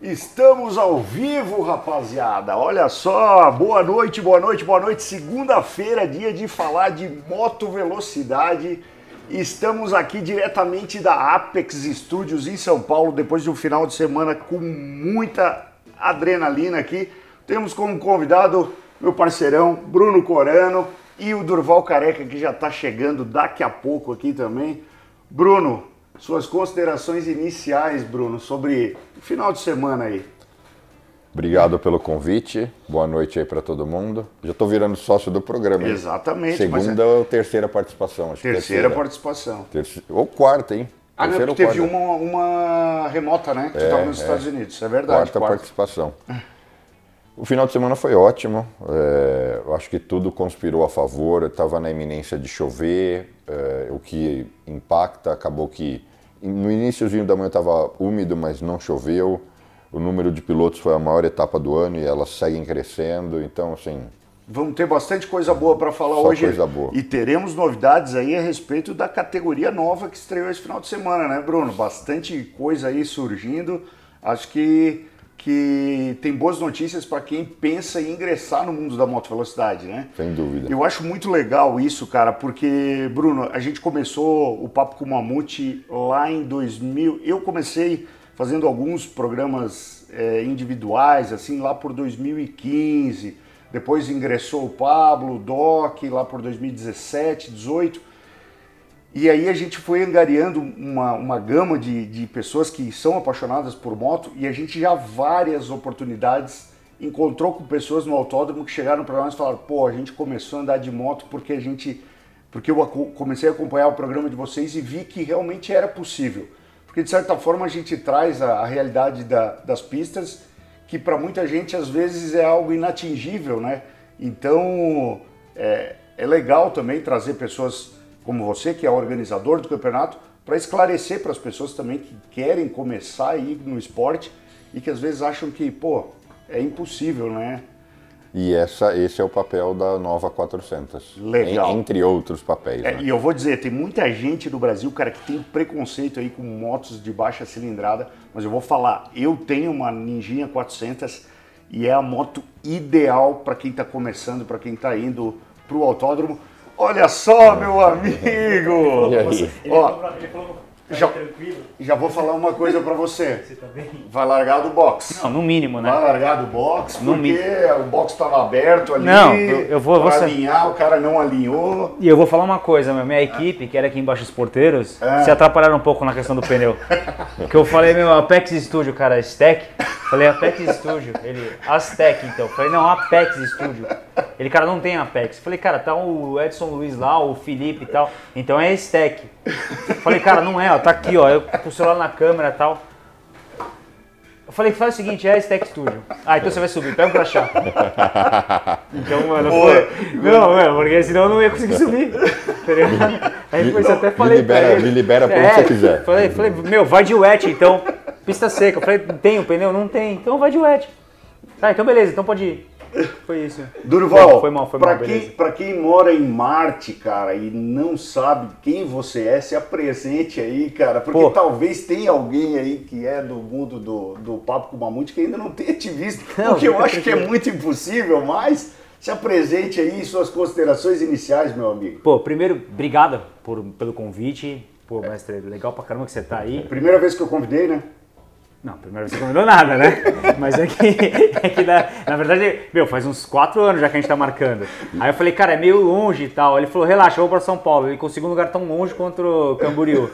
Estamos ao vivo, rapaziada. Olha só, boa noite, boa noite, boa noite. Segunda-feira, dia de falar de moto velocidade. Estamos aqui diretamente da Apex Studios em São Paulo, depois de um final de semana com muita adrenalina aqui. Temos como convidado meu parceirão Bruno Corano e o Durval Careca, que já está chegando daqui a pouco aqui também. Bruno, suas considerações iniciais, Bruno, sobre o final de semana aí. Obrigado pelo convite. Boa noite aí para todo mundo. Já estou virando sócio do programa. Hein? Exatamente. Segunda é... ou terceira participação? Acho terceira, terceira. participação. Terce... Ou quarta, hein? Ah, não, porque teve uma, uma remota, né? Que é, estava nos é. Estados Unidos, é verdade. Quarta, quarta. participação. O final de semana foi ótimo. É, eu acho que tudo conspirou a favor. Estava na iminência de chover, é, o que impacta. Acabou que no iníciozinho da manhã estava úmido, mas não choveu. O número de pilotos foi a maior etapa do ano e elas seguem crescendo. Então, assim. Vamos ter bastante coisa boa para falar Só hoje. Coisa boa. E teremos novidades aí a respeito da categoria nova que estreou esse final de semana, né, Bruno? Bastante coisa aí surgindo. Acho que, que tem boas notícias para quem pensa em ingressar no mundo da moto velocidade, né? Sem dúvida. Eu acho muito legal isso, cara, porque, Bruno, a gente começou o Papo com o Mamute lá em 2000. Eu comecei fazendo alguns programas é, individuais, assim, lá por 2015 depois ingressou o Pablo, o Doc, lá por 2017, 18. E aí a gente foi angariando uma, uma gama de, de pessoas que são apaixonadas por moto e a gente já várias oportunidades encontrou com pessoas no autódromo que chegaram para nós e falaram: pô, a gente começou a andar de moto porque a gente. Porque eu comecei a acompanhar o programa de vocês e vi que realmente era possível. Porque de certa forma a gente traz a, a realidade da, das pistas que para muita gente às vezes é algo inatingível, né? Então é, é legal também trazer pessoas como você, que é organizador do campeonato, para esclarecer para as pessoas também que querem começar aí no esporte e que às vezes acham que, pô, é impossível, né? E essa, esse é o papel da Nova 400. Legal. En, entre outros papéis. É, né? E eu vou dizer, tem muita gente do Brasil, cara, que tem preconceito aí com motos de baixa cilindrada, mas eu vou falar, eu tenho uma Ninjinha 400 e é a moto ideal para quem está começando, para quem está indo para o autódromo. Olha só, meu amigo! Ele, Ó, ele falou já, tranquilo. já vou falar uma coisa pra você. Você tá bem? Vai largar do box. Não, no mínimo, né? Vai largar do box No porque o box tava aberto ali. Não, eu- eu vou- pra você- alinhar, o cara não alinhou. E eu vou falar uma coisa, meu, minha equipe, que era aqui embaixo os porteiros, É. se atrapalharam um pouco na questão do pneu. Porque eu falei, meu, Apex Studio, cara, Stack. Falei, Apex Studio. Ele, Aztec, então. Falei, não, Apex Studio. Ele, cara, não tem Apex. Falei, cara, tá o Edson Luiz lá, o Felipe e tal. Então é Stack. Falei, cara, não é, tá aqui, ó. Eu com o celular na câmera e tal. Eu falei, faz o seguinte, é Stack Studio. Ah, então você vai subir, pega o crachá. Então, mano, Boa. foi. Não, mano, porque senão eu não ia conseguir subir. Tá? Aí depois eu até Me falei libera- pra ele. me libera pra onde É, você quiser. Falei, falei, meu, vai de wet então. Pista seca. Eu falei, tem o pneu? Não tem. Então vai de wet. Tá, então beleza, então pode ir. Foi isso. Durval, Foi mal, foi pra mal, quem, beleza. pra quem mora em Marte, cara, e não sabe quem você é, se apresente aí, cara, porque Pô. talvez tenha alguém aí que é do mundo do, do Papo com o Mamute que ainda não tenha te visto, Não, porque eu fica acho que é muito impossível, mas se apresente aí suas considerações iniciais, meu amigo. Pô, primeiro, obrigado por, pelo convite. Pô, mestre, legal pra caramba que você tá aí. Primeira vez que eu convidei, né? Não, primeiro você combinou nada, né? Mas é que, é que na, na verdade, meu, faz uns quatro anos já que a gente tá marcando. Aí eu falei, cara, é meio longe e tal. Ele falou, relaxa, eu vou pra São Paulo. Ele conseguiu um lugar tão longe contra o Camboriú.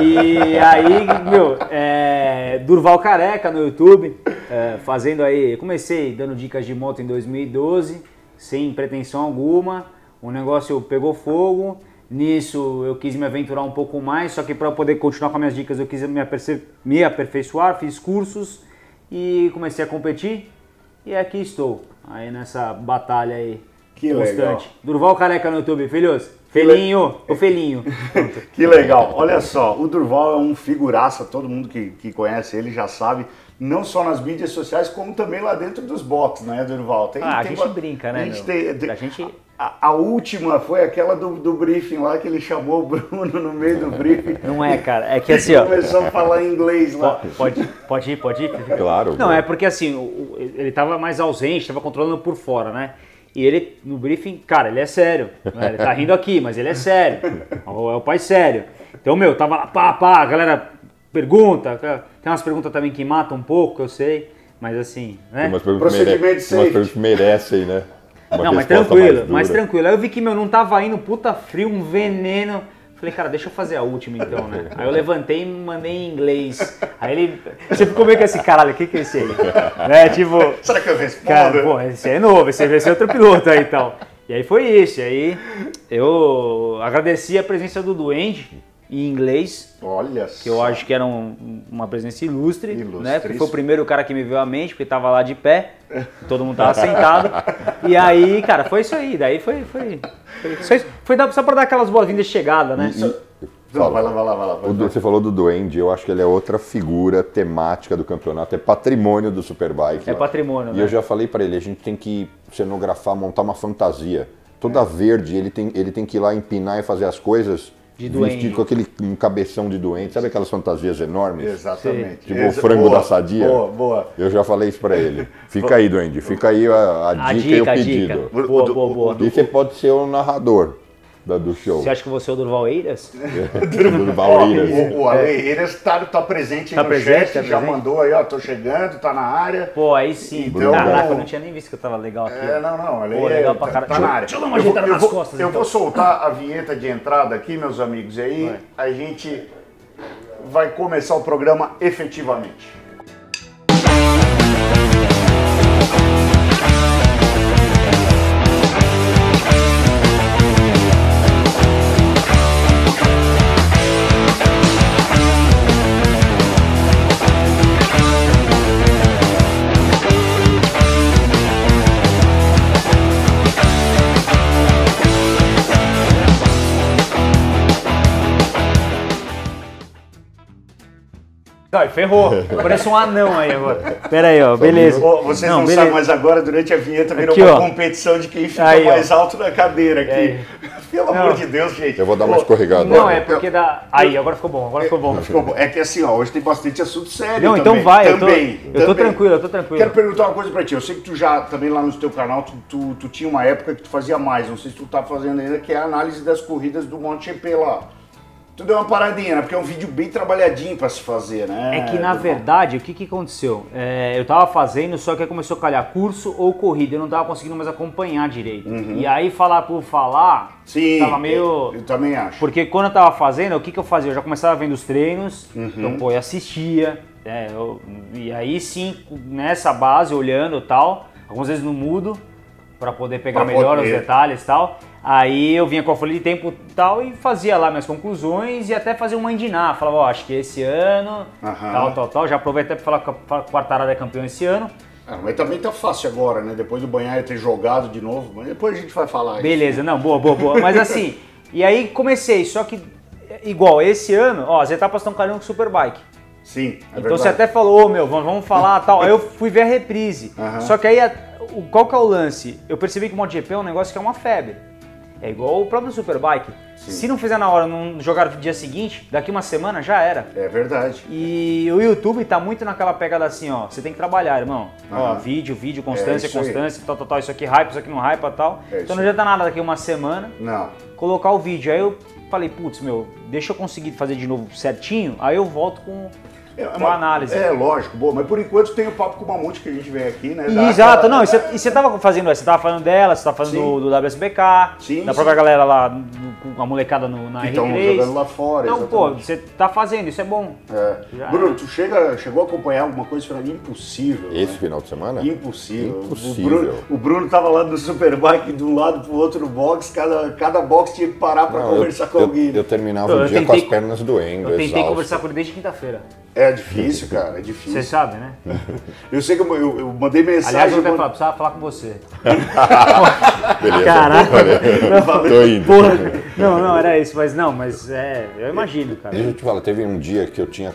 E aí, meu, é, Durval Careca no YouTube, é, fazendo aí. Comecei dando dicas de moto em 2012, sem pretensão alguma. O negócio pegou fogo. Nisso eu quis me aventurar um pouco mais, só que para poder continuar com as minhas dicas eu quis me, aperce- me aperfeiçoar, fiz cursos e comecei a competir. E aqui estou, aí nessa batalha aí Que constante. legal. Durval Careca no YouTube, filhos. le- Felinho, o felinho. Que legal. Olha só, o Durval é um figuraça, todo mundo que, que conhece ele já sabe, não só nas mídias sociais, como também lá dentro dos box, né, Durval? Tem, Ah, a tem gente ba- brinca, né? A gente, tem- A gente a, a última foi aquela do, do briefing lá que ele chamou o Bruno no meio do briefing. Não é, cara. É que assim, ó. Começou a falar inglês lá. Po- Pode, pode ir, pode ir? Claro. Não, é porque assim, ele tava mais ausente, tava controlando por fora, né? E ele, no briefing, cara, ele é sério. né? Ele tá rindo aqui, mas ele é sério. É o é o pai sério. Então, meu, tava lá, pá, pá, a galera pergunta. Tem umas perguntas também que matam um pouco, eu sei. Mas assim, né? Procedimento umas perguntas que merecem, né? Uma não, mas tranquilo, mais tranquilo. Aí eu vi que, meu, não tava indo, puta frio, um veneno. Falei, cara, deixa eu fazer a última então, né? Aí eu levantei e mandei em inglês. Aí ele. Você ficou meio que assim, caralho, o que que é esse aí? né? Tipo. Será que eu respondo? Cara, pô, esse aí é novo, esse aí vai ser outro piloto aí e tal. E aí foi isso. E aí eu agradeci a presença do Duende em inglês, Olha que eu acho que era um- uma presença ilustre, né? Porque foi o primeiro cara que me veio à mente, porque tava lá de pé, todo mundo tava sentado. E aí, cara, foi isso aí. Daí foi. Foi, foi, foi dar- só pra dar aquelas boas-vindas de chegada, né? E- Não, vai lá, vai lá, vai lá. O Vai lá. você falou do Duende, eu acho que ele é outra figura temática do campeonato, é patrimônio do Superbike. É patrimônio, E né? eu já falei pra ele, a gente tem que cenografar, montar uma fantasia. Toda verde, ele tem, ele tem que ir lá empinar e fazer as coisas De vestido com aquele um cabeção de doente. Sabe aquelas fantasias enormes? Exatamente. Tipo o frango boa, da sadia. Boa, boa. Eu já falei isso pra ele. Fica aí, Duende, fica aí a, a dica, A e dica, o a pedido. dica. Boa, boa, boa. E você pode ser o narrador da- do show. Você acha que você é o Durval Eiras? do Valeiras. O, o Ale Eiras tá, tá presente Tá no presente, chat, tá já presente? mandou aí, ó, tô chegando, tá na área. Pô, aí sim. Então- Caraca, eu não tinha nem visto que eu tava legal aqui. É, não, não, Ale Pô, legal pra tá, caralho. tá na área. deixa eu dar uma ajeitada nas vou- costas, eu então. vou soltar a vinheta de entrada aqui, meus amigos, e aí a gente vai começar o programa efetivamente. Não, ferrou. Parece um anão aí agora. Pera aí, ó. Beleza. Ô, vocês não, beleza. sabem, mas agora durante a vinheta virou Aqui, uma ó. competição de quem fica Aí, ó. mais alto na cadeira aqui. Pelo Não. amor de Deus, gente. Eu vou dar uma escorregada. Não, Olha, é porque dá. Aí, agora ficou bom, agora ficou bom. Ficou bom. É que assim, ó, hoje tem bastante assunto sério Não, também. então vai, eu tô- também, eu tô também. tranquilo, eu tô tranquilo. Quero perguntar uma coisa pra ti. Eu sei que tu já, também lá no teu canal, tu, tu, tu tinha uma época que tu fazia mais. Não sei se tu tá fazendo ainda, que é a análise das corridas do MotoGP lá. Tu deu uma paradinha, né? Porque é um vídeo bem trabalhadinho pra se fazer, né? É que na verdade, o que, que aconteceu? É, eu tava fazendo, só que começou a calhar curso ou corrida, eu não tava conseguindo mais acompanhar direito. E aí falar por falar, Uhum. Sim, tava meio. eu, eu também acho. Porque quando eu tava fazendo, o que, que eu fazia? Eu já começava vendo os treinos, Uhum. então, pô, eu assistia, é, eu- e aí sim, nessa base, olhando e tal, algumas vezes no mudo, pra poder pegar Pra melhor poder. os detalhes e tal. Aí eu vinha com a folha de tempo e tal e fazia lá minhas conclusões e até fazia uma indinar. Falava, ó, acho que esse ano, Aham. tal, tal, tal. Já aproveitei pra falar que a Quartarada é campeão esse ano. Ah, mas também tá fácil agora, né? Depois do Banhaia ter jogado de novo. Mas depois a gente vai falar isso. Beleza, não, boa, boa, boa. Mas assim, e aí comecei, só que igual esse ano, ó, as etapas estão caindo com Superbike. Sim, é Então verdade. você até falou, ô, meu, vamos, falar tal. Aí eu fui ver a reprise. Aham. Só que aí, qual que é o lance? Eu percebi que o MotoGP é um negócio que é uma febre. É igual o próprio Superbike. Se não fizer na hora, não jogar no dia seguinte, daqui uma semana já era. É verdade. E o YouTube tá muito naquela pegada assim, ó, você tem que trabalhar, irmão. Ó, Aham. vídeo, vídeo, constância, aí. constância, tal, tal, tal, isso aqui hype, isso aqui não hype, tal. É então não adianta nada daqui uma semana Não. colocar o vídeo. Aí eu falei, putz, meu, deixa eu conseguir fazer de novo certinho, aí eu volto com, É, com análise. É, lógico. Bom, mas por enquanto tem o papo com o Mamute que a gente vem aqui, né? E, Exato, aquela- não, e você, e você tava fazendo, você tava falando dela, você tava falando Sim. do, do WSBK, Sim, da sim. própria galera lá, com a molecada no, na Que estão R3. jogando lá fora, Não, pô, exatamente. você tá fazendo, isso é bom. É. Bruno, tu chega, chegou a acompanhar alguma coisa pra mim? Impossível. Esse né? final de semana? Impossível. Impossível. O Bruno, o Bruno tava lá no Superbike de um lado pro outro no box, cada, cada box tinha que parar pra Não, eu- conversar com eu, alguém. Eu terminava Eu o dia com tentei- as pernas doendo, Eu tentei exausto. conversar com ele desde quinta-feira. É difícil, cara, é difícil. Você sabe, né? Eu sei que eu, eu- eu mandei mensagem. Aliás, eu até mand- falar, precisava falar com você. Beleza. Caraca. Valeu. Tô indo. Porra, não, não, era isso, mas não, mas é, eu imagino, cara. Deixa eu te falar, teve um dia que eu tinha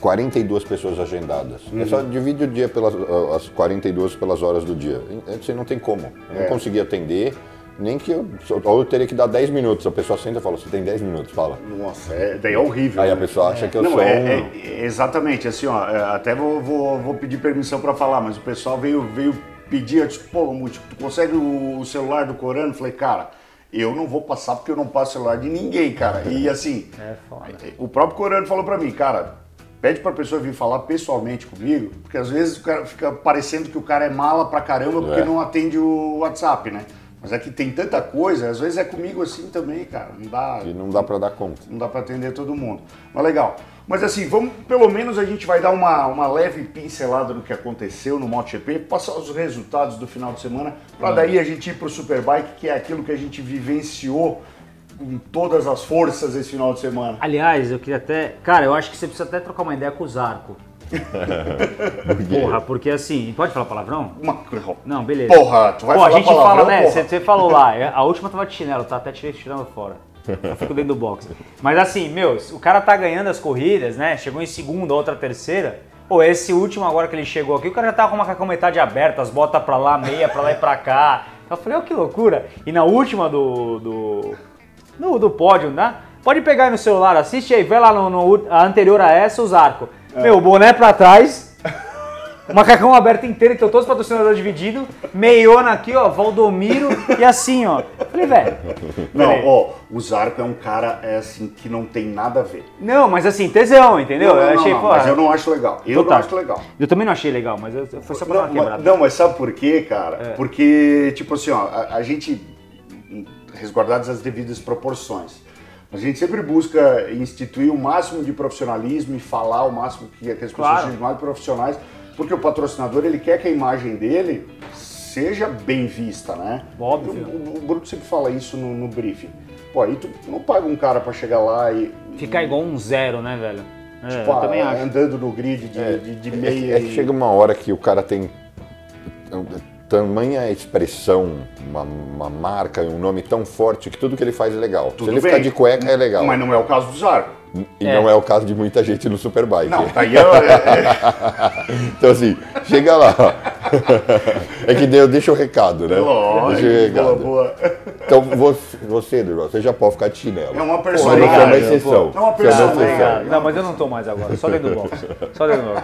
42 pessoas agendadas. É Uhum. só divide o dia pelas as 42 pelas horas do dia. Assim não tem como. Eu não É. consegui atender. Nem que eu, ou eu teria que dar 10 minutos. A pessoa senta e fala, você tem 10 minutos, fala. Nossa, é, daí é horrível. Aí a né? pessoa acha que eu Não, sou é, um... é- exatamente, assim, ó, é, até vou, vou, vou pedir permissão para falar, mas o pessoal veio, veio pedir, eu disse, pô, Muti, tu consegue o, celular do Corano? Eu falei, cara, eu não vou passar porque eu não passo celular de ninguém, cara. E assim, É foda. o próprio Corano falou para mim, cara, pede pra pessoa vir falar pessoalmente comigo, porque às vezes o cara fica parecendo que o cara é mala pra caramba porque É. não atende o WhatsApp, né? Mas é que tem tanta coisa, às vezes é comigo assim também, cara. Não dá, E não dá pra dar conta. não dá para atender todo mundo. Mas legal. Mas assim, vamos, pelo menos a gente vai dar uma, uma leve pincelada no que aconteceu no MotoGP, passar os resultados do final de semana, para daí a gente ir pro Superbike, que é aquilo que a gente vivenciou com todas as forças esse final de semana. Aliás, eu queria até. Cara, eu acho que você precisa até trocar uma ideia com o Zarco. Porra, porque assim. Pode falar palavrão? Uma... Não, beleza. Porra, tu vai Pô, a falar gente palavrão, fala, né? Você, você falou lá, é, a última tava de chinelo, tá? Até tirando fora. Eu fico dentro do box. Mas assim, meu, o cara tá ganhando as corridas, né? Chegou em segunda, outra terceira. Pô, esse último agora que ele chegou aqui, o cara já tava com uma a metade aberta, as botas pra lá, meia pra lá e pra cá. Eu falei, ó, que loucura. E na última do. do. do, do pódio, né? Pode pegar aí no celular, assiste aí, vai lá no, no- a anterior a essa, os arcos. Meu, o boné pra trás, Macacão aberto inteiro, então todos os patrocinadores divididos, meiona aqui, ó, Valdomiro e assim, ó. Falei, velho. Não, ó, o Zarco é um cara é assim que não tem nada a ver. Não, mas assim, tesão, entendeu? Não, não, eu achei, não, pô. mas eu não acho legal. Eu Total. não acho legal. Eu também não achei legal, mas eu, foi só pra dar Não, uma mas, quebrada. não, mas sabe por quê, cara? É. Porque, tipo assim, ó, a, a gente, resguardadas as devidas proporções, a gente sempre busca instituir o máximo de profissionalismo e falar o máximo que, que as pessoas Claro. sejam mais profissionais, porque o patrocinador, ele quer que a imagem dele seja bem vista, né? Óbvio. O, o, o Bruno sempre fala isso no, no briefing. Pô, aí tu não paga um cara pra chegar lá e... Ficar igual um zero, né, velho? É, Tipo, ah, acho. andando no grid de, de, de É, meia é que e- chega uma hora que o cara tem tamanha expressão, uma, uma marca e um nome tão forte que tudo que ele faz é legal. Tudo Se ele bem. ficar de cueca é legal. Mas não é o caso do Zarco. E É. não é o caso de muita gente no Superbike. Não, daí é- é- Então assim, chega lá. é que deu, deixa o recado, né? Lógico, deixa o boa, recado. boa. Então você, Durval, você já pode ficar de chinelo. É uma você é uma personagem. exceção. É uma é personagem. Não, mas eu não tô mais agora, só dentro do box. Só dentro do box.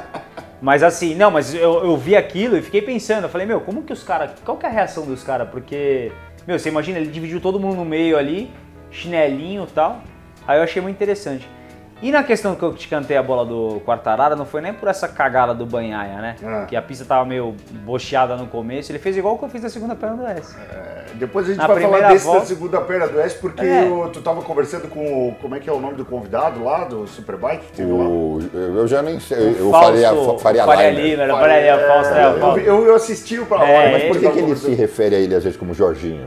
Mas assim, não, mas eu, eu vi aquilo e fiquei pensando, eu falei, meu, como que os caras. Qual que é a reação dos caras? Porque, meu, você imagina, ele dividiu todo mundo no meio ali, chinelinho e tal. Aí eu achei muito interessante. E na questão que eu te cantei a bola do Quartarara, não foi nem por essa cagada do Banhaia, né? Ah. Que a pista tava meio bocheada no começo. Ele fez igual o que eu fiz na segunda perna do S. Depois a gente Na vai falar desse volta- da segunda perna do S, porque É. o- tu tava conversando com o. Como é que é o nome do convidado lá, do Superbike? que teve lá? O, eu já nem sei. Eu Falso- faria, faria Faria Limer. Limer, Faria Fausto, é, o eu, eu, eu assisti o pra lá, É, mas Por que, que ele se refere a ele às vezes como Jorginho?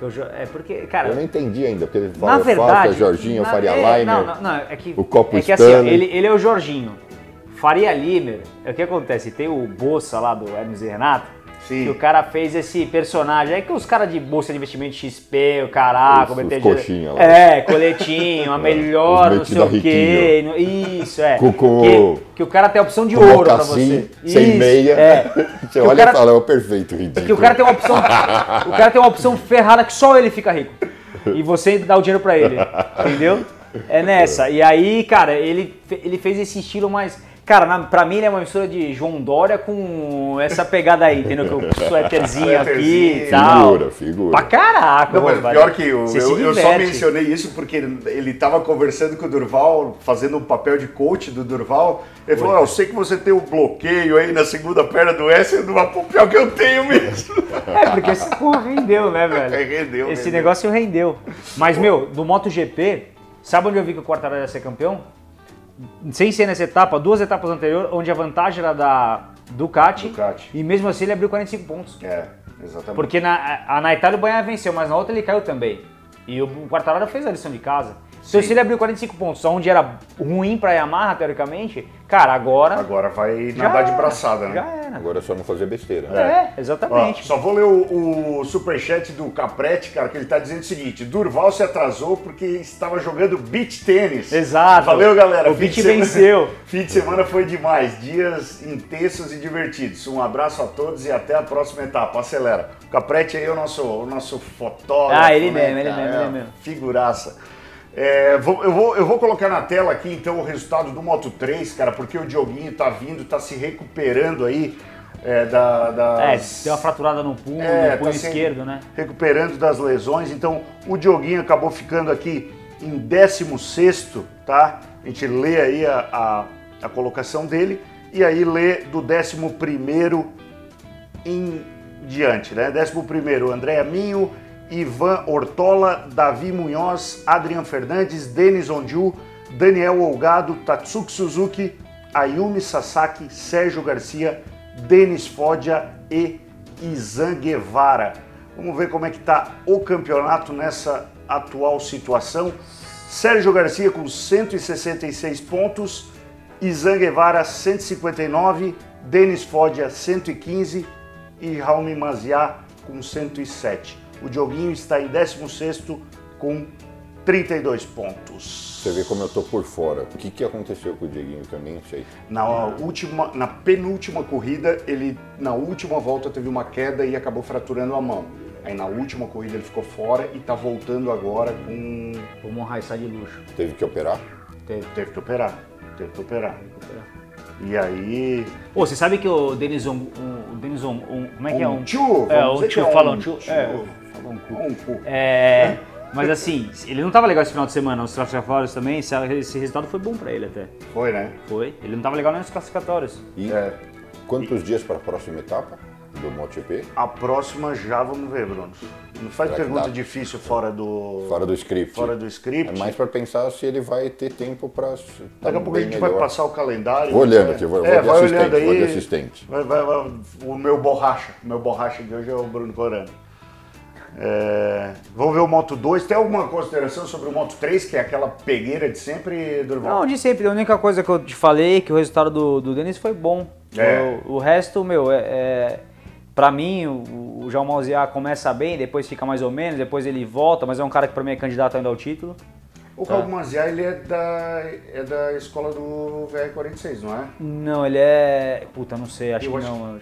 Porque, eu é porque, cara, Eu não entendi ainda, porque ele fala verdade. Fausto, Jorginho, na- Faria é, Limer. Não, não, não, é que. o Copo É que assim, ó, ele, ele é o Jorginho. Faria Limer, é o que acontece? Tem o Bolsa lá do Hermes e Renato. Sim. Que o cara fez esse personagem. É que os caras de bolsa de investimento XP, o caraca, Os- o os coxinha lá. É, coletinho, a melhor, Os não sei o quê. Isso, é. Com que, o- que o cara tem a opção de ouro pra você. sem Isso, meia. É. Você Que olha cara- e fala, é o perfeito, ridículo. que o cara tem uma opção. o cara tem uma opção ferrada que só ele fica rico. E você dá o dinheiro pra ele. Entendeu? É nessa. E aí, cara, ele, ele fez esse estilo mais. Cara, na, pra mim ele é uma mistura de João Dória com essa pegada aí, entendeu? Que o suéterzinho aqui e tal. Figura, figura. Pra caraca, Não, mas mano, pior que eu, eu, eu só mencionei isso porque ele tava conversando com o Durval, fazendo um papel de coach do Durval. Ele falou: "Ah, Eu sei que você tem um bloqueio aí na segunda perna do S, numa pior que eu tenho mesmo. É, porque esse porra rendeu, né, velho? É, rendeu, Esse rendeu. negócio rendeu. Mas, meu, do MotoGP, sabe onde eu vi que o Quartararo ia ser campeão? Sem ser nessa etapa, duas etapas anteriores, onde a vantagem era da Ducati, Ducati. e mesmo assim ele abriu 45 pontos. É, exatamente. Porque na, a, na Itália o Banha venceu, mas na outra ele caiu também. E o Quartararo fez a lição de casa. Então, se ele abriu 45 pontos, onde era ruim pra Yamaha, teoricamente, cara, agora. Agora vai já nadar de braçada, né? Já era. Agora é só não fazer besteira. né? É, Ó, exatamente. só vou ler o, o superchat do Caprete, cara, que ele tá dizendo o seguinte: Durval se atrasou porque estava jogando beach tênis. Exato. Valeu, galera. O beach semana- venceu. Fim de semana foi demais. Dias intensos e divertidos. Um abraço a todos e até a próxima etapa. Acelera. O Caprete aí é o nosso, o nosso fotógrafo. Ah, ele né, mesmo, ele mesmo, É, ele mesmo. Figuraça. É, vou- eu, vou, eu vou colocar na tela aqui então o resultado do Moto 3, cara, porque o Dioguinho tá vindo, tá se recuperando aí é, da, É, das, deu uma fraturada no punho, É, no punho tá esquerdo, né? Recuperando das lesões. Então, o Dioguinho acabou ficando aqui em 16, tá? A gente lê aí a, a, a colocação dele e aí lê do 11 em diante, né? 11, André Minho, Ivan Ortola, Davi Munhoz, Adrian Fernandes, Denis Ondiu, Daniel Olgado, Tatsuki Suzuki, Ayumi Sasaki, Sérgio Garcia, Denis Fodia e Izan Guevara. Vamos ver como é que tá o campeonato nessa atual situação. Sérgio Garcia com 166 pontos, Izan Guevara 159, Denis Fodia 115 e Raul Maziá com 107. O Dioguinho está em 16º com 32 pontos. Você vê como eu tô por fora. O que, que aconteceu com o Dieguinho também? Não sei. Na última, na penúltima corrida, ele na última volta teve uma queda e acabou fraturando a mão. Aí na última corrida ele ficou fora e tá voltando agora com O Monrai sai de luxo. Teve que operar? Teve. teve que operar, teve que operar. E aí Pô, você sabe que o Denis On, um, o Denis On, um- como é que é Um um tio, É, um tio que é fala um um tio. É, um cu. um cu. É, mas assim, ele não tava legal esse final de semana, os classificatórios também, esse, esse resultado foi bom pra ele até. Foi, né? Foi. Ele não tava legal nem nos classificatórios. E É. quantos dias para a próxima etapa do MotoGP? A próxima já vamos ver, Bruno. Não faz Será pergunta difícil fora do Fora do script. fora do script. É mais para pensar se ele vai ter tempo para. Daqui a pouco a gente vai passar o calendário. Vou olhando É. aqui, vou, É, vou de vai assistente. olhando aí. Vou de assistente. Vai, vai, vai. O meu borracha. O meu borracha de hoje é o Bruno Corano. É, vamos ver o Moto 2. Tem alguma consideração sobre o Moto 3, que é aquela pegueira de sempre, Durval? Não, de sempre. A única coisa que eu te falei é que o resultado do, do Denis foi bom. É. O, o resto, meu, é, é pra mim, o, o João começa bem, depois fica mais ou menos, depois ele volta, mas é um cara que pra mim é candidato ainda ao título. O Raul Maziá, ele é da, é da escola do VR46, não é? Não, ele é. Puta, não sei, acho Eu que acho não.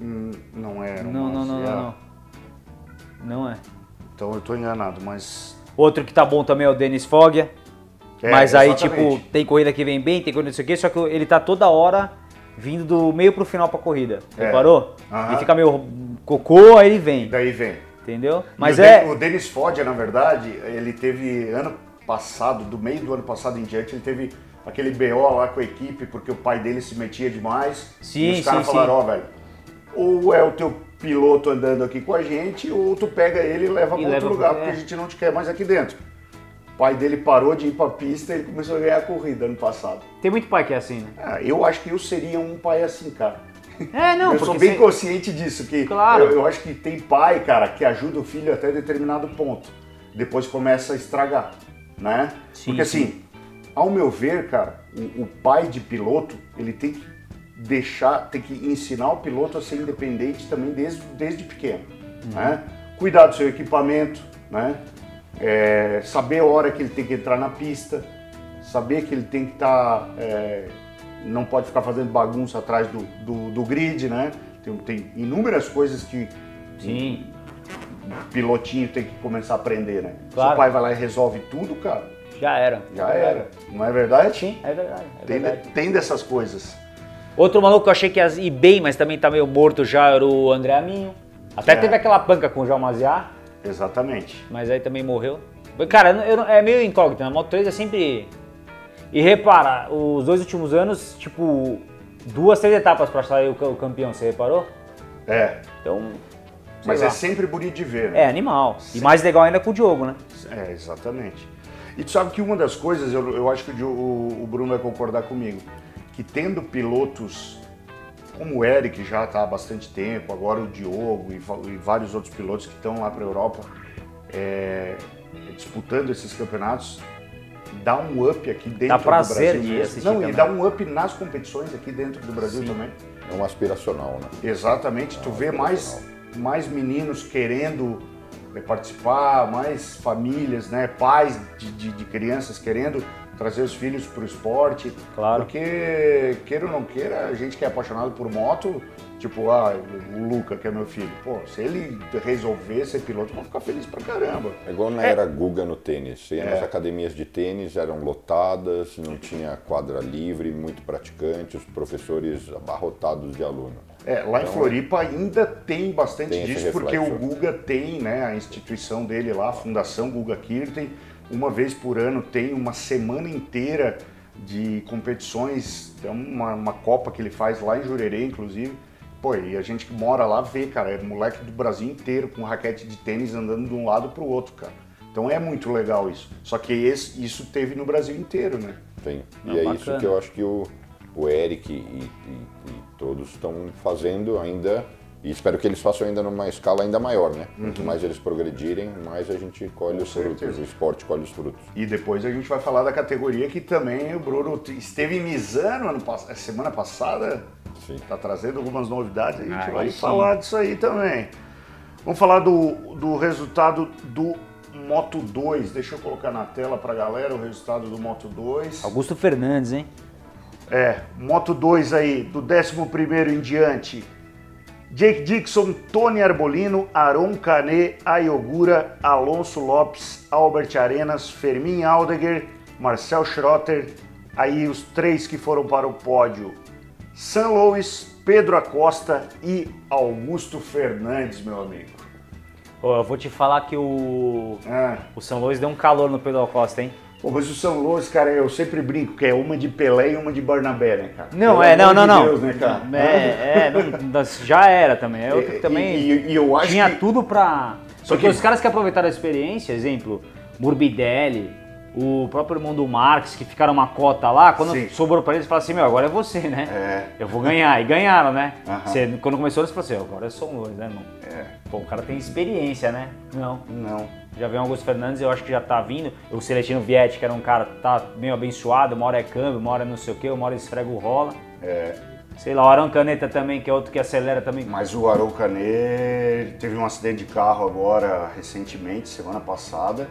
Hum, não é. Não, não, não, não, não. Não é. Então eu tô enganado, mas... Outro que tá bom também é o Denis Foggia. É, mas aí, exatamente. tipo, tem corrida que vem bem, tem corrida não sei o quê, só que ele tá toda hora vindo do meio pro final pra corrida. É. Reparou? Aham. Ele fica meio cocô, aí ele vem. Daí vem. Entendeu? E Mas o é. O Denis Fodia, na verdade, ele teve ano passado, do meio do ano passado em diante, ele teve aquele BO lá com a equipe, porque o pai dele se metia demais. Sim, e os caras falaram, ó, velho, ou é o teu piloto andando aqui com a gente, ou tu pega ele e leva para outro lugar, porque é. a gente não te quer mais aqui dentro. O pai dele parou de ir pra pista e ele começou a ganhar a corrida ano passado. Tem muito pai que é assim, né? Ah, eu acho que eu seria um pai assim, cara. É, não, eu sou bem você- consciente disso, que Claro. eu, eu acho que tem pai, cara, que ajuda o filho até determinado ponto. Depois começa a estragar, né? Sim, Porque sim. assim, ao meu ver, cara, o, o pai de piloto, ele tem que deixar, tem que ensinar o piloto a ser independente também desde, desde pequeno, Uhum. né? Cuidar do seu equipamento, né? É, saber a hora que ele tem que entrar na pista, saber que ele tem que estar não pode ficar fazendo bagunça atrás do, do, do grid, né? Tem, tem inúmeras coisas que Sim. o pilotinho tem que começar a aprender, né? Claro. Seu pai vai lá e resolve tudo, cara, Já era. já era. Não é verdade? Sim, é verdade. É Tem, verdade. tem dessas coisas. Outro maluco que eu achei que ia ir bem, mas também tá meio morto já, era o André Aminho. Até É. teve aquela panca com o João Maziá, Exatamente. mas aí também morreu. Cara, eu é meio incógnito, na Moto 3 é sempre... E repara, os dois últimos anos, tipo, duas, três etapas pra sair o o campeão, você reparou? É. Então, Mas lá. é sempre bonito de ver, né? É animal. E mais legal ainda com o Diogo, né? É, exatamente. E tu sabe que uma das coisas, eu, eu acho que o- o Bruno vai concordar comigo, que tendo pilotos como o Eric já está há bastante tempo, agora o Diogo e, e vários outros pilotos que estão lá para a Europa, é, disputando esses campeonatos, dá um up aqui dentro Dá do prazer Brasil. de assistir Não, também. e dá um up nas competições aqui dentro do Brasil também. É um aspiracional, né? Exatamente, tu vê mais, mais meninos querendo eh, participar, mais famílias, né, pais de, de, de crianças querendo trazer os filhos para o esporte. Claro. Porque, queira ou não queira, a gente que é apaixonado por moto, tipo, ah, o Luca, que é meu filho, pô, se ele resolver ser piloto, eu vou ficar feliz pra caramba. É igual na era Guga no tênis. É. nas academias de tênis, eram lotadas, não tinha quadra livre, muito praticante, os professores abarrotados de alunos. É, lá em Floripa ainda tem bastante Tem disso, porque o. Guga tem, né, a instituição dele lá, a Fundação Guga Kirten, uma vez por ano tem uma semana inteira de competições, tem uma, uma Copa que ele faz lá em Jurerê, inclusive. Pô, e a gente que mora lá vê, cara, é moleque do Brasil inteiro com raquete de tênis andando de um lado pro outro, cara. Então é muito legal isso. Só que esse- isso teve no Brasil inteiro, né? Tem. E é bacana. isso que eu acho que o, o Eric e, e- e todos estão fazendo ainda. E espero que eles façam ainda numa escala ainda maior, né? Quanto mais eles progredirem, mais a gente colhe os frutos, Uhum. certeza. o esporte colhe os frutos. E depois a gente vai falar da categoria que também o Bruno esteve em Misano ano, pass- semana passada. Sim. Tá trazendo algumas novidades, a gente Ah, vai aí sim. falar disso aí também. Vamos falar do, do resultado do Moto 2. Deixa eu colocar na tela pra galera o resultado do Moto 2. Augusto Fernandes, hein? É, Moto 2 aí, do 11 em diante. Jake Dixon, Tony Arbolino, Aron Canet, Ayogura, Alonso Lopes, Albert Arenas, Fermin Aldeguer, Marcel Schrotter. Aí os três que foram para o pódio. San Luis, Pedro Acosta e Augusto Fernandes, meu amigo. Pô, eu vou te falar que o, Ah, o São Luís deu um calor no Pedro Acosta, hein? Pô, mas o São Luís, cara, eu sempre brinco que é uma de Pelé e uma de Barnabé, né, cara? Não, Pelo é, não, não, não. Deus, né, cara? É, é, não, já era também. É outro que também e- e eu acho tinha que- tudo pra. Só Porque que- os caras que aproveitaram a experiência, exemplo, Morbidelli, o próprio irmão do Marx, que ficaram uma cota lá, quando Sim. sobrou pra eles, falaram assim: meu, agora é você, né? É. Eu vou ganhar. E ganharam, né? Você- quando começou, eles falaram assim: agora é um dois, né, irmão? É, Pô, o cara tem experiência, né? Não. não. Já vem o Augusto Fernandes, eu acho que já tá vindo. O Celestino Vietti, que era um cara que tá meio abençoado, uma hora é câmbio, uma hora é não sei o quê, uma hora esfrega o rola. É, Sei lá, o Arão Caneta também, que é outro que acelera também. mas o Aron Canet teve um acidente de carro agora recentemente, semana passada.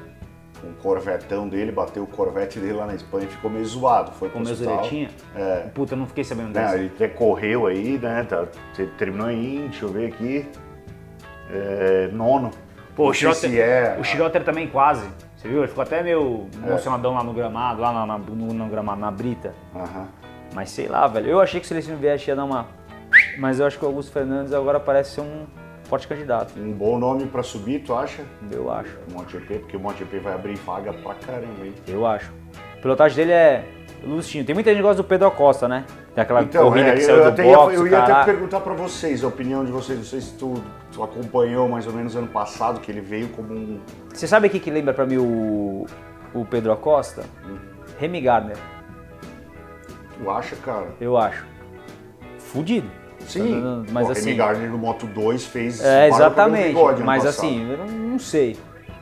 Um corvetão dele, bateu o corvete dele lá na Espanha e ficou meio zoado. Foi Com meus hospital. direitinho. É. Puta, eu não fiquei sabendo Não, dessa. ele até correu aí, né? tá- te- terminou em, deixa eu ver aqui, é, nono. Pô, o se é, o também quase. Você viu? Ele ficou até meio emocionadão lá no gramado, lá na, na- no, no gramado, na brita. Mas sei lá, velho. Eu achei que o Celestino Vietti ia dar uma. Mas eu acho que o Augusto Fernandes agora parece ser um forte candidato. Um bom nome pra subir, tu acha? Eu acho. O MotoGP, porque o MotoGP vai abrir vaga pra caramba, hein? Eu acho. A pilotagem dele é lustinho. Tem muita gente que gosta do Pedro Acosta, né? Tem aquela corrida é, que saiu eu, do até ia, box, eu ia até perguntar pra vocês, a opinião de vocês. Não sei se tu, tu acompanhou mais ou menos ano passado, que ele veio como um. Você sabe o que, que lembra pra mim o, o Pedro Acosta? Remy Gardner, Tu acha, cara? eu acho. Fudido. Sim, Mas assim. Remy Gardner no Moto 2 fez. É, exatamente. Mas assim, eu não, não sei.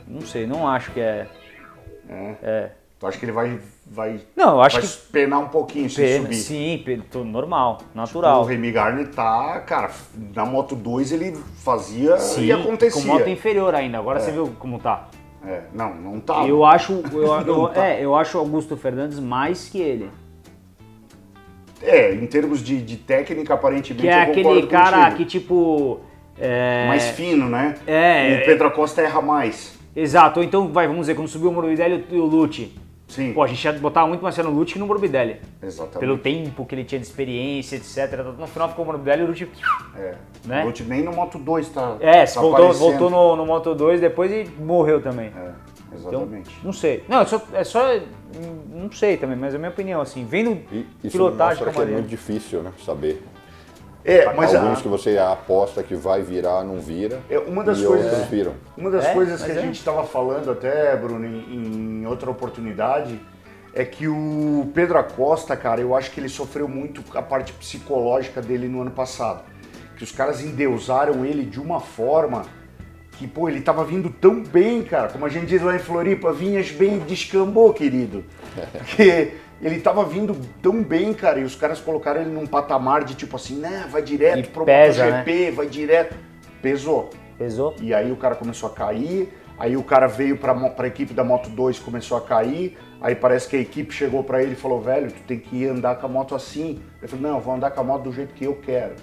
Não sei, não acho que é. É. É. Tu acha que ele vai. Vai Não, acho vai que. penar um pouquinho se Pena, subir? sim, normal, O natural. Remy Gardner tá, cara, na Moto 2 ele fazia Sim, e acontecia. com moto inferior ainda. Agora você viu como tá. É, não, não tá. Eu acho, eu, eu- tá. é, eu acho o Augusto Fernandes mais que ele. É, em termos de, de técnica, aparentemente. Que é aquele cara contigo. que tipo. É, Mais fino, né? É, O Pedro Acosta erra mais. Exato, ou então, vai, vamos dizer, quando subiu o Morbidelli e o Lute. Sim. Pô, a gente ia botar muito no Lute que no Morbidelli. Exatamente. Pelo tempo que ele tinha de experiência, etc. No final ficou o Morbidelli e o Lute. É. né? O Lute nem no Moto 2 tá. É, tá voltou, aparecendo. voltou no, no Moto 2 depois e morreu também. É, Então, exatamente. não sei. Não, é só, é só. Não sei também, mas é a minha opinião, assim. Vendo E isso pilotagem mostra como que é muito difícil, né? Saber. É, mas Alguns a- que você aposta que vai virar, não vira. É, uma das e coisas- viram. Uma das É, coisas que a é. gente estava falando até, Bruno, em, em outra oportunidade, é que o Pedro Acosta, cara, eu acho que ele sofreu muito a parte psicológica dele no ano passado. Que os caras endeusaram ele de uma forma que, pô, ele tava vindo tão bem, cara, como a gente diz lá em Floripa, vinhas bem descambou, querido. Porque ele tava vindo tão bem, cara, e os caras colocaram ele num patamar de tipo assim, né, vai direto E pro pesa, MotoGP, vai direto. Pesou. Pesou? E aí o cara começou a cair, aí o cara veio pra, pra equipe da Moto 2 começou a cair, aí parece que a equipe chegou pra ele e falou, velho, tu tem que ir andar com a moto assim. Ele falou, não, eu vou andar com a moto do jeito que eu quero.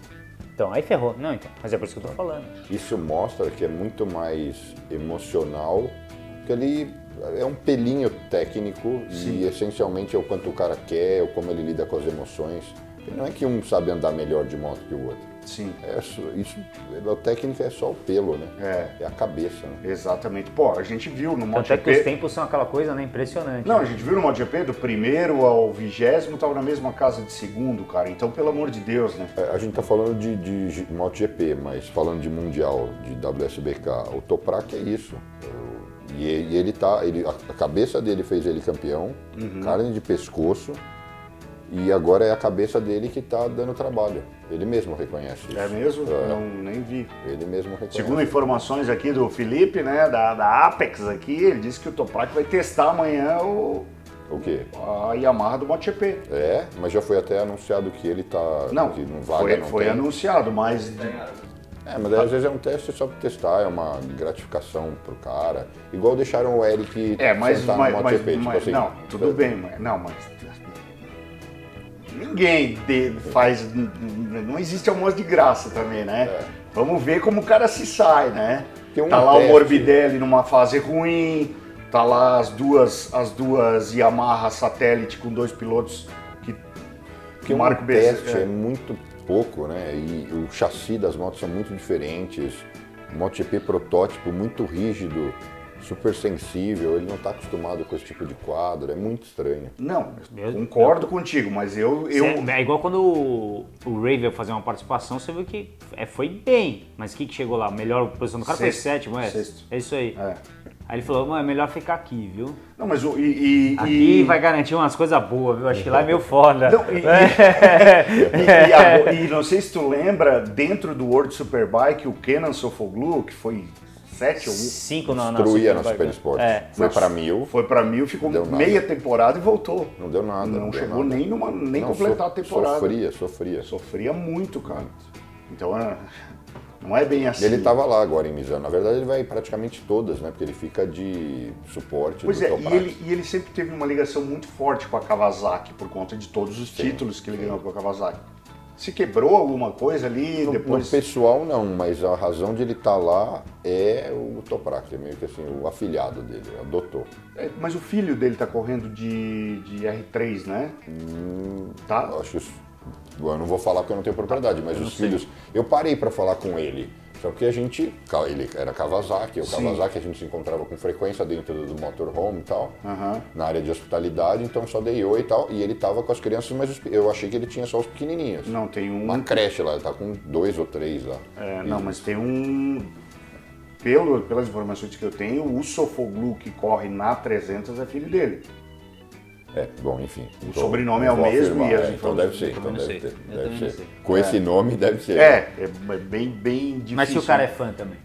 Então, aí ferrou. Não, então. Mas é por isso que eu tô falando. Isso mostra que é muito mais emocional, que ali é um pelinho técnico e essencialmente é o quanto o cara quer, ou como ele lida com as emoções. Não é que um sabe andar melhor de moto que o outro. Sim. É só- isso, a técnica é só o pelo, né? É. É a cabeça, né? Exatamente. Pô, a gente viu no é que os MotoGP... tempos são aquela coisa, né? Impressionante. Não, a gente viu no MotoGP, do primeiro ao vigésimo, tava na mesma casa de segundo, cara. Então, pelo amor de Deus, né? É, A gente tá falando de, de MotoGP, mas falando de Mundial, de WSBK, o Toprak é isso. E, e ele tá. Ele, a cabeça dele fez ele campeão, Uhum. carne de pescoço, e agora é a cabeça dele que tá dando trabalho. Ele mesmo reconhece isso. É mesmo? É. Não, nem vi. Ele mesmo reconhece. Segundo informações aqui do Felipe, né, da, da Apex aqui, ele disse que o Toprak vai testar amanhã o, O quê? a Yamaha do MotoGP. É, mas já foi até anunciado que ele tá. Não, que não vaga, foi, não foi tem. anunciado, mas É, mas às vezes é um teste só pra testar, é uma gratificação pro cara. Igual deixaram o Eric É, mas, sentar mas, no mas, MotoGP, tipo mas- assim. não, tudo bem, mas não, mas ninguém de- faz, não existe almoço de graça também, né? É. Vamos ver como o cara se sai, né? Um tá lá teste- o Morbidelli numa fase ruim, tá lá as duas, as duas Yamaha satélite com dois pilotos que Porque um Marco Bezerra- teste é. muito pouco, né? E o chassi das motos são muito diferentes. O MotoGP protótipo muito rígido, super sensível, ele não está acostumado com esse tipo de quadro, é muito estranho. Não, Meu- concordo contigo, mas eu, eu É igual quando o, o Ray veio fazer uma participação, você viu que é, foi bem. Mas o que, que chegou lá? Melhor posição do cara foi Sexto. sétimo, é? Sexto. É isso aí. É. Aí ele falou, mano, é melhor ficar aqui, viu? não, mas o e, e- Aqui e- vai garantir umas coisas boas, viu? Acho que lá é meio foda. Não, e- E, e e não sei se tu lembra, dentro do World Superbike, o Kenan Sofoglu, que foi sete ou Cinco na, na Destruía na. Super Sport. É. Foi Nossa. para mil, foi pra mil, ficou meia temporada e voltou. não deu nada. Não, deu chegou nada. nem numa nem Não, completar so- a temporada. Sofria, sofria. Sofria muito, cara. Então é, não é bem assim. Ele estava lá agora em Misano. Na verdade, ele vai praticamente todas, né? Porque ele fica de suporte Pois é, e ele, e ele sempre teve uma ligação muito forte com a Kawasaki por conta de todos os títulos que ele ganhou com a Kawasaki. Se quebrou alguma coisa ali, No, depois. no pessoal não, mas a razão de ele estar lá é o Toprak, é meio que assim, o afilhado dele, adotou. É, mas o filho dele tá correndo de, de R3, né? Tá? Eu acho isso, eu não vou falar porque eu não tenho propriedade, mas os filhos, eu parei para falar com ele, só que a gente, ele era Kawasaki, o Sim. Kawasaki a gente se encontrava com frequência dentro do, motorhome e tal, na área de hospitalidade, então só dei oi e tal, e ele tava com as crianças, mas eu achei que ele tinha só os pequenininhos. Não, tem um. Uma creche lá, ele tá com dois ou três lá. É, não, mas tem um. Pelo, pelas informações que eu tenho, o Sofoglu que corre na 300 é filho dele. É, bom, enfim. O sobrenome é o mesmo e as é, então deve ser, então deve ter. Deve ser. sei. Com esse nome deve ser. É, é bem, bem difícil. Mas se o cara é fã também.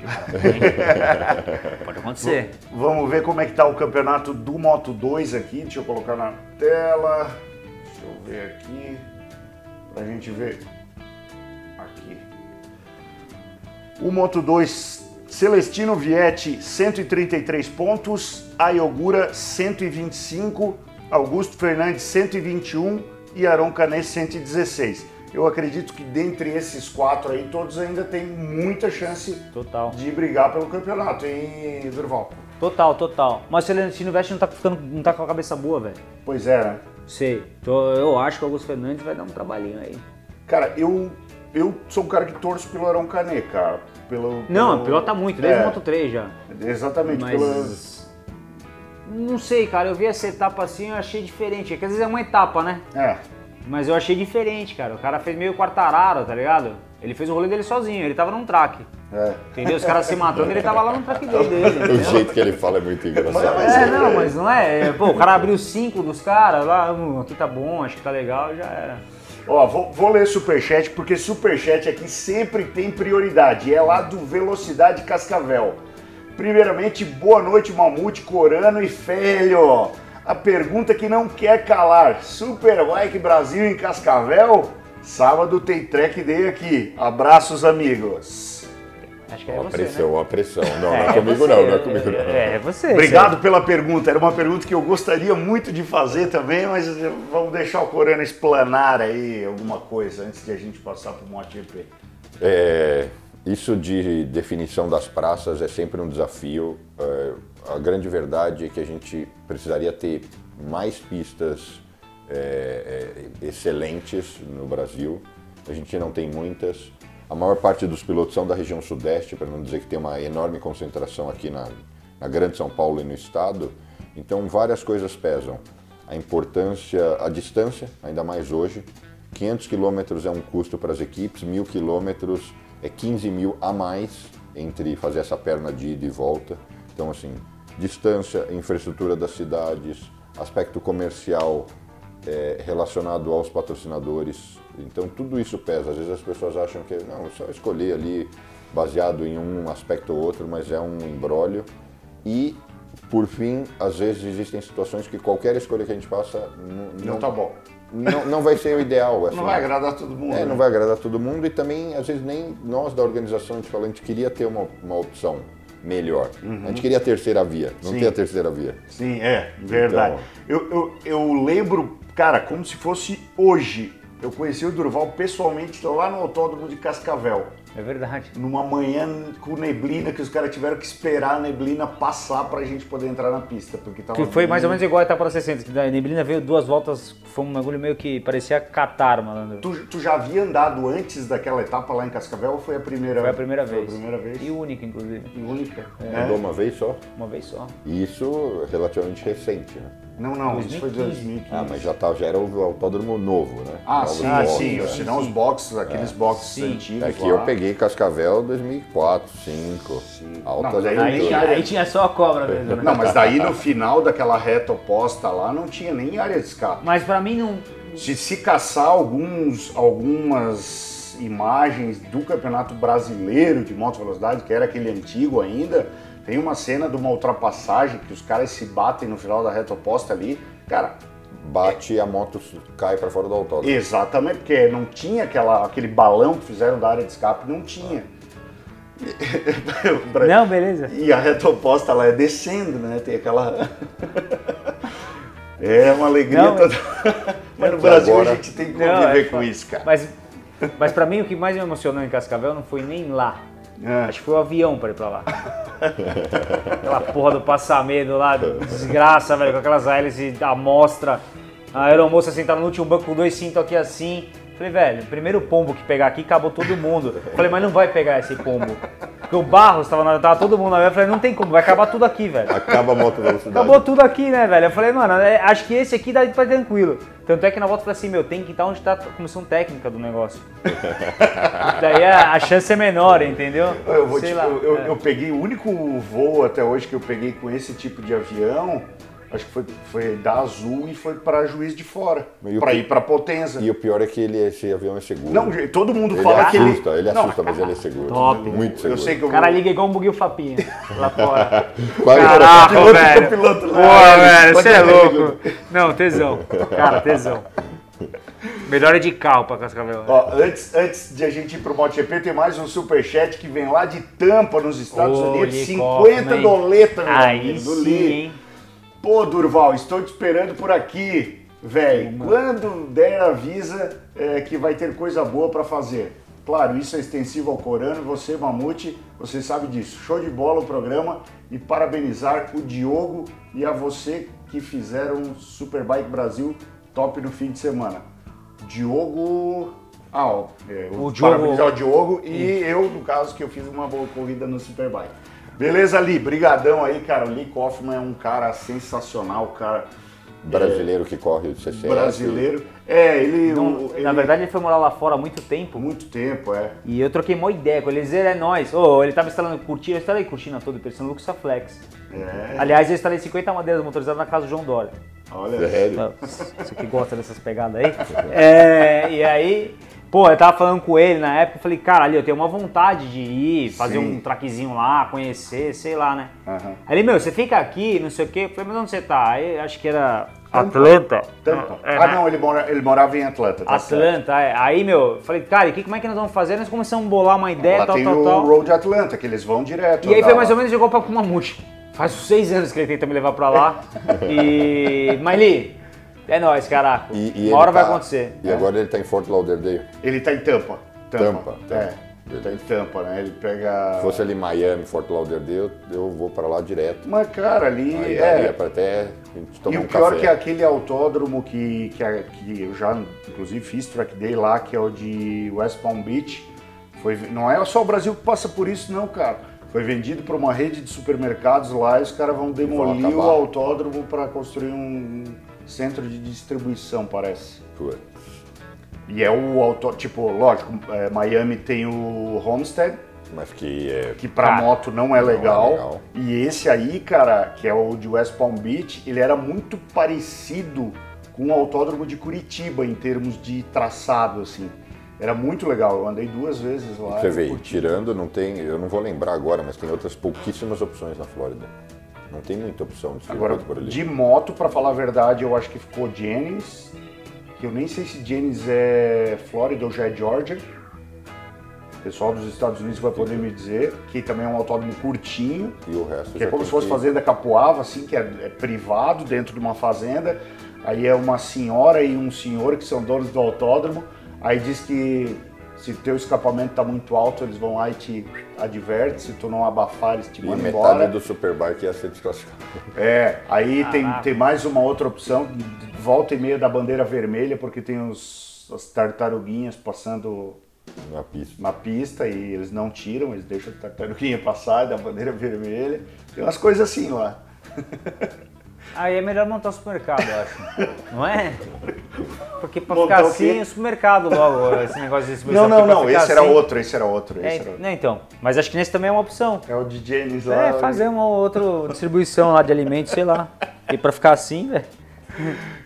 Pode acontecer. Vamos ver como é que tá o campeonato do Moto 2 aqui. Deixa eu colocar na tela. Deixa eu ver aqui. Pra gente ver. Aqui. O Moto 2, Celestino Vietti, 133 pontos. Ayogura, 125. Augusto Fernandes, 121. E Aron Canet, 116. Eu acredito que dentre esses quatro aí, todos ainda têm muita chance Total. de brigar pelo campeonato, hein, Durval? Total, total. Mas o Celestino Veste não tá, ficando, não tá com a cabeça boa, velho. Pois é, né? Sei. Tô- eu acho que o Augusto Fernandes vai dar um trabalhinho aí. Cara, eu, eu sou um cara que torço pelo Arão Canet, cara. Pelo, Não, pelo... pilota muito, desde É, o Moto 3 já. Exatamente. Mas. Não sei, cara. Eu vi essa etapa assim eu achei diferente. É que às vezes é uma etapa, né? É, Mas eu achei diferente, cara. O cara fez meio quartararo, tá ligado? Ele fez o rolê dele sozinho, ele tava num track. é. Entendeu? Os caras se matando, ele tava lá no track dele. dele O jeito que ele fala é muito engraçado. É, não, mas não é. é, Pô, o cara abriu cinco dos caras lá, hum, aqui tá bom, acho que tá legal, já era. Ó, vou, vou ler superchat, porque superchat aqui sempre tem prioridade. É lá do Velocidade Cascavel. Primeiramente, boa noite, Mamute, Corano e Felho. A pergunta que não quer calar: Superbike Brasil em Cascavel? Sábado tem track day aqui. Abraços, amigos. Acho que é Uma você, pressão, né? uma pressão. Não, não É, é comigo você, não, não é comigo não. É, é você. Obrigado pela pergunta. Era uma pergunta que eu gostaria muito de fazer também, mas vamos deixar o Corano explanar aí alguma coisa antes de a gente passar para o MotoGP. É, isso de definição das praças é sempre um desafio. É, a grande verdade é que a gente precisaria ter mais pistas é, é, excelentes no Brasil. A gente não tem muitas. A maior parte dos pilotos são da região sudeste, para não dizer que tem uma enorme concentração aqui na, na Grande São Paulo e no estado. Então, várias coisas pesam. A importância, a distância, ainda mais hoje. 500 quilômetros é um custo para as equipes, 1.000 quilômetros é 15 mil a mais entre fazer essa perna de ida e volta. Então, assim, distância, infraestrutura das cidades, aspecto comercial é, relacionado aos patrocinadores. Então, tudo isso pesa. Às vezes as pessoas acham que não, é só escolher ali baseado em um aspecto ou outro, mas é um embrólio. E, por fim, às vezes existem situações que qualquer escolha que a gente faça não, Não tá bom. Não, não vai ser o ideal. assim. Não vai agradar todo mundo. É, né? não vai agradar todo mundo e também, às vezes, nem nós da organização, a gente fala, a gente queria ter uma, uma opção melhor. A gente queria a terceira via, não Sim. tem a terceira via. Sim, é, verdade. Então- Eu, eu, eu lembro, cara, como se fosse hoje. Eu conheci o Durval pessoalmente lá no autódromo de Cascavel. É verdade. Numa manhã com neblina, que os caras tiveram que esperar a neblina passar pra gente poder entrar na pista. Porque tava Que foi mais ou menos igual a etapa da 60, que a neblina veio duas voltas, foi um bagulho meio que parecia Qatar, malandro. Tu, tu já havia andado antes daquela etapa lá em Cascavel ou foi a primeira Foi a primeira Foi vez. a primeira vez. E única, inclusive. E única. Andou É. uma vez só. Uma vez só. E isso é relativamente recente, né? Não, não, isso foi 2015. 2015. Ah, mas já, tá, já era o autódromo novo, né? Ah, sim, boxes, sim. né? Senão os boxes, aqueles boxes Sim. antigos. É que lá. eu peguei Cascavel 2004, 2005. Altas Não, daí Aí, aí tinha só a cobra mesmo, né? Não, mas daí no final daquela reta oposta lá não tinha nem área de escape. Mas pra mim não. Se, se caçar alguns, algumas imagens do Campeonato Brasileiro de Moto Velocidade, que era aquele antigo ainda, tem uma cena de uma ultrapassagem que os caras se batem no final da reta oposta ali. Cara, Bate e a moto cai para fora do autódromo. exatamente, porque não tinha aquela, aquele balão que fizeram da área de escape, não tinha. Não, beleza. E a reta oposta lá é descendo, né? Tem aquela. É uma alegria Não, toda. Mas no E Brasil agora- a gente tem que Não, conviver é com isso, cara. Mas, mas pra mim o que mais me emocionou em Cascavel não foi nem lá. É. Acho que foi o avião pra ir pra lá. Aquela porra do passamedo lá, desgraça, velho, com aquelas hélices amostra. A aeromoça sentada no último banco com dois cintos aqui assim. Falei, velho, primeiro pombo que pegar aqui, acabou todo mundo. Falei, mas não vai pegar esse pombo. Porque o Barros tava, na- tava todo mundo na Eu falei, não tem como, vai acabar tudo aqui, velho. Acaba a moto velocidade. Acabou tudo aqui, né, velho? Eu falei, mano, é, acho que esse aqui dá pra tranquilo. Tanto é que na volta eu falei assim, meu, tem que estar onde tá a comissão técnica do negócio. Daí a, a chance é menor, entendeu? Eu, vou te- lá. eu- é. eu peguei o único voo até hoje que eu peguei com esse tipo de avião, acho que foi, foi da Azul e foi para Juiz de Fora, o para ir para Potenza. E o pior é que ele, esse avião é seguro. Não, todo mundo ele fala que ele assusta, ele Não, assusta, mas ele é seguro. Top. Muito seguro. Eu sei que eu O cara liga igual um buguio fapinha lá fora. Quase- Caraca, Piloto- velho. piloto lá, Porra, ele velho, você é louco. Não, tesão. Cara, tesão. Melhor é de carro pra Cascavel. Ó, antes, antes de a gente ir pro MotoGP, tem mais um superchat que vem lá de Tampa, nos Estados Ô, Unidos. Lee 50 Kaufman. doleta, meu Aí amigo, do sim, Lee. hein? Pô, Durval, estou te esperando por aqui, velho. Quando der, avisa é, que vai ter coisa boa pra fazer. Claro, isso é extensivo ao Corano, você, Mamute, você sabe disso. Show de bola o programa e parabenizar o Diogo e a você que fizeram o Superbike Brasil top no fim de semana. Diogo. Ah, ó, é, O Diogo- parabenizar o Diogo e eu, no caso, que eu fiz uma boa corrida no Superbike. Beleza, Li? Brigadão aí, cara. O Lee Kaufman é um cara sensacional, cara Brasileiro que corre o CCS. brasileiro. É, ele, Não, o- ele- na verdade, ele foi morar lá fora há muito tempo. muito tempo, é. E eu troquei mó ideia com ele. Ele é nóis. Ô, ele tava instalando cortina. Eu instalei cortina toda, parecendo Luxa Flex. É. Aliás, eu instalei 50 madeiras motorizadas na casa do João Dória. Olha, Sério? Você que gosta dessas pegadas aí. É, e aí, pô, eu tava falando com ele na época, eu falei, cara, ali eu tenho uma vontade de ir, fazer Sim. um traquezinho lá, conhecer, sei lá, né? Aham. Aí ele, meu, você fica aqui, não sei o quê. Eu falei, mas onde você tá? Aí acho que era Atlanta. Tampa. É, ah, não, ele, mora, ele morava em Atlanta. Tá certo. Atlanta, é. Aí, meu, eu falei, cara, e que, como é que nós vamos fazer? Nós começamos a bolar uma ideia, Lá tal, tem tal, o tal. Road Atlanta, que eles vão direto. E aí foi mais lá. ou menos igual pra Kumamuti. Faz uns seis anos que ele tenta me levar pra lá. E. Maili, é nóis, caraca. E, e uma hora vai tá- acontecer. E agora ele tá em Fort Lauderdale. Ele tá em Tampa. Tampa, É, Tampa. ele tá em Tampa, né? Ele pega... Se fosse ali Miami, Fort Lauderdale, eu vou pra lá direto. Mas, cara, ali... Aí é, pra até a gente tomar E o um pior café. que é aquele autódromo que, que, que eu já, inclusive, fiz track day lá, que é o de West Palm Beach. Foi, não é só o Brasil que passa por isso, não, cara. Foi vendido para uma rede de supermercados lá e os caras vão demolir acabar. o autódromo para construir um centro de distribuição, parece. Putz. E é o auto, tipo, lógico, é, Miami tem o Homestead, Mas que é. que para Ah, moto não é não é legal. legal. E esse aí, cara, que é o de West Palm Beach, ele era muito parecido com o autódromo de Curitiba em termos de traçado, assim. Era muito legal. Eu andei duas vezes lá. Você vê, tirando, não tem. Eu não vou lembrar agora, mas tem outras pouquíssimas opções na Flórida. Não tem muita opção de Agora, por ali. de moto, pra falar a verdade, eu acho que ficou Jennings, que eu nem sei se Jennings é Flórida ou já é Georgia. O pessoal dos Estados Unidos vai poder me dizer, que também é um autódromo curtinho. E o resto Que é como se fosse que- fazenda Capoava, assim, que é, é privado dentro de uma fazenda. Aí é uma senhora e um senhor que são donos do autódromo. Aí diz que se teu escapamento tá muito alto, eles vão lá e te adverte. Se tu não abafar, eles te E mandam metade embora. do Superbike ia ser desclassificado. É, aí tem, Caraca. tem mais uma outra opção, volta e meia da bandeira vermelha, porque tem os, as tartaruguinhas passando na pista. na pista e eles não tiram, eles deixam a tartaruguinha passar da bandeira vermelha. Tem umas coisas assim lá. Aí é melhor montar o supermercado, eu acho. Não é? Porque pra Montar ficar o quê? assim, o supermercado logo, esse negócio de distribuição. Não, não, porque pra não, ficar esse era assim- outro, esse era outro, esse É, era outro. não, então. Mas acho que nesse também é uma opção. É o de James lá. É, fazer uma outra distribuição lá de alimentos, sei lá. E pra ficar assim, velho.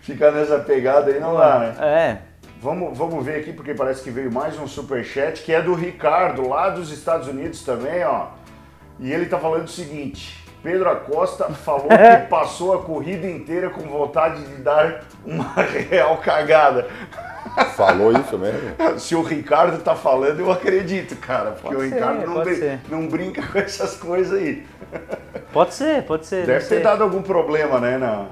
Ficar nessa pegada aí não dá, né? É. Vamos, vamos ver aqui, porque parece que veio mais um superchat, que é do Ricardo, lá dos Estados Unidos também, ó. E ele tá falando o seguinte: Pedro Acosta falou que passou a corrida inteira com vontade de dar uma real cagada. Falou isso mesmo? Se o Ricardo tá falando, eu acredito, cara, porque Pode o ser, Ricardo não, tem- ser. não brinca com essas coisas aí. Pode ser, pode ser. Deve não ter sei. dado algum problema, né, na.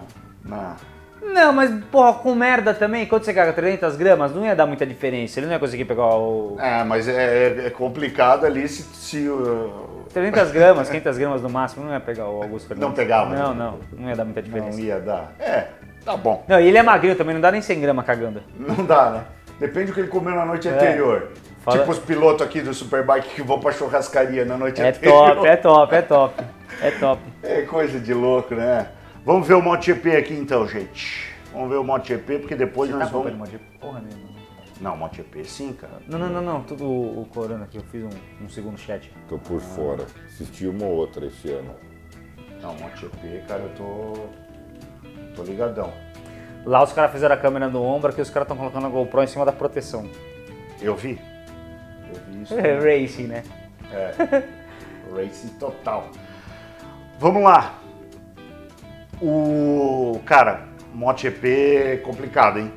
na... Não, mas, porra, com merda também, quando você caga 300 gramas, não ia dar muita diferença. Ele não ia conseguir pegar o. É, mas é, é complicado ali se, se o- 300 gramas, 500 gramas no máximo, não ia pegar o Augusto Fernandes. Não pegava, Não, né? não, não ia dar muita não diferença. ia dar. É, tá bom. Não, e ele é magrinho também, não dá nem 100 gramas cagando. Não dá, né? Depende do que ele comeu na noite É. anterior. Fala- Tipo os pilotos aqui do Superbike que vão pra churrascaria na noite É anterior. top, é top, é top. É top. É coisa de louco, né? Vamos ver o MotoGP aqui então, gente. Vamos ver o MotoGP, porque depois Você nós tá vamos... porra nenhuma. Não, MotoGP sim, cara. Não, não, não, não, tudo o, Corona aqui, eu fiz um, um segundo chat. Tô por fora. Assisti uma ou outra esse ano. Não, MotoGP, cara, eu tô... Tô ligadão. Lá os caras fizeram a câmera no ombro, aqui os caras estão colocando a GoPro em cima da proteção. Eu vi. Eu vi isso. É racing, né? Racing total. Vamos lá. O cara, MotoGP é complicado, hein?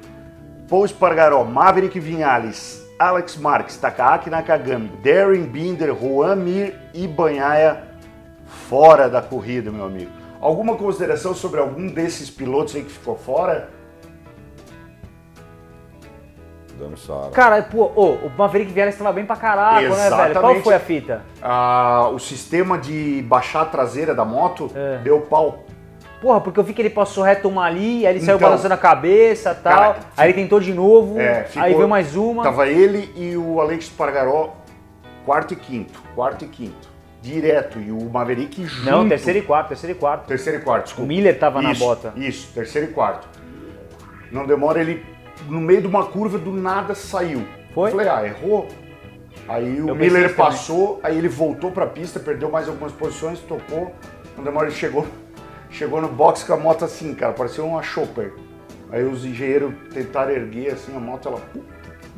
Paul Espargaró, Maverick Vinhales, Alex Marques, Takaaki Nakagami, Darren Binder, Juan Mir e Banhaia fora da corrida, meu amigo. Alguma consideração sobre algum desses pilotos aí que ficou fora? Dando Sara. Cara, pô, ô, o Maverick Viales estava bem pra caralho, né, velho? Qual foi a fita? Ah, o sistema de baixar a traseira da moto É. deu pau. Porra, porque eu vi que ele passou reto uma ali, aí ele saiu Então. balançando a cabeça e tal. Cara, aí ele tentou de novo, É, ficou- aí veio mais uma. Tava ele e o Alex Pargaró, quarto e quinto, quarto e quinto, direto. E o Maverick junto. Não, terceiro e quarto, terceiro e quarto. Terceiro e quarto, O desculpa. Miller tava na Isso, bota. Isso, terceiro e quarto. Não demora, ele no meio de uma curva do nada saiu. Foi? Eu falei, ah, errou. Aí o Eu Miller isso também. passou, aí ele voltou pra pista, perdeu mais algumas posições, tocou. Não demora, ele chegou, chegou no box com a moto assim, cara, parecia uma Chopper. Aí os engenheiros tentaram erguer assim a moto, ela pum,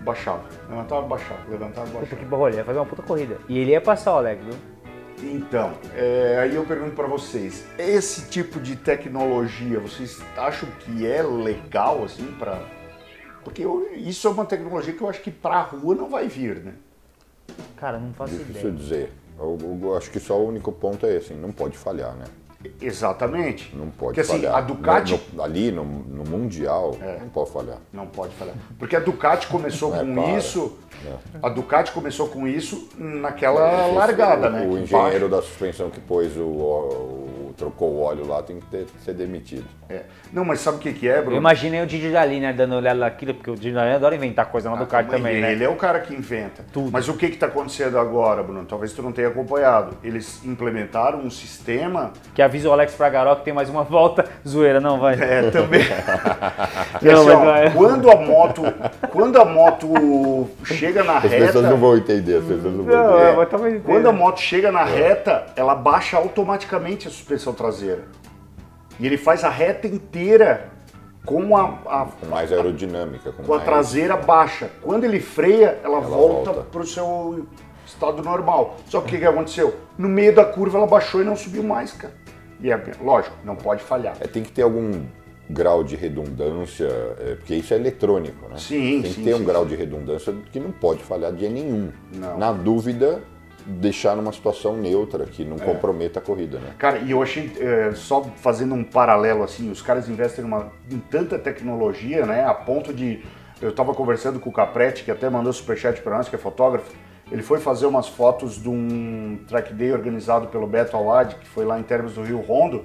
baixava. Levantava, baixava, levantava, Puta baixava. que barulho, ia fazer uma puta corrida. E ele ia passar o Alex, viu? Então, é, aí eu pergunto pra vocês, esse tipo de tecnologia, vocês acham que é legal assim para porque eu- isso é uma tecnologia que eu acho que pra rua não vai vir, né? Cara, não faço Difícil ideia. dizer. Eu, eu acho que só o único ponto é esse, não pode falhar, né? Exatamente. Não pode Porque assim, falhar. a Ducati No- no- ali no, no Mundial, É. não pode falhar. Não pode falhar. Porque a Ducati começou É, com para. isso. É. A Ducati começou com isso naquela largada, o, né? O engenheiro da suspensão que pôs o, o- trocou o óleo lá tem que ter- ser demitido. É. Não, mas sabe o que, que é, Eu Bruno? imaginei o Didi Dali, né, dando olhada naquilo, porque o Didi Dali adora inventar coisa na Ducati Mas também, né? Ele é o cara que inventa. Tudo. Mas o que está acontecendo agora, Bruno? Talvez tu não tenha acompanhado. Eles implementaram um sistema. Que avisa o Alex Pragaró que tem mais uma volta. Zoeira, não, vai. É, também. E Não, assim, mas ó, vai. quando a moto, quando a moto chega na As pessoas reta, não vão entender, as pessoas não vão Não, entender. é, mas talvez entenda. quando a moto chega na reta, ela baixa automaticamente a suspensão traseira. E ele faz a reta inteira com a, a- mais aerodinâmica. Com, com a mais... traseira baixa. Quando ele freia, ela, volta volta. para o seu estado normal. Só que o que, aconteceu? No meio da curva ela baixou e não subiu mais, cara. E é, lógico, não pode falhar. É, tem que ter algum grau de redundância, é, porque isso é eletrônico, né? Sim, Tem que sim, ter sim, um grau sim. de redundância que não pode falhar dia nenhum. Não. Na dúvida, deixar numa situação neutra, que É. não comprometa a corrida, né? Cara, e eu achei, é, só fazendo um paralelo assim, os caras investem numa- em tanta tecnologia, né, a ponto de. Eu tava conversando com o Capretti, que até mandou superchat para nós, que é fotógrafo. Ele foi fazer umas fotos de um track day organizado pelo Beto Alad, que foi lá em termos do Rio Rondo,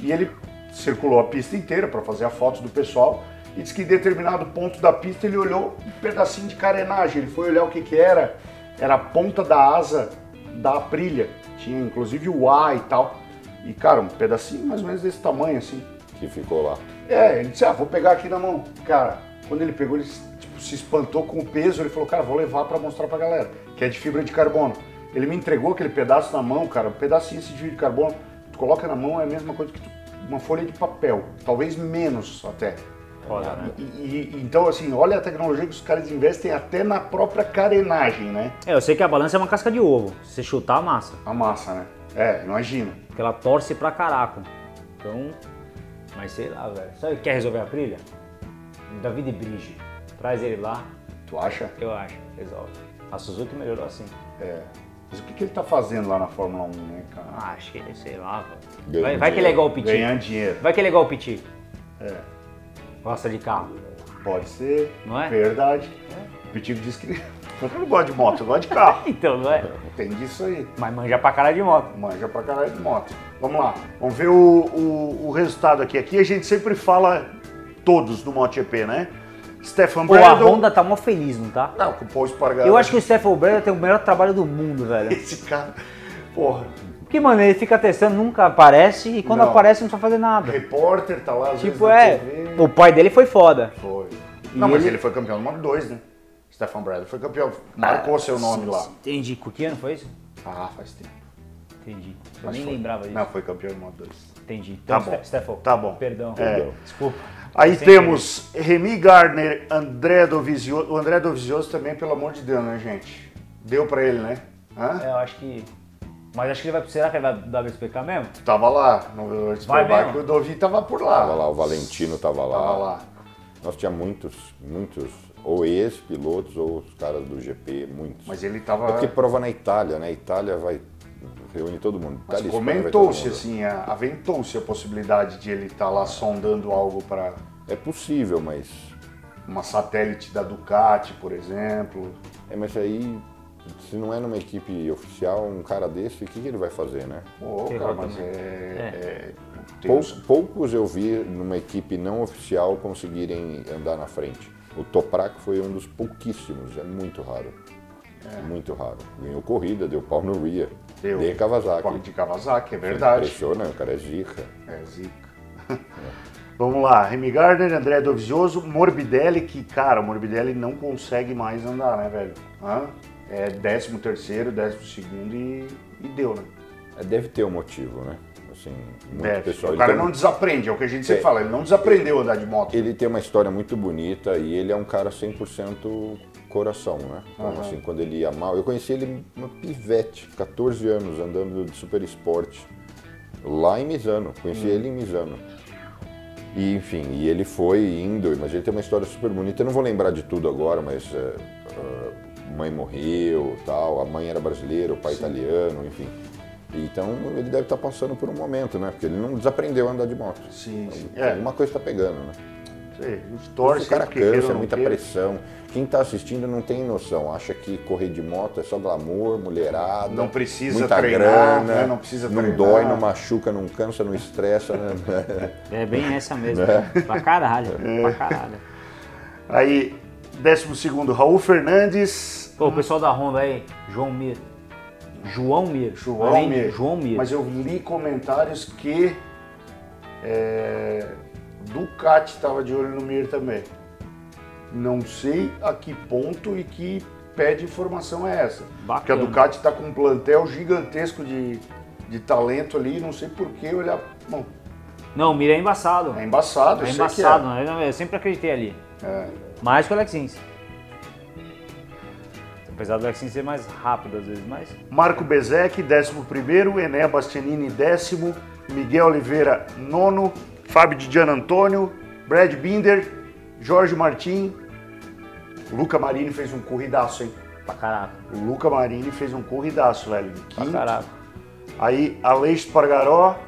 e ele circulou a pista inteira para fazer a foto do pessoal. E disse que em determinado ponto da pista ele olhou um pedacinho de carenagem. Ele foi olhar o que, que era. Era a ponta da asa da Aprilia. Tinha inclusive o A e tal. E, cara, um pedacinho mais ou menos desse tamanho, assim. Que ficou lá. É, ele disse, ah, vou pegar aqui na mão. Cara, quando ele pegou, ele tipo, se espantou com o peso. Ele falou, cara, vou levar pra mostrar pra galera. Que é de fibra de carbono. Ele me entregou aquele pedaço na mão, cara. Um pedacinho esse de fibra de carbono. Tu coloca na mão, é a mesma coisa que tu, uma folha de papel. Talvez menos até. Foda, né? E, e- então, assim, olha a tecnologia que os caras investem até na própria carenagem, né? É, eu sei que a balança é uma casca de ovo. Se você chutar, a massa. A massa, né? É, imagina. Porque ela torce pra caraco. Então, mas sei lá, velho. Sabe, quer resolver a trilha? David Brige. Traz ele lá, Tu acha? eu acho. Resolve. A Suzuki melhorou assim. É. Mas o que, que ele tá fazendo lá na Fórmula 1, né, cara? Ah, acho que ele, sei lá, velho. Vai, vai que ele é igual o Petit. Ganhando dinheiro. Vai que ele é igual o Petit. É. Gosta de carro. Pode ser. Não é? Verdade. O Pitico disse que eu não gosto de moto, eu gosto de carro. Então, não é? Tem disso aí. Mas manja pra caralho de moto. Manja pra caralho de moto. Vamos lá. Vamos ver o, o, o resultado aqui. Aqui a gente sempre fala todos do MotoGP, né? Stefan Pô, a Bradl. Honda tá mó feliz, não tá? Não, com o Paul Espargaro. Eu acho que o Stefan Bradley tem o melhor trabalho do mundo, velho. esse cara... Porra. Porque, mano, ele fica testando, nunca aparece, e quando Não. aparece não precisa fazer nada. Repórter tá lá, às Tipo, é. O pai dele foi foda. Foi. E Não, mas ele- ele foi campeão do Moto 2, né? Stefan Bradley foi campeão. Marcou seu nome lá. Entendi. Com que ano foi isso? Ah, faz tempo. Entendi. Eu Mas nem foi. lembrava disso. Não, foi campeão do Moto 2. Entendi. Tá Então, bom. Ste- Stefan. Tá bom. Perdão. É. Desculpa. Aí Sem temos Remy Gardner, André Dovizioso. O André Dovizioso também, pelo amor de Deus, né, gente? Deu pra ele, né? Hã? É, eu acho que. Mas acho que ele vai. Será que ele vai dar WSPK mesmo? Tava lá no mesmo? o Dovi tava por lá. Tava lá, o Valentino tava lá. Tava lá. Nós tinha muitos, muitos, ou ex-pilotos ou os caras do GP, muitos. Mas ele tava. É porque prova na Itália, né? Itália vai reúne todo mundo. Mas comentou-se mundo. assim, aventou-se a possibilidade de ele estar lá sondando algo para É possível, mas uma satélite da Ducati, por exemplo. é, mas aí se não é numa equipe oficial, um cara desse, o que, que ele vai fazer, né? Pô, cara, mas né? é. é, tem Pou- poucos eu vi numa equipe não oficial conseguirem andar na frente. O Toprak foi um dos pouquíssimos, é muito raro. Muito raro. Ganhou corrida, deu pau no Ria. Deu. De Kawasaki. Corre de Kawasaki, é verdade. Impressiona, o cara é zica. É, zica. Vamos lá, Remy Gardner, André Dovizioso, Morbidelli, que, cara, o Morbidelli não consegue mais andar, né, velho? Hã? É 13 terceiro, 12 segundo e, e deu, né? É, Deve ter um motivo, né? Assim, muito É, pessoal. o Ele cara tem- não desaprende, é o que a gente sempre É. fala, ele não desaprendeu a andar de moto. Ele tem uma história muito bonita e ele é um cara 100% coração, né? Então, assim, quando ele ia mal... Eu conheci ele uma pivete, 14 anos, andando de super esporte, lá em Misano. Conheci ele em Misano. E, enfim, e ele foi indo, mas ele tem uma história super bonita. Eu não vou lembrar de tudo agora, mas a mãe morreu, tal, a mãe era brasileira, o pai italiano, enfim. Então ele deve estar passando por um momento, né? Porque ele não desaprendeu a andar de moto. Sim, sim. É. É, Alguma coisa está pegando, né? sei, a gente torce o cara cansa, é muita queira. pressão. Quem está assistindo não tem noção, acha que correr de moto é só glamour, mulherada. Não precisa muita treinar, grana, né? Não precisa Não treinar. dói, não machuca, não cansa, não estressa. Né? É bem essa mesmo. Pra caralho. Pra caralho. Aí, décimo segundo, Raul Fernandes. Pô, o pessoal da Honda aí, João Mir. João Mir. João Além Mir. João Mir. Mas eu li comentários que é, Ducati estava de olho no Mir também. Não sei a que ponto e que pé de informação é essa. Porque a Bacana. Ducati está com um plantel gigantesco de, de talento ali, não sei por que olhar. Bom, Não, o Mir é embaçado. é embaçado, É embaçado, que né? eu sempre acreditei ali. é. Mais que o Alexins. Apesar do Alexins ser mais rápido às vezes, mas. Marco Bezek, 11º, Ené Bastianini, décimo, Miguel Oliveira, nono, Fábio de Gian Antônio, Brad Binder, Jorge Martin, Luca Marini fez um corridaço, hein? Pra caraca. O Luca Marini fez um corridaço, velho. de Pra quinto. caraca. Aí Aleix Pargaró,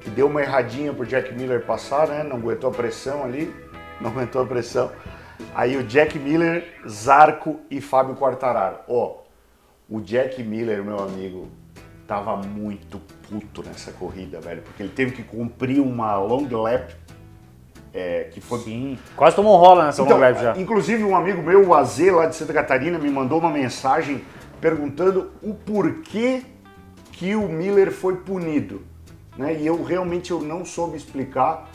que deu uma erradinha pro Jack Miller passar, né? Não aguentou a pressão ali, não aguentou a pressão. Aí o Jack Miller, Zarco e Fábio Quartararo. Ó, o Jack Miller, meu amigo, tava muito puto nessa corrida, velho, porque ele teve que cumprir uma long lap é, que foi Sim. Quase tomou rola nessa então, long lap já. Inclusive, um amigo meu, o AZ, lá de Santa Catarina, me mandou uma mensagem perguntando o porquê que o Miller foi punido. Né? E eu realmente eu não soube explicar.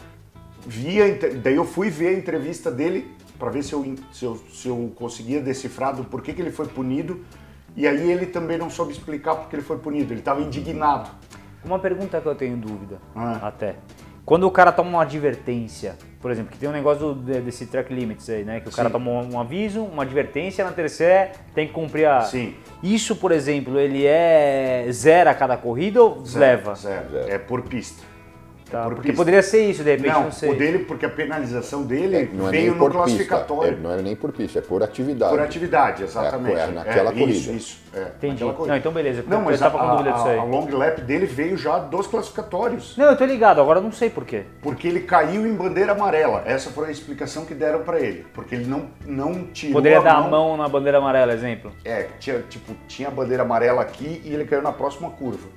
Vi a entre- daí eu fui ver a entrevista dele para ver se eu, se, eu, se eu conseguia decifrar do porquê que ele foi punido. E aí ele também não soube explicar porque ele foi punido. Ele estava indignado. Uma pergunta que eu tenho dúvida, Ah. até. Quando o cara toma uma advertência, por exemplo, que tem um negócio do- de- desse track limits aí, né? Que o cara Sim. toma um aviso, uma advertência, na terceira tem que cumprir a. Sim. Isso, por exemplo, ele é zero a cada corrida ou leva? Zero. Zero. É por pista. Tá, por porque pista. poderia ser isso, de repente, não, Não, sei. o dele, porque a penalização dele Não é veio no por pista, classificatório. é, não é nem por pista, é por atividade. Por atividade, exatamente. É, é naquela corrida. Isso, isso. É, Entendi. corrida. Não, então beleza, Não, eu mas a, com dúvida disso aí. a, a long lap dele veio já dos classificatórios. Não, eu tô ligado, agora eu não sei por quê. Porque ele caiu em bandeira amarela. Essa foi a explicação que deram pra ele. Porque ele não, não tirou Poderia a dar mão. a mão na bandeira amarela, exemplo. É, tinha, tipo, tinha a bandeira amarela aqui e ele caiu na próxima curva.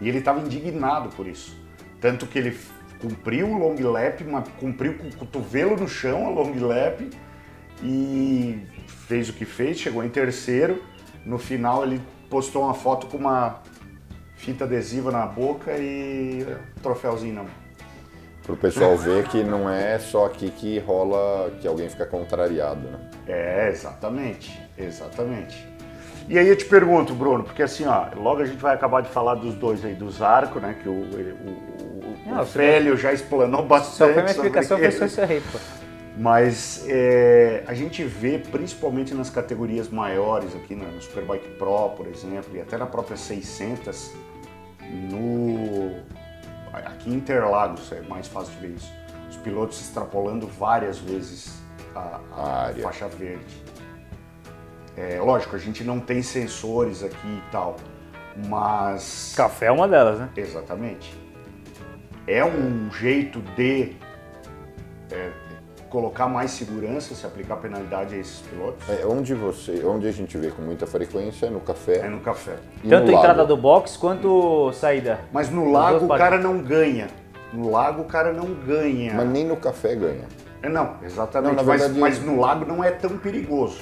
E ele estava indignado por isso. Tanto que ele cumpriu o long lap, cumpriu com o cotovelo no chão a long lap e fez o que fez, chegou em terceiro. No final ele postou uma foto com uma fita adesiva na boca e um troféuzinho na mão. Para o pessoal ver que não é só aqui que rola, que alguém fica contrariado, né? É, exatamente, exatamente. E aí eu te pergunto, Bruno, porque assim, ó, logo a gente vai acabar de falar dos dois aí, do Zarco, né, que o, o, Não, o você Félio já explanou Só bastante foi minha sobre explicação, foi só isso aí, pô. Mas é, a gente vê, principalmente nas categorias maiores, aqui na- no Superbike Pro, por exemplo, e até na própria 600, no, aqui em Interlagos é mais fácil de ver isso, os pilotos extrapolando várias vezes a, a A área. faixa verde. É, lógico, a gente não tem sensores aqui e tal, mas... Café é uma delas, né? Exatamente. É um jeito de é, colocar mais segurança, se aplicar penalidade a esses pilotos. É, onde você, onde a gente vê com muita frequência é no café É no café. e Tanto no entrada do box quanto saída. Mas no lago o cara não ganha. No lago o cara não ganha. Mas nem no café ganha. É, Não, exatamente. Não, mas, verdade- mas no lago não é tão perigoso.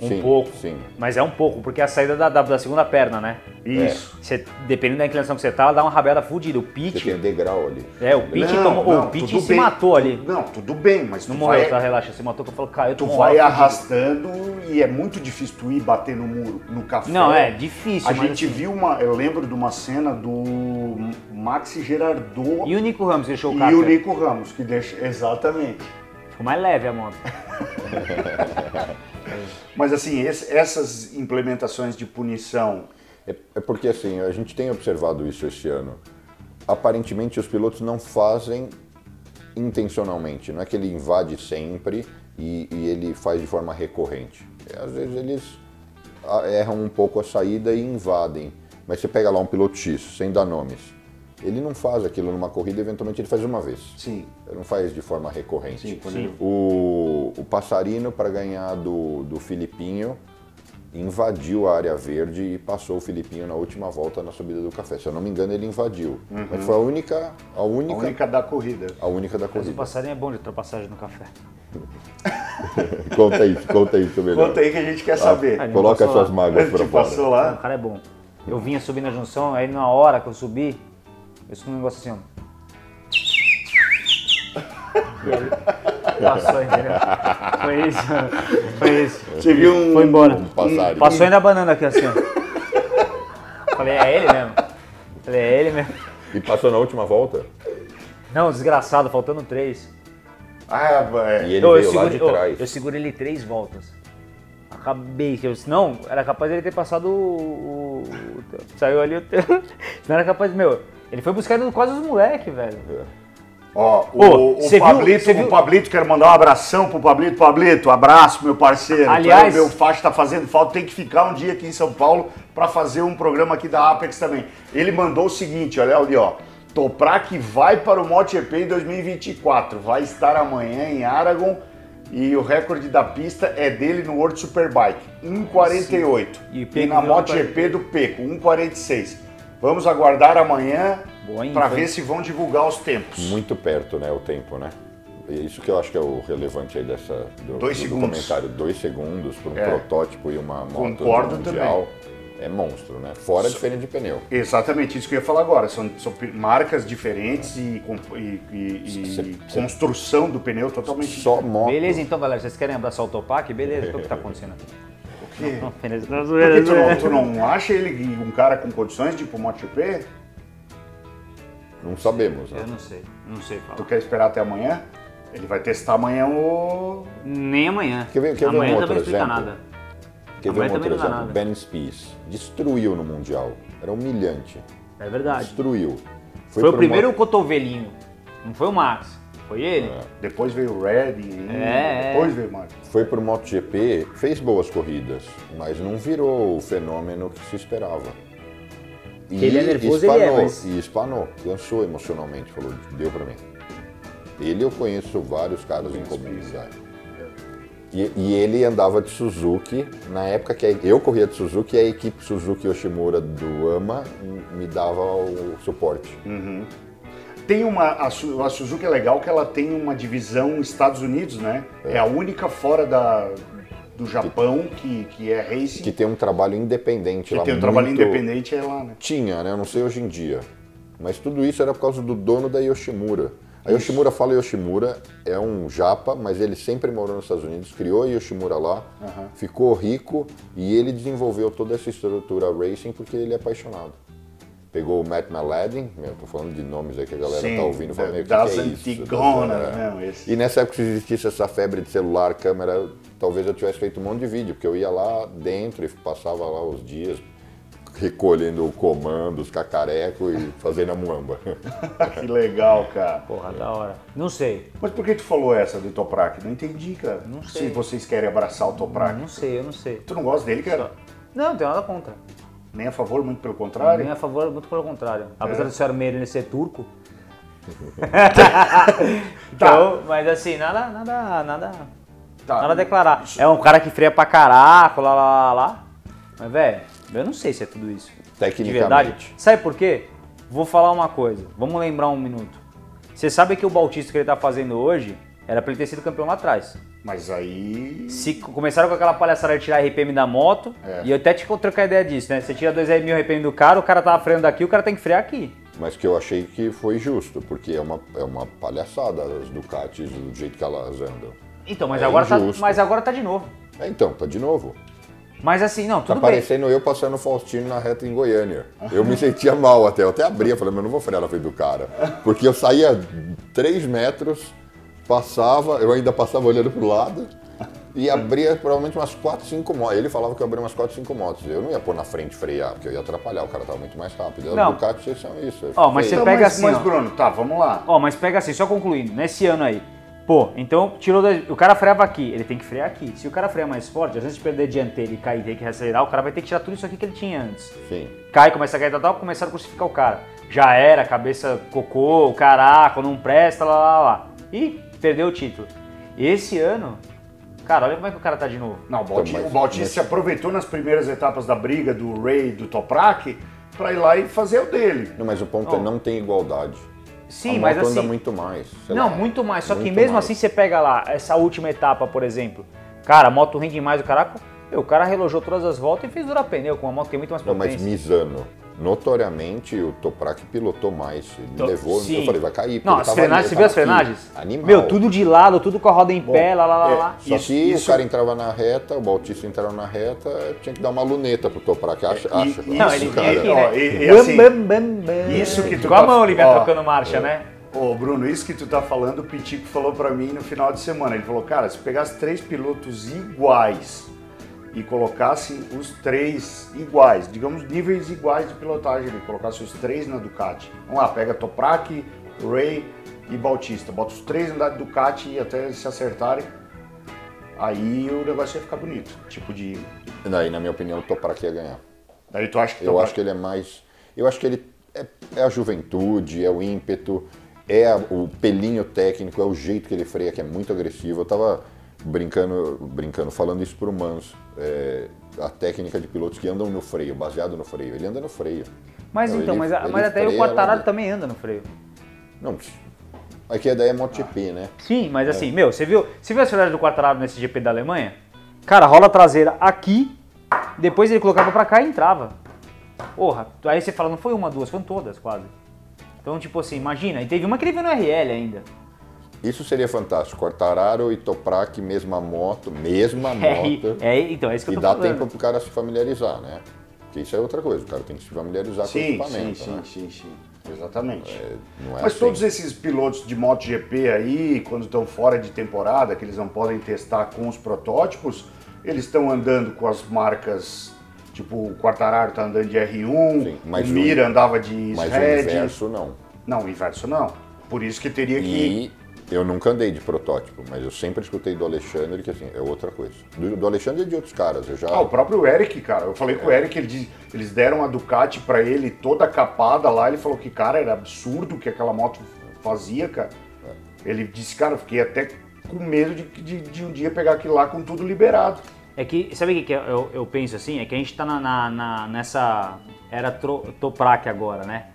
Um sim, pouco. Sim. Mas é um pouco, porque é a saída da, da, da segunda perna, né? Isso. Você, dependendo da inclinação que você tá, ela dá uma rabeada fudida. O Você Pete. tem degrau ali. É, o Pete Não, tomou. não, o tudo se bem. matou ali. Não, tudo bem, mas Não tu morreu, vai, tá? Relaxa, se matou que eu falo, caiu, tu um vai fudido. arrastando e é muito difícil tu ir bater no muro, no café. Não, é difícil, A gente assim- viu uma, eu lembro de uma cena do Maxi Gerardot E o Nico Ramos que deixou o e carro. o Nico Ramos, que deixa. Exatamente. Ficou mais leve a moto. Mas assim, esse- essas implementações de punição. É, é porque assim, a gente tem observado isso esse ano. Aparentemente os pilotos não fazem intencionalmente, não é que ele invade sempre e, e ele faz de forma recorrente. É, às vezes eles erram um pouco a saída e invadem. Mas você pega lá um piloto X, sem dar nomes, ele não faz aquilo numa corrida, eventualmente ele faz uma vez. Sim. Não faz de forma recorrente. Sim, Sim. O, o Passarino, para ganhar do, do Filipinho, invadiu a área verde e passou o Filipinho na última volta na subida do café. Se eu não me engano, ele invadiu. Mas foi a única, a A única, única da corrida. a única da Mas o corrida. passarinho é bom de ultrapassagem no café. conta isso, conta isso melhor. Conta aí que a gente quer saber. Ah, Coloca suas lá. mágoas pra te fora. passou O lá? cara é bom. Eu vinha subir na junção, aí na hora que eu subi, eu escutei um negócio assim, ó. Aí, passou, entendeu? Foi isso, foi isso. Você viu um. Foi embora. Um passarinho. Passou ainda a banana aqui assim, ó. Falei, é ele mesmo. Falei, é ele mesmo. E passou na última volta? Não, desgraçado, faltando três. Ah, é. E ele Ô, veio eu, lá segurei, de ô, trás. eu segurei ele três voltas. Acabei, que eu não, era capaz dele ter passado o. o- o- saiu ali o teu. Não era capaz, meu. Ele foi buscar quase os moleques, velho. Ó, o, o, cê viu- Pablito, cê viu- o Pablito, quero mandar um abração pro Pablito. Pablito, abraço, meu parceiro. Aliás- o meu faixa tá fazendo falta, tem que ficar um dia aqui em São Paulo para fazer um programa aqui da Apex também. Ele mandou o seguinte, olha ali, ó. Toprak vai para o MotoGP em 2024. Vai estar amanhã em Aragon e o recorde da pista é dele no World Superbike, 1,48. E E, o na MotoGP do Peco, 1,46. Vamos aguardar amanhã? Para Foi- ver se vão divulgar os tempos. Muito perto, né, o tempo, né? E Isso que eu acho que é o relevante aí dessa, do, Dois do segundos. comentário. Dois segundos para um É. protótipo e uma moto Concordo mundial. É monstro, né? Fora a diferença de pneu. Exatamente isso que eu ia falar agora. São, são marcas diferentes e, e- e- e Cê- cê- construção do pneu totalmente Só moto. Beleza, então, galera, vocês querem abraçar o Topac? Beleza, o que tá acontecendo aqui? diferente. Não, beleza. Por que tu não, tu não acha ele um cara com condições de ir pro MotoGP? Não sabemos, né? Eu não sei, não sei Tu falar. quer esperar até amanhã? Ele vai testar amanhã o. Nem amanhã. Quer ver- quer ver um amanhã outro também não explica exemplo? nada. Quer ver Amanhã um outro exemplo? nada. Ben Spies. Destruiu no Mundial. Era humilhante. É verdade. Destruiu. Foi, o pro primeiro moto- cotovelinho. Não foi o Max. Foi ele. Depois veio o Redding, É, é. depois veio o Mark. Foi pro MotoGP, fez boas corridas, mas não virou o fenômeno que se esperava. E Ele é nervoso, ele é, espanou, mas- E espanou, cansou emocionalmente, falou, deu pra mim. Ele eu conheço vários caras em comunidade. E, e ele andava de Suzuki, na época que eu corria de Suzuki, a equipe Suzuki Yoshimura do AMA me dava o suporte. Tem uma. A, Su- a Suzuki é legal que ela tem uma divisão Estados Unidos, né? É, a única fora da, do Japão que, que é racing. Que tem um trabalho independente que lá. tem um trabalho muito- independente é lá, né? Tinha, né? Eu não sei hoje em dia. Mas tudo isso era por causa do dono da Yoshimura. A Yoshimura fala Yoshimura, é um japa, mas ele sempre morou nos Estados Unidos, criou a Yoshimura lá, ficou rico e ele desenvolveu toda essa estrutura racing porque ele é apaixonado. Pegou o Matt Maladin, meu, tô falando de nomes aí que a galera Sim, tá ouvindo, falando, meu, o que das que é isso? Antigonas, é. não, esse. E nessa época, se existisse essa febre de celular, câmera, talvez eu tivesse feito um monte de vídeo, porque eu ia lá dentro e passava lá os dias recolhendo o comando, os cacarecos e fazendo a muamba. que legal, cara. Porra, da hora. Não sei. Mas por que tu falou essa do Toprak? Não entendi, cara. Não sei. Se vocês querem abraçar o Toprak. Não sei, eu não sei. Tu não gosta dele, cara? Não, não tenho nada contra. Nem a favor, muito pelo contrário? Nem a favor, muito pelo contrário. Apesar É. do senhor Meire ser turco. então, mas assim, nada, nada, nada, Tá. nada a declarar. É um cara que freia pra caraca, lá, lá, lá, lá. Mas, velho, eu não sei se é tudo isso. De verdade. Sabe por quê? Vou falar uma coisa. Vamos lembrar um minuto. Você sabe que o Bautista que ele tá fazendo hoje era pra ele ter sido campeão lá atrás. Mas aí. Se começaram com aquela palhaçada de tirar RPM da moto, É. e eu até te trocar ideia disso, né? Você tira 2 mil RPM do cara, o cara tava freando aqui, o cara tem que frear aqui. Mas que eu achei que foi justo, porque é uma, é uma palhaçada as Ducatis do jeito que elas andam. Então, mas, É agora tá, mas agora tá de novo. É, então, tá de novo. Mas assim, não, Tá tudo bem. parecendo eu passando Faustino na reta em Goiânia. Eu me sentia mal até, eu até abria, falei, mas eu não vou frear na frente do cara. Porque eu saía 3 metros, passava, eu ainda passava olhando pro lado e abria provavelmente umas 4, 5 motos. Ele falava que eu abria umas 4, 5 motos. Eu não ia pôr na frente e frear, porque eu ia atrapalhar, o cara tava muito mais rápido. Não. Ducati vocês são isso. Ó, mas feio. você pega mas, assim, mas ó. Bruno, tá, vamos lá. Ó, mas pega assim, só concluindo, nesse ano aí. Pô, então tirou da- o cara freava aqui, ele tem que frear aqui. Se o cara freia mais forte, às vezes de perder dianteira e cair e ter que acelerar, o cara vai ter que tirar tudo isso aqui que ele tinha antes. Sim. Cai, começa a cair tal, tal, começaram a crucificar o cara. Já era, cabeça cocô, caraca, não presta, lá, lá, lá. E perdeu o título. Esse ano, cara, olha como é que o cara tá de novo. Não, o Bautista, mas- o Bautista mas- se aproveitou nas primeiras etapas da briga do Ray do Toprak pra ir lá e fazer o dele. Não, mas o ponto é Ó. não tem igualdade. Sim, a mas moto anda assim. muito mais. Não, lá, muito mais. Só que muito mesmo mais. assim você pega lá, essa última etapa, por exemplo. Cara, a moto rende mais, o caraca. O cara relojou todas as voltas e fez durar pneu com uma moto que tem muito mais Não, mas potência. Misano, notoriamente o Toprak pilotou mais. Ele Então, levou, sim. eu falei, vai cair. Não, as frenagens, ali, você viu as frenagens? Animal. Meu, tudo de lado, tudo com a roda em pé, lá, lá, lá, é, lá. Só Isso- que isso- o cara entrava na reta, o Bautista entrava na reta, tinha que dar uma luneta pro Toprak. Acha, E- acha. Não, Isso, ele cara. tinha que, Ó, né? e- e Bam, assim, bam, bam, bam. isso que tu Com a tá- mão ele vai trocando marcha, né? Ô, Bruno, isso que tu tá falando, o Pitico falou pra mim no final de semana. Ele falou, cara, se pegasse três pilotos iguais e colocasse os três iguais, digamos níveis iguais de pilotagem, ele colocasse os três na Ducati. Vamos lá, pega Toprak, Ray e Bautista. Bota os três na Ducati e até se acertarem. Aí o negócio ia ficar bonito. Tipo de. Daí, na minha opinião, o Toprak ia ganhar. Daí tu acha que Eu Toprak- acho que ele é mais. Eu acho que ele é, é a juventude, é o ímpeto, é a- o pelinho técnico, é o jeito que ele freia, que é muito agressivo. Eu tava brincando, brincando falando isso pro Manso. É, a técnica de pilotos que andam no freio, baseado no freio. Ele anda no freio. Mas Então, então, ele- mas, ele mas até o Quartararo também anda no freio. Não, aqui daí é MotoGP, né? Sim, mas assim, meu, você viu, você viu a velocidade do Quartararo nesse GP da Alemanha? Cara, rola traseira aqui, depois ele colocava pra cá e entrava. Porra, aí você fala, não foi uma, duas, foram todas quase. Então, tipo assim, imagina, e teve uma que ele viu no RL ainda. Isso seria fantástico. Quartararo e Toprak, mesma moto, mesma É, moto. é, então, é isso que e eu tô dá falando. tempo pro cara se familiarizar, né? Porque isso é outra coisa, o cara tem que se familiarizar com o Sim, sim, equipamento. sim, né? sim, sim. Exatamente. Não é Mas assim. todos esses pilotos de MotoGP aí, quando estão fora de temporada, que eles não podem testar com os protótipos, eles estão andando com as marcas, tipo o Quartararo tá andando de R1, Sim, mas o o- Mira andava de Mas o Red. inverso não. Não, o inverso não. Por isso que teria que... Eu nunca andei de protótipo, mas eu sempre escutei do Alexandre que assim, é outra coisa. Do, do Alexandre e de outros caras. Eu já. Ah, o próprio Eric, cara. Eu falei com o Eric, ele diz- eles deram a Ducati pra ele toda capada lá. Ele falou que, cara, era absurdo o que aquela moto fazia, cara. Ele disse, cara, eu fiquei até com medo de, de, de um dia pegar aquilo lá com tudo liberado. É que, sabe o que, que eu, eu penso assim? É que a gente tá na, na- na- nessa era tro, Toprak agora, né?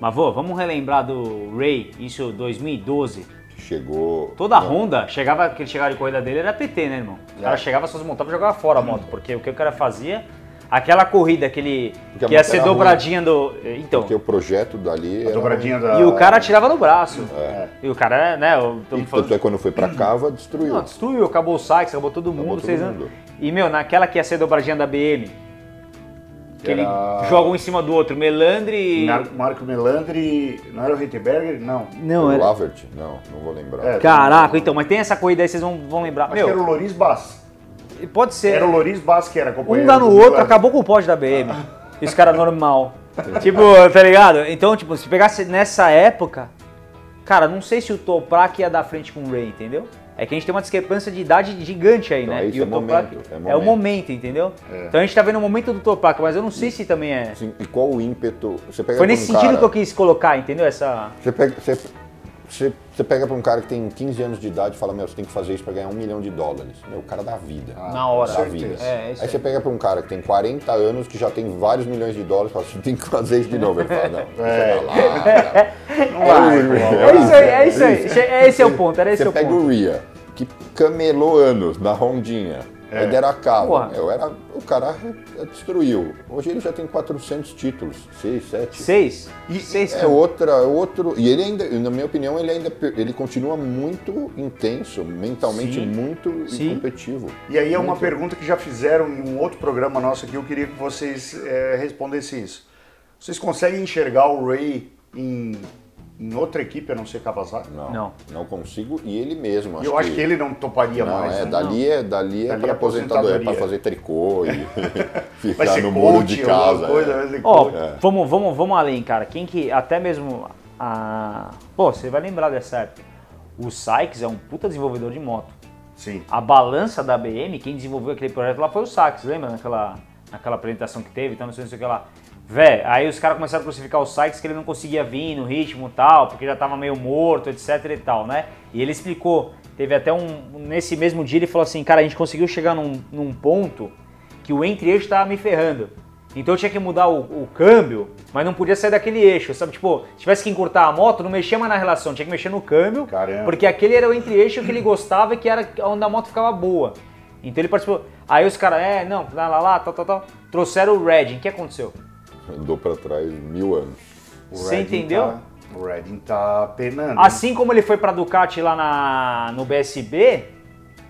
Mas, vô, vamos relembrar do Ray, isso 2012. Chegou. Toda a Honda, chegava, aquele chegava de corrida dele era PT, né, irmão? O cara É. chegava, só montava e jogava fora a moto, porque o que o cara fazia, aquela corrida, aquele Porque a que ia ser era dobradinha do. Então. Porque o projeto dali. A era- dobradinha da... E o cara atirava no braço. É. E o cara, né? Eu, E tô tanto falando, é quando foi pra Cava, destruiu. não, destruiu, acabou o Sykes, acabou todo mundo, todo vocês mundo. E, meu, naquela que ia ser dobradinha da BM, que ele Era- joga um em cima do outro, Melandre e. Mar- Marco Melandri, não era o Reitenberger? Não. Não, o era. Lavert? Não, não vou lembrar. É, Caraca, então, mas tem essa corrida aí, vocês vão, vão lembrar. Acho que era o Meu, Loris Bass. pode ser. Era o Loris Bass que era companheiro Um dá no outro, acabou com o pódio da BM. E os caras normal. tipo, tá ligado? Então, tipo, se pegasse nessa época, cara, não sei se o Toprak ia dar frente com o Ray, entendeu? É que a gente tem uma discrepância de idade gigante aí, Então, né? isso e o é momento, é é, o momento. momento, entendeu? Então a gente tá vendo o momento do Toprak, mas eu não sei se também é. Assim, e qual o ímpeto? Você pega Foi nesse um sentido cara- que eu quis colocar, entendeu? Essa. Você pega, você, você, você pega pra um cara que tem 15 anos de idade e fala, meu, você tem que fazer isso pra ganhar um milhão de dólares. Meu, o cara dá vida. Na hora. Com vida. É, isso aí você pega pra um cara que tem 40 anos, que já tem vários milhões de dólares, e fala, você tem que fazer isso de novo. Ele fala, não, É. você vai lá. Não É isso aí, é isso aí. Esse é o ponto, era esse Você o pega ponto. o Ria, que camelou anos na rondinha. Aí deram a cava. Porra. Eu era, o cara destruiu. Hoje ele já tem 400 títulos, 6, 7. Seis? E- Seis. É outra, é outro. E ele ainda, na minha opinião, ele ainda ele continua muito intenso, mentalmente Sim. muito Sim. competitivo. E aí é uma Muito. pergunta que já fizeram em um outro programa nosso aqui, eu queria que vocês é, respondessem isso. Vocês conseguem enxergar o Ray em, em outra equipe a não ser Kawasaki? Não, Não. não, consigo. E ele mesmo. E eu acho que ele não toparia Não, mais, é, né? dali é, dali é Dali para é aposentadoria, é para aposentadoria. fazer tricô e Vai ficar ser no muro de casa. coisa, é. vai ser Ó, coach. vamos, vamos, vamos além, cara. Quem que. Até mesmo a. Pô, você vai lembrar dessa época. O Sykes é um puta desenvolvedor de moto. Sim. A balança da BM, quem desenvolveu aquele projeto lá foi o Sykes, lembra naquela, naquela apresentação que teve, então não sei, não sei o que lá. Vé, aí os caras começaram a crucificar o Sykes que ele não conseguia vir no ritmo e tal, porque já tava meio morto, etc e tal, né? E ele explicou, teve até um. Nesse mesmo dia ele falou assim, cara, a gente conseguiu chegar num, num ponto que o entre-eixo tava me ferrando. Então eu tinha que mudar o, o câmbio, mas não podia sair daquele eixo, sabe? Tipo, se tivesse que encurtar a moto, não mexia mais na relação, tinha que mexer no câmbio, Caramba. porque aquele era o entre-eixo que ele gostava e que era onde a moto ficava boa. Então ele participou. Aí os caras, é, não, lá, lá, lá, tal, tal, tal. Trouxeram o Redding. O que aconteceu? Andou para trás mil anos. O Você Redding entendeu? tá- o Redding tá penando. Assim como ele foi pra Ducati lá na, no BSB,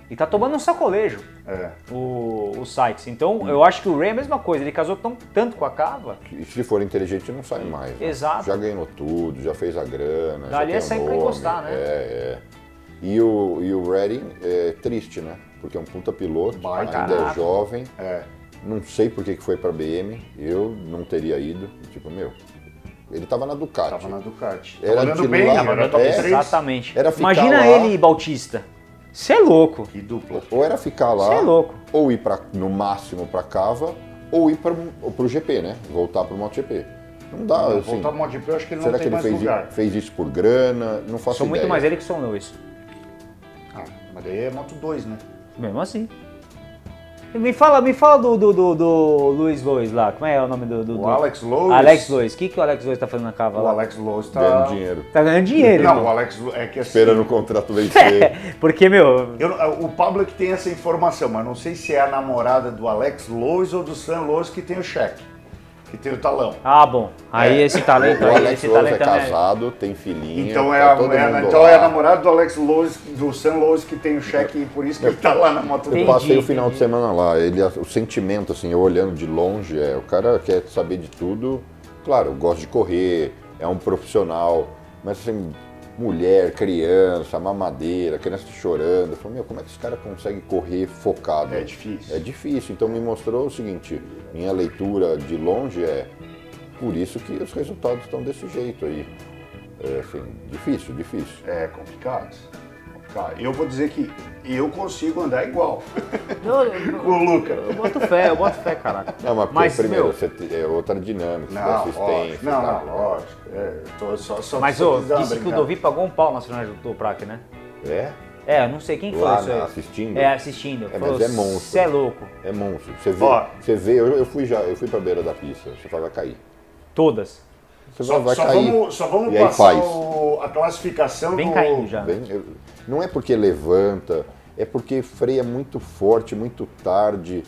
ele tá tomando um sacolejo, É. o, o Sykes. Então eu acho que o Ray é a mesma coisa. Ele casou tão, tanto com a Cava. E se for inteligente, não sai mais. né? Exato. Já ganhou tudo, já fez a grana. Dali já é sair pra nome. encostar, né? É, é. E o, e o Redding é triste, né? Porque é um puta piloto, Baita. ainda é Caraca. jovem. É. Não sei por que que foi pra BM, eu não teria ido. Tipo, meu, ele tava na Ducati. Tava na Ducati. Era Tava bem, lá, era é, top é, 3. Exatamente. Era ficar Imagina lá- ele e Bautista. Você é louco. Que dupla. Ou era ficar lá, Você é louco. ou ir pra, no máximo pra Cava, ou ir para pro GP, né? Voltar pro MotoGP. Não dá, assim. Voltar pro MotoGP, eu acho que ele não Será tem que ele mais fez, lugar. fez isso por grana? Não faço Sou muito ideia. mais ele que São Lewis. Ah, mas daí é Moto 2, né? Mesmo assim. Me fala, me fala do, do, do, do Luiz Lois lá. Como é o nome do. do O do- Alex Lois. Lois. Lois. O que, que o Alex Lois tá fazendo na cava O lá? Alex Lois tá... Ganhando dinheiro. Tá ganhando dinheiro. Não, irmão. o Alex Lois é que assim... Esperando o contrato vencer. Porque, meu, Eu, o Pablo é que tem essa informação, mas não sei se é a namorada do Alex Lois ou do Sam Lois que tem o cheque, que tem o talão. Ah, bom. Aí É. esse talento o Alex esse Rose é também. casado, tem filhinha. Então, é tá a, é a- mundo então lá. é a namorada do Alex Lois, do Sam Lois que tem o cheque e por isso que ele tá lá na moto. Eu passei o final entendi. de semana lá, ele, o sentimento, assim, eu olhando de longe, é, o cara quer saber de tudo. Claro, gosta de correr, é um profissional, mas assim, mulher, criança, mamadeira, criança chorando. Eu falei, meu, como é que esse cara consegue correr focado? É difícil. É difícil. Então me mostrou o seguinte, minha leitura de longe é por isso que os resultados estão desse jeito aí. É assim, difícil, difícil. É complicado. Complicado. Eu vou dizer que eu consigo andar igual Eu, eu, com o Luca. eu boto fé, eu boto fé, caraca. Não, mas, Mas, primeiro meu, você é outra dinâmica, Não, assistência. lógico. Não, tá? não, lógico. É, tô só, só mas ô, disse que o brincar. Dovi pagou um pau na Sonora do Toprac, né? É? É, eu não sei quem foi isso aí. assistindo? É, assistindo. É, Falou, mas é monstro. Você é louco. É monstro. Você vê, Ó. você vê eu, eu fui já, eu fui pra beira da pista, você fala, vai cair. Todas. Você Só, vai, só cair. vamos, só vamos e aí passar faz. o- a classificação Vem do... caindo já. Bem, não é porque levanta, é porque freia muito forte, muito tarde.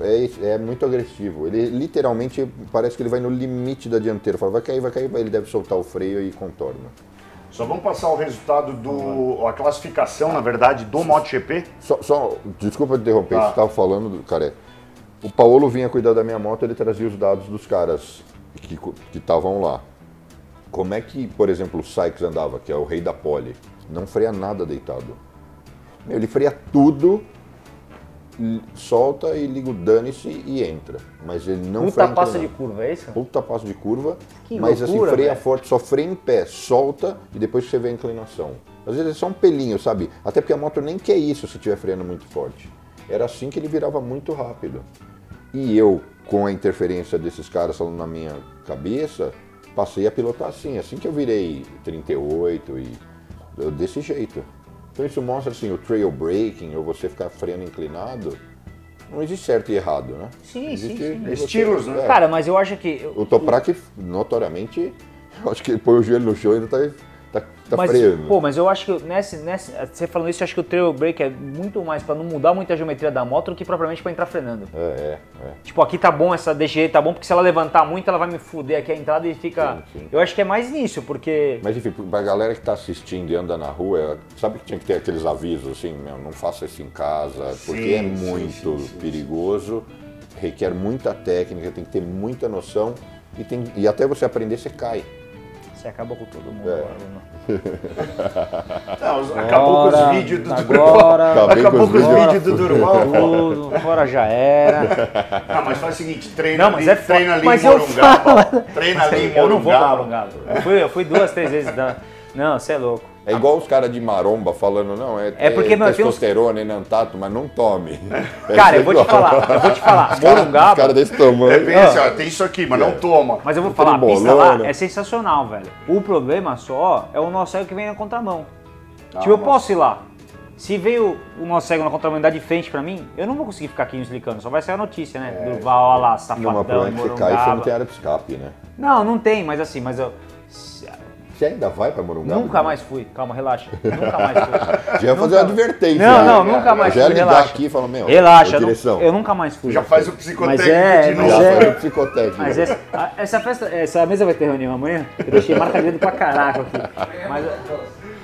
É, é muito agressivo. Ele literalmente parece que ele vai no limite da dianteira. Fala, vai cair, vai cair, ele deve soltar o freio e contorna. Só vamos passar o resultado do... a classificação, na verdade, do MotoGP. Só, só desculpa te interromper, Tá. você estava falando, do, cara. O Paulo vinha cuidar da minha moto, ele trazia os dados dos caras que estavam lá. Como é que, por exemplo, o Sykes andava, que é o rei da pole, não freia nada deitado. Meu, ele freia tudo, solta e liga o dane-se e entra. Mas ele não Puta freia passa de inclinado. curva, é isso? Puta passo de curva, Que mas loucura, assim, freia velho. forte, só freia em pé, solta e depois você vê a inclinação. Às vezes é só um pelinho, sabe? Até porque a moto nem quer isso se estiver freando muito forte. Era assim que ele virava muito rápido. E eu, com a interferência desses caras falando na minha cabeça, passei a pilotar assim, assim que eu virei 38 e eu- desse jeito. Então isso mostra assim, o trail braking, ou você ficar freando inclinado, não existe certo e errado, né? Sim, Existe sim, sim. Estilos, né? é. Cara, mas eu acho que. O Toprak, notoriamente, eu acho que ele põe o joelho no chão e ainda tá, tá tá mas, freando. Pô, mas eu acho que nesse, nesse, você falando isso, eu acho que o trail brake é muito mais pra não mudar muito a geometria da moto do que propriamente pra entrar frenando. É, é, é. Tipo, aqui tá bom, essa jeito tá bom, porque se ela levantar muito, ela vai me fuder aqui a entrada e fica. Sim, sim. Eu acho que é mais nisso, porque. Mas enfim, pra galera que tá assistindo e anda na rua, sabe que tinha que ter aqueles avisos assim, meu, não faça isso em casa, porque é Sim, sim, muito sim, sim, perigoso, requer muita técnica, tem que ter muita noção e, tem, e até você aprender você cai. Você acabou com todo mundo É. agora, acabou com os Agora, vídeos do agora, Durval. Acabou com os com os vídeos. do Durval. Tudo, fora já era. Ah, mas faz o seguinte, treina Não, mas ali, é treina ali Mas em eu Morungaba. falo. Treina ali em Eu não vou pra Morungaba. Morungaba. Eu fui, eu fui duas, três vezes. da- Não, você é louco. É igual os caras de maromba falando, não, é, É porque, meu, tem uns- testosterona, enantato, mas não tome. Cara, eu vou te falar, eu vou te falar. Os caras Morungaba. cara desse É tamanho. bem assim, ó, tem isso aqui, mas não toma. Mas eu vou falar, a pista lá é sensacional, velho. O problema só é o nosso cego que vem na contramão. Ah, tipo, eu mas- posso ir lá. Se veio o nosso cego na contramão e dar de frente pra mim, eu não vou conseguir ficar aqui me explicando. Só vai sair a notícia, né? Durval, olha lá, safadão, em que você cai, você não tem área de escape, né? Não, não tem, mas assim, mas eu... Você ainda vai pra Morungaba? Nunca mais fui. Calma, relaxa. Nunca mais fui. Já ia fazer uma advertência. Não, né? não, nunca mais Já fui, ligar relaxa. aqui e falar, meu, Relaxa, direção. eu nunca mais fui. Já faz o psicotécnico é, de mas Já novo. é. foi o psicotécnico. Mas essa festa, essa mesa vai ter reunião amanhã? Eu deixei marca dedo pra caraca aqui. Mas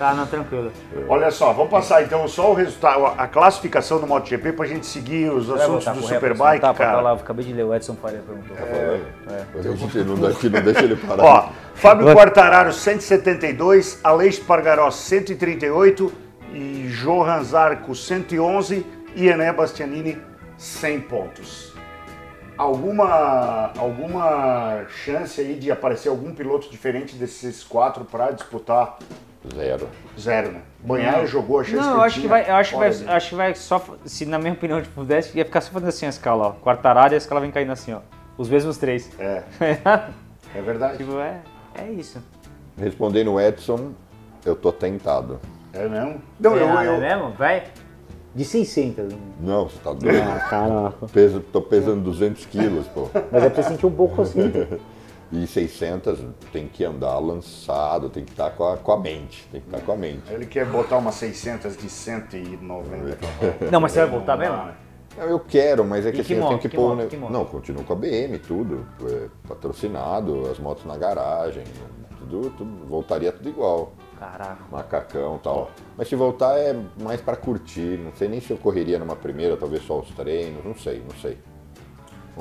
tá, não, tranquilo. Olha só, vamos passar então só o resultado, a classificação do MotoGP pra gente seguir os assuntos do Superbike, Tá, cara. lá, eu acabei de ler, o Edson Faria perguntou. A gente não, que não deixa ele parar. Ó, Fábio Quartararo 172, Aleix Pargaró 138 e Johan Zarco 111 e Ené Bastianini 100 pontos. Alguma, alguma chance aí de aparecer algum piloto diferente desses quatro para disputar Zero. zero, né? Banhar jogou a chance Não, que eu acho que tinha. vai, eu acho que vai, acho que vai só, se na minha opinião tipo, pudesse, ia ficar só fazendo assim a escala, ó. Quartararo e a escala vem caindo assim, ó. Os mesmos três. É, é verdade. tipo, é, é isso. Respondendo o Edson, eu tô tentado. É mesmo? Não, eu, é, eu, é mesmo? Vai. De 600. Não, você tá doido. Ah, caraca. Peso, tô pesando 200 quilos, pô. Mas é pra você sentir um pouco assim. E 600 tem que andar lançado, tem que estar com, a, com a mente. Tem que estar com a mente. ele quer botar umas 600 de 190. Não, mas você vai voltar mesmo? Não, Eu quero, mas é que, E que assim, eu tenho que Que pôr. moto? né? Que moto? Não, continuo com a BM, tudo. é, patrocinado, as motos na garagem, tudo, tudo, voltaria tudo igual. Caraca. Macacão e tal. Mas se voltar é mais pra curtir. Não sei nem se eu correria numa primeira, talvez só os treinos, não sei, não sei.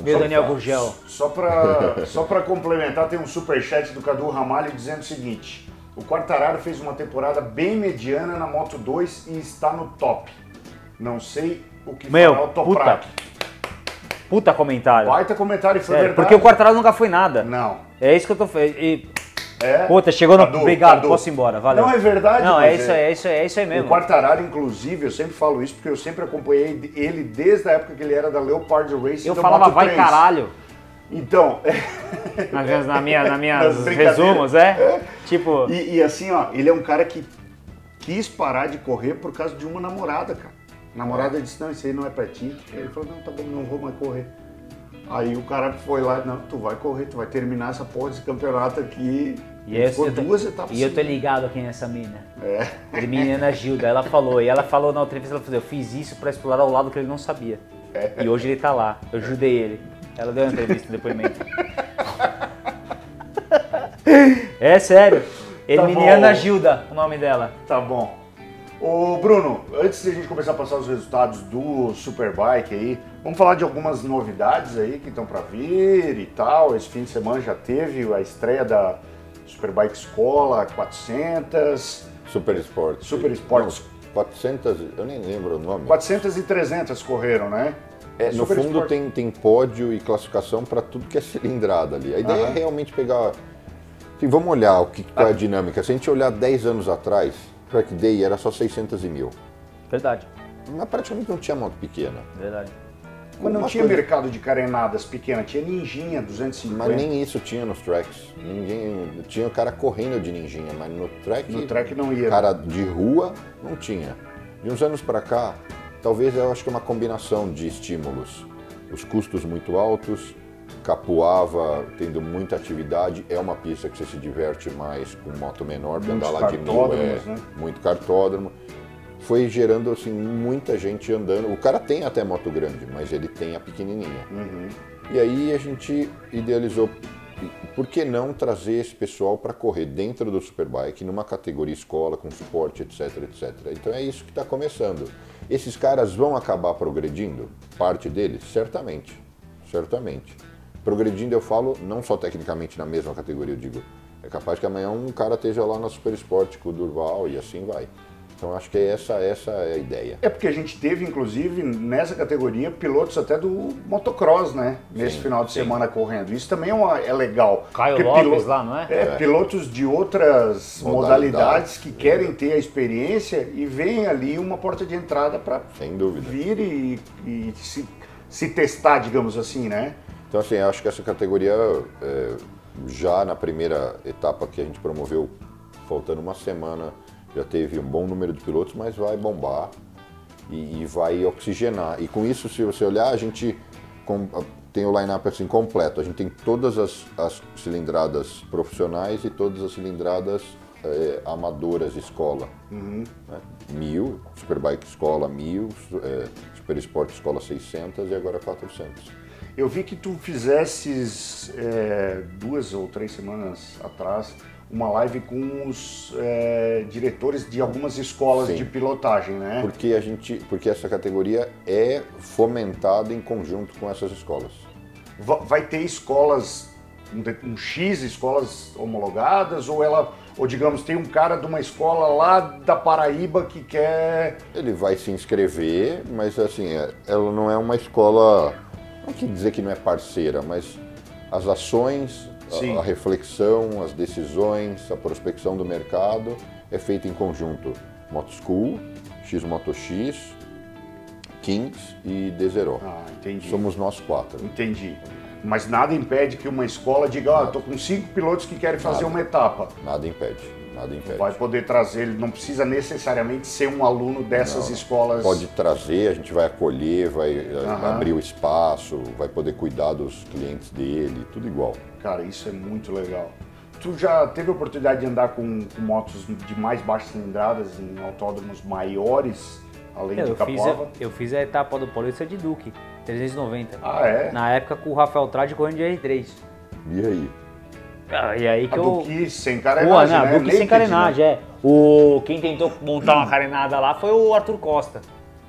Meu só- Daniel Gurgel. Só para só pra complementar, tem um superchat do Cadu Ramalho dizendo o seguinte: o Quartararo fez uma temporada bem mediana na Moto 2 e está no top. Não sei o que Meu, fará o puta. Toprak. Puta comentário. Baita comentário, foi Sério, verdade. porque o Quartararo nunca foi nada. Não. É isso que eu tô. E, É. puta, chegou no. Cadu, Obrigado, Cadu. posso ir embora, valeu. Não, é verdade, Não, é isso, é- é, isso, é isso aí O mesmo. Quartararo, inclusive, eu sempre falo isso porque eu sempre acompanhei ele desde a época que ele era da Leopard Racing. Eu falava, Moto vai 3. caralho. Então, Nas minhas, na minha, na Nas minhas resumos, é? Tipo, E, e assim, ó, ele é um cara que quis parar de correr por causa de uma namorada, cara. A namorada disse, não, isso aí não é pra ti. Ele falou, não, tá bom, não vou mais correr. Aí o cara foi lá, não, tu vai correr, tu vai terminar essa porra desse campeonato aqui. E Ele ficou tô- duas etapas. e eu tô ligado aqui nessa mina. É. Menina Gilda, ela falou, e ela falou na outra entrevista, ela falou, eu fiz isso pra explorar o lado que ele não sabia. É. E hoje ele tá lá, eu ajudei ele. Ela deu uma entrevista, depoimento. É sério. Emiliana bom. Gilda, o nome dela. Tá bom. Ô Bruno, antes de a gente começar a passar os resultados do Superbike aí, vamos falar de algumas novidades aí que estão para vir e tal. Esse fim de semana já teve a estreia da Superbike Escola 400, Super Sport. Super Sport. Não, 400, eu nem lembro o nome. 400 e 300 correram, né? É, no Super fundo Sport. tem, tem pódio e classificação para tudo que é cilindrada ali. A ideia Aham. é realmente pegar. Enfim, vamos olhar o que, qual é a dinâmica. Se a gente olhar 10 anos atrás, Track Day era só 600 e mil. Verdade, Mas praticamente não tinha moto pequena. verdade. Mas não tinha coisa- mercado de carenadas pequena, tinha ninjinha 250. Mas nem isso tinha nos tracks. Ninguém. Tinha o cara correndo de ninjinha, mas no track. No track não ia. Cara de rua não tinha. De uns anos para cá, talvez eu acho que é uma combinação de estímulos. Os custos muito altos, Capuava tendo muita atividade, é uma pista que você se diverte mais com moto menor, para andar lá de mil, é né? muito cartódromo. Foi gerando assim muita gente andando. O cara tem até moto grande, mas ele tem a pequenininha. Uhum. E aí a gente idealizou, por que não trazer esse pessoal para correr dentro do Superbike, numa categoria escola, com suporte, etc, etc. Então é isso que está começando. Esses caras vão acabar progredindo? Parte deles? Certamente, certamente. Progredindo eu falo não só tecnicamente na mesma categoria, eu digo, é capaz que amanhã um cara esteja lá na Super Sport com o Durval e assim vai. Então acho que essa, essa é a ideia. É porque a gente teve, inclusive, nessa categoria, pilotos até do motocross, né? Nesse Sim, final de sim. semana correndo. Isso também é, uma- é legal. Caio Porque Lopes lá, não é? É, pilotos de outras modalidades, Modalidades. que querem ter a experiência e veem ali uma porta de entrada para Sem dúvida. vir e, e se, se testar, digamos assim, né? Então, assim, acho que essa categoria, é, já na primeira etapa que a gente promoveu, faltando uma semana, já teve um bom número de pilotos, mas vai bombar e, e vai oxigenar. E com isso, se você olhar, a gente tem o line-up assim completo. A gente tem todas as, as cilindradas profissionais e todas as cilindradas é, amadoras escola. né? Mil, Superbike Escola mil, é, Super Sport Escola 600 e agora 400. Eu vi que tu fizesses é, duas ou três semanas atrás uma live com os é, diretores de algumas escolas Sim. de pilotagem, né? Porque a gente, porque essa categoria é fomentada em conjunto com essas escolas. Va- Vai ter escolas, um, X escolas homologadas ou ela, ou digamos, tem um cara de uma escola lá da Paraíba que quer Ele vai se inscrever, mas assim, é- ela não é uma escola, não quer dizer que não é parceira, mas as ações. A, a reflexão, as decisões, a prospecção do mercado é feita em conjunto. Moto School, X Moto X, Kings e Desero. Ah, entendi. Somos nós quatro. Entendi. Mas nada impede que uma escola diga, ó, tô com cinco pilotos que querem fazer Nada. uma etapa. Nada impede, nada impede. Vai poder trazer, ele não precisa necessariamente ser um aluno dessas Não. escolas. Pode trazer, a gente vai acolher, vai Aham. abrir o espaço, vai poder cuidar dos clientes dele, tudo igual. Cara, isso é muito legal. Tu já teve a oportunidade de andar com, com motos de mais baixas cilindradas em autódromos maiores, além Eu, de eu fiz, Capoava? a, eu fiz a etapa do Paulista de Duque, 390. Ah, é? Na época com o Rafael Trade correndo de R3. E aí? Ah, E aí que A eu. Duque sem carenagem, não, né? Duque sem Naked, carenagem, né? é. O, quem tentou montar uma carenada lá foi o Arthur Costa.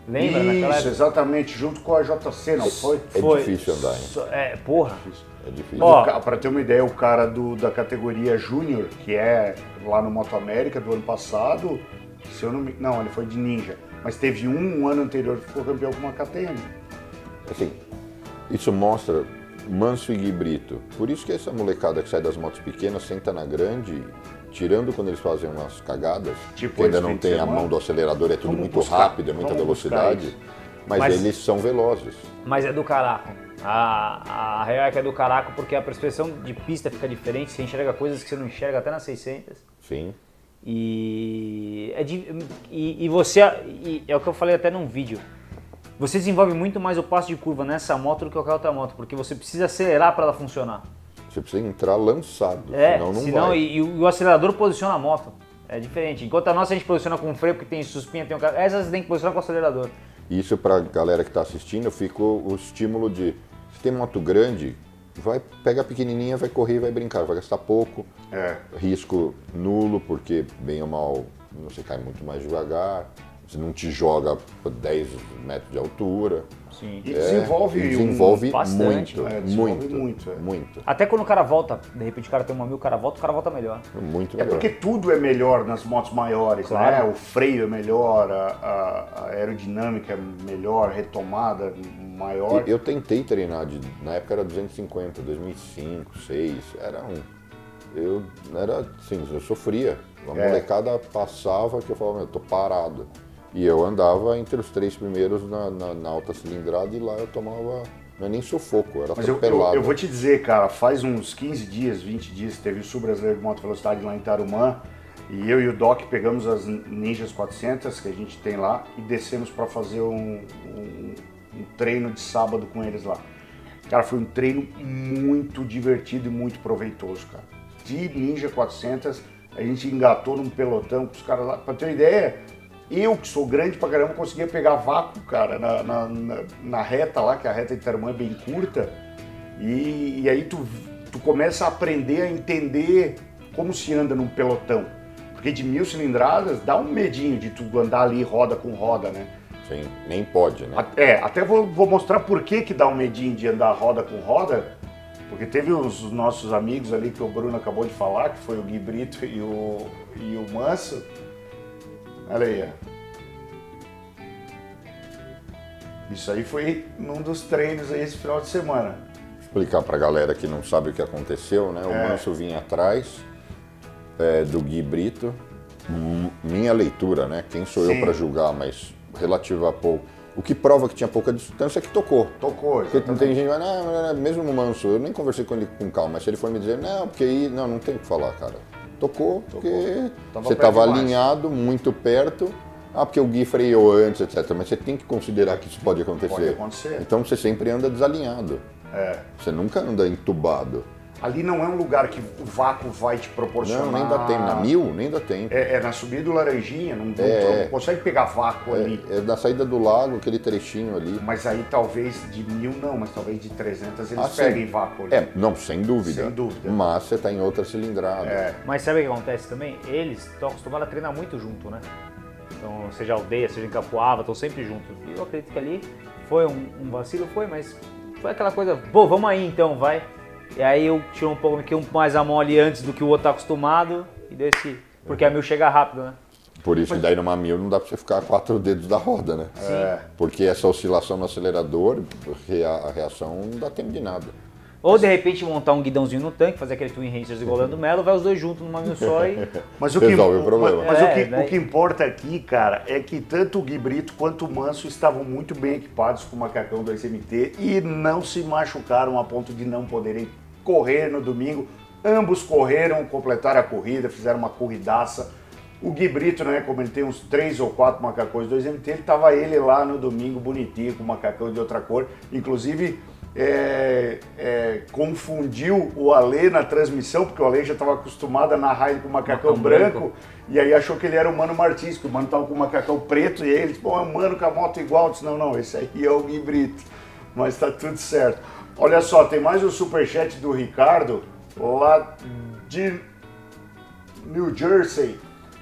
Lembra naquela Isso, época? exatamente, junto com a JC, não foi? É Foi. difícil andar, hein? É, porra. É difícil. Ó, O ca- Pra ter uma ideia, o cara do, da categoria Júnior, que é lá no Moto América do ano passado, se eu não me... Não, ele foi de Ninja. Mas teve um, um ano anterior que ficou campeão com uma KTM. Assim, isso mostra manso e Gui Brito. Por isso que essa molecada que sai das motos pequenas senta na grande, tirando quando eles fazem umas cagadas, Tipo que ainda não tem a mão do acelerador, é tudo Vamos muito buscar, rápido, é muita velocidade. Mas, Mas- eles são velozes. Mas é do caraco. A, a real é que é do caraco porque a percepção de pista fica diferente, você enxerga coisas que você não enxerga até nas 600. Sim. E, é de- e, e você, e é o que eu falei até num vídeo, você desenvolve muito mais o passo de curva nessa moto do que qualquer outra moto, porque você precisa acelerar para ela funcionar. Você precisa entrar lançado, É, senão não senão, vai. e, e o acelerador posiciona a moto. É diferente. Enquanto a nossa a gente posiciona com freio, porque tem suspinha, tem um cara. Essas você tem que posicionar com o acelerador. Isso para galera que está assistindo fica o estímulo de se tem moto grande, vai pega a pequenininha, vai correr e vai brincar, vai gastar pouco, É. risco nulo porque bem ou mal você cai muito mais devagar, você não te joga por 10 metros de altura. Sim. E É, desenvolve, e um- desenvolve bastante. muito, É, desenvolve muito, muito, é. muito, Até quando o cara volta, de repente o cara tem uma mil, o cara volta, o cara volta melhor. muito É melhor. porque tudo é melhor nas motos maiores, Claro. né? O freio é melhor, a, a- a aerodinâmica é melhor, retomada maior. E Eu tentei treinar, de, na época era 250, 2005, 2006, era um... Eu era assim, eu sofria. A É. molecada passava que eu falava, meu, eu tô parado. E eu andava entre os três primeiros na, na- na alta cilindrada e lá eu tomava, não é nem sufoco, era Mas eu, eu, eu vou te dizer, cara, faz uns 15 dias, 20 dias, teve o Sul Brasileiro de Moto Velocidade lá em Tarumã e eu e o Doc pegamos as Ninjas 400 que a gente tem lá e descemos para fazer um, um- um treino de sábado com eles lá. Cara, foi um treino muito divertido e muito proveitoso, cara. De Ninja 400, a gente engatou num pelotão com os caras lá. Pra ter uma ideia, eu que sou grande pra caramba, conseguia pegar vácuo, cara, na, na, na, na reta lá, que a reta de Tarumã é bem curta. E, e aí tu, tu começa a aprender a entender como se anda num pelotão. Porque de mil cilindradas dá um medinho de tu andar ali roda com roda, né? Sim, nem pode, né? É, até vou, vou mostrar por que, que dá um medinho de andar roda com roda, porque teve os nossos amigos ali que o Bruno acabou de falar, que foi o Gui Brito e o, e o Manso. Olha aí, ó. Isso aí foi num dos treinos aí esse final de semana. explicar pra galera que não sabe o que aconteceu, né? O É. Manso vinha atrás é, do Gui Brito. Minha leitura, né? Quem sou Sim. eu pra julgar, mas relativo a pouco. O que prova que tinha pouca distância é que tocou. Tocou, Porque não exatamente. tem gente que vai, não, não, não, mesmo no Manso, eu nem conversei com ele com calma, mas ele for me dizer, não, porque aí, não, não tem o que falar, cara. Tocou, porque Tava você estava alinhado, muito perto. Ah, porque o Gui freou antes, etc. Mas você tem que considerar que isso pode acontecer. Pode acontecer. Então você sempre anda desalinhado. É. Você nunca anda entubado. Ali não é um lugar que o vácuo vai te proporcionar. Não, nem dá tempo. Na mil, nem dá tempo. É, é na subida do Laranjinha, não, não- É. não consegue pegar vácuo ali. É, é da saída do lago, aquele trechinho ali. Mas aí talvez de mil não, mas talvez de 300 eles Ah, sim. peguem vácuo ali. É, não, sem dúvida. Sem dúvida. Mas você está em outra cilindrada. É. Mas sabe o que acontece também? Eles estão acostumados a treinar muito junto, né? Então, seja aldeia, seja em Capoava, estão sempre juntos. E eu acredito que ali foi um, um vacilo, foi, mas foi aquela coisa, pô, vamos aí então, vai. E aí eu tiro um pouco aqui, um mais a mão ali antes do que o outro tá acostumado e desse. Porque a mil chega rápido, né? Por isso daí numa mil não dá pra você ficar a quatro dedos da roda, né? É. Porque essa oscilação no acelerador, a reação não dá tempo de nada. Ou de repente montar um guidãozinho no tanque, fazer aquele Twin Rangers igual o Leandro Melo, vai os dois juntos numa mil só e. Mas o que, Resolve o problema. Mas, É, o, que, daí- o que importa aqui, cara, é que tanto o Gui Brito quanto o Manso estavam muito bem equipados com o macacão do SMT e não se machucaram a ponto de não poderem correr no domingo. Ambos correram, completaram a corrida, fizeram uma corridaça. O Gui Brito, né, como ele tem uns três ou quatro macacões do SMT, ele tava ele lá no domingo bonitinho com o macacão de outra cor. Inclusive, é, é, confundiu o Ale na transmissão, porque o Ale já estava acostumado a narrar ele com o macacão Macacão branco, branco. e aí achou que ele era o Mano Martins, que o Mano tava com o macacão preto, e aí ele disse, pô, é um Mano com a moto igual. Eu disse, não, não, esse aí é o Gui Brito, mas tá tudo certo. Olha só, tem mais um superchat do Ricardo, lá de New Jersey.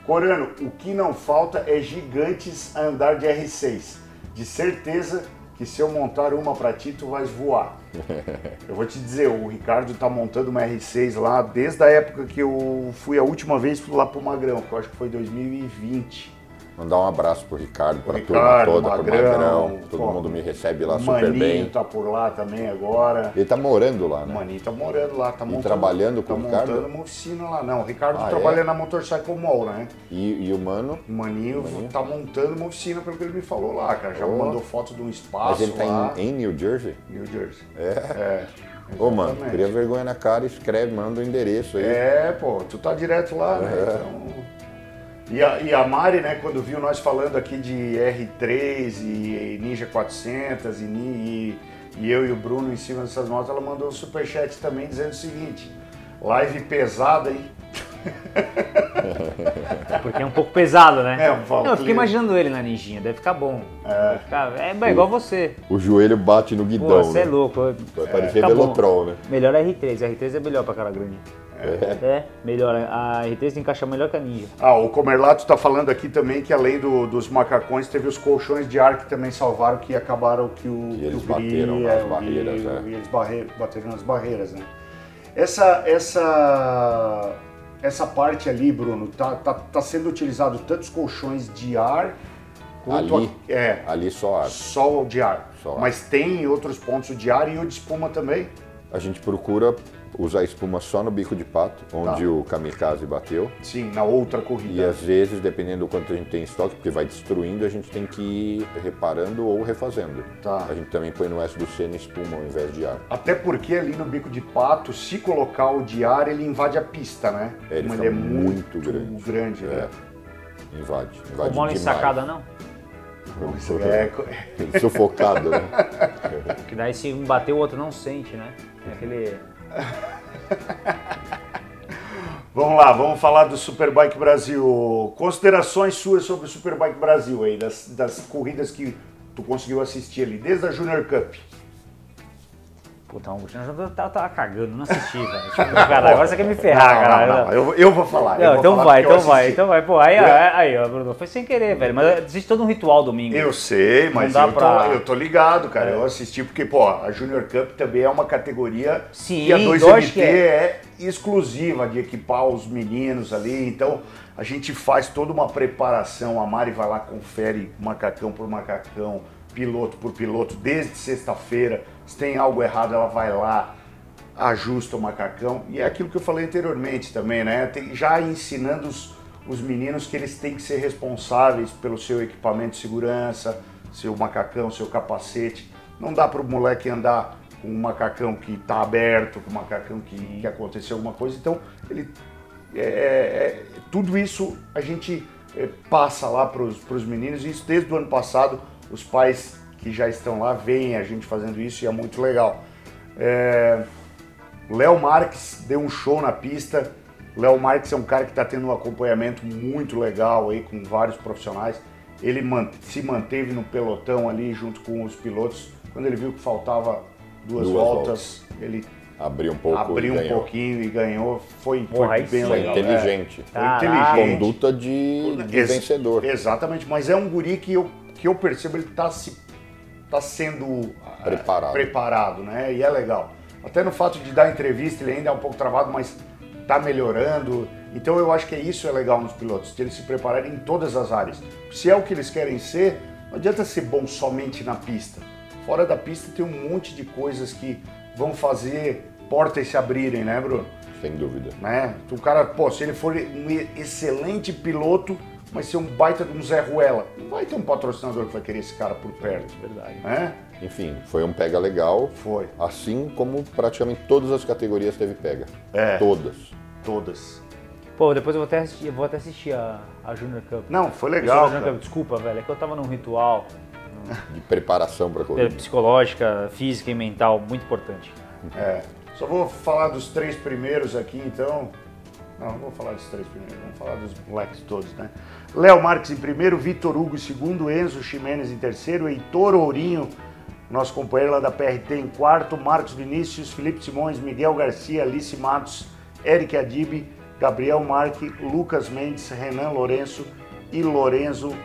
Corano, o que não falta é gigantes a andar de R6. De certeza que se eu montar uma pra ti, tu vais voar. Eu vou te dizer, o Ricardo tá montando uma R6 lá desde a época que eu fui a última vez lá pro Magrão, que eu acho que foi 2020. Mandar um abraço pro Ricardo, pra turma Ricardo, toda, pro Magrão, Magrão. Todo pô, mundo me recebe lá super Maninho bem. tá por lá também agora. Ele tá morando lá, O né? Maninho tá morando lá, tá montando. trabalhando com tá o Ricardo? montando uma oficina lá. Não, o Ricardo Ah, trabalha é? na Motorcycle Mall, né? E, e o mano, O Maninho, tá montando uma oficina, pelo que ele me falou lá, cara. Já Oh. mandou foto de um mas espaço ele tá lá. em, em New Jersey. New Jersey. É. É. Ô, mano, exatamente. cria vergonha na cara, escreve, manda o endereço aí. É, pô, tu tá direto lá, né? Então... E a, e a Mari, né, quando viu nós falando aqui de R3 e Ninja 400 e, e, e eu e o Bruno em cima dessas motos, ela mandou um superchat também dizendo o seguinte: live pesada, hein? Porque é um pouco pesado, né? É, um. Não, eu fiquei imaginando ele na ninjinha, deve ficar bom. Deve ficar- é bem igual você. O joelho bate no guidão, Pô, você né? é louco. Vai parecer Fica bom. Velotrol, né? Melhor a R3, a R3 é melhor pra cara grande. É, melhor. A R3 encaixa melhor que a Ninja. Ah, o Comerlato tá falando aqui também que além do- dos macacões, teve os colchões de ar que também salvaram, que acabaram que o, E eles o bateram nas é, barreiras, Gri- é. E eles barre- bateram nas barreiras, né? Essa, essa, essa parte ali, Bruno, tá, tá, tá sendo utilizado tanto os colchões de ar quanto Ali? a- é, Ali só ar. só de ar. Só ar. Mas tem outros pontos de ar e o de espuma também. A gente procura usar espuma só no bico de pato, onde Tá. o kamikaze bateu. Sim, na outra E corrida. às vezes, dependendo do quanto a gente tem em estoque, porque vai destruindo, a gente tem que ir reparando ou refazendo. Tá. A gente também põe no S do C na espuma ao invés de ar. Até porque ali no bico de pato, se colocar o de ar, ele invade a pista, né? É, ele Como fica muito grande. grande, né? Invade. invade O mole em demais. sacada não? É... Sufocado, né? Que daí se um bater o outro não sente, né? É aquele. Vamos lá, vamos falar do Superbike Brasil. Considerações suas sobre o Superbike Brasil aí, das, das corridas que tu conseguiu assistir ali, desde a Junior Cup. Puta, um eu tava, tava cagando, não assisti, velho. Tipo, cara, agora você quer me ferrar, não, cara. Não, não, eu, eu vou falar. Eu vou então falar vai, então vai, então vai. Pô, aí, aí, aí, ó, Bruno, foi sem querer, velho. Mas existe todo um ritual domingo. Eu sei, mas eu, pra- tô, eu tô ligado, cara. Eu assisti porque, pô, a Junior Cup também é uma categoria Sim, que a lógico 2MT que é. é exclusiva de equipar os meninos ali. Então, a gente faz toda uma preparação. A Mari vai lá, confere macacão por macacão, piloto por piloto, desde sexta-feira. Se tem algo errado, ela vai lá, ajusta o macacão. E é aquilo que eu falei anteriormente também, né? Tem- já ensinando os, os meninos que eles têm que ser responsáveis pelo seu equipamento de segurança, seu macacão, seu capacete. Não dá para o moleque andar com um macacão que está aberto, com um macacão que, que aconteceu alguma coisa. Então, ele, é, é- tudo isso a gente é, passa lá para os meninos. E isso desde o ano passado, os pais que já estão lá veem a gente fazendo isso e é muito legal. É, Léo Marques deu um show na pista. Léo Marques é um cara que está tendo um acompanhamento muito legal aí com vários profissionais. Ele man- se manteve no pelotão ali junto com os pilotos. Quando ele viu que faltava duas, Duas voltas, ele Abriu um pouco abriu e um ganhou. pouquinho e ganhou. Foi, Porra, foi bem. Foi legal. inteligente. É, foi inteligente. Conduta de, de Ex- vencedor. Exatamente, mas é um guri que eu, que eu percebo ele tá, se, tá sendo ah, Preparado. preparado, né? E é legal. Até no fato de dar entrevista ele ainda é um pouco travado, mas tá melhorando. Então eu acho que é isso é legal nos pilotos, de eles se prepararem em todas as áreas. Se é o que eles querem ser, não adianta ser bom somente na pista. Fora da pista tem um monte de coisas que vão fazer portas se abrirem, né, Bruno? Sem dúvida. né? O cara, pô, se ele for um excelente piloto, mas ser um baita de um Zé Ruela, não vai ter um patrocinador que vai querer esse cara por perto. Verdade. Né? Enfim, foi um pega legal. Foi. Assim como praticamente todas as categorias teve pega. É. Todas. Todas. Pô, depois eu vou até assistir, vou até assistir a, a Junior Cup. Não, foi legal. Junior. Cup, Desculpa, velho, é que eu tava num ritual De preparação para eh, corrida. psicológica, física e mental muito importante. É. Só vou falar dos três primeiros aqui, então. Não, não vou falar dos três primeiros, vamos falar dos moleques todos, né? Léo Marques em primeiro, Vitor Hugo em segundo, Enzo Ximenes em terceiro, Heitor Ourinho, nosso companheiro lá da PRT em quarto, Marcos Vinícius, Felipe Simões, Miguel Garcia, Alice Matos, Eric Adib, Gabriel Marque, Lucas Mendes, Renan Lourenço e Lorenzo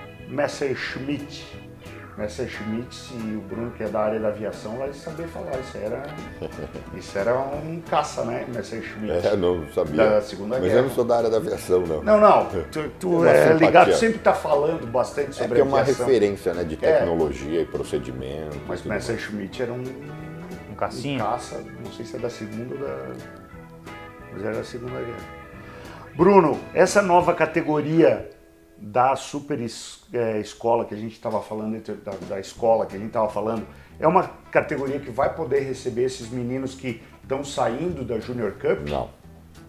Messerschmitt. Messerschmitt e o Bruno, que é da área da aviação, vai saber falar. Isso era, isso era um caça, né? Messerschmitt. É, não sabia. Da Segunda Mas Guerra. eu não sou da área da aviação, não. Não, não. Tu, tu é simpatia. ligado, sempre tá falando bastante É sobre que é uma aviação. referência né, de tecnologia e procedimento. Mas e tudo mais. Messerschmitt era um, Um um caça, não sei se é da Segunda ou da... Mas era da Segunda Guerra. Bruno, essa nova categoria da super é, escola que a gente estava falando, da, da escola que a gente estava falando, é uma categoria que vai poder receber esses meninos que estão saindo da Junior Cup? Não,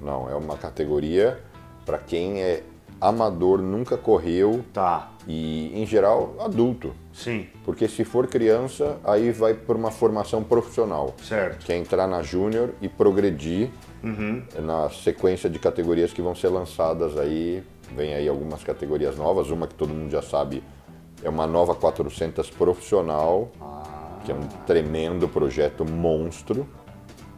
não. É uma categoria para quem é amador, nunca correu Tá, e, em geral, adulto. sim, Porque se for criança, aí vai por uma formação profissional. certo. Que é entrar na Júnior e progredir Uhum. na sequência de categorias que vão ser lançadas aí. Vem aí algumas categorias novas, uma que todo mundo já sabe é uma nova 400 profissional, que é um tremendo projeto monstro.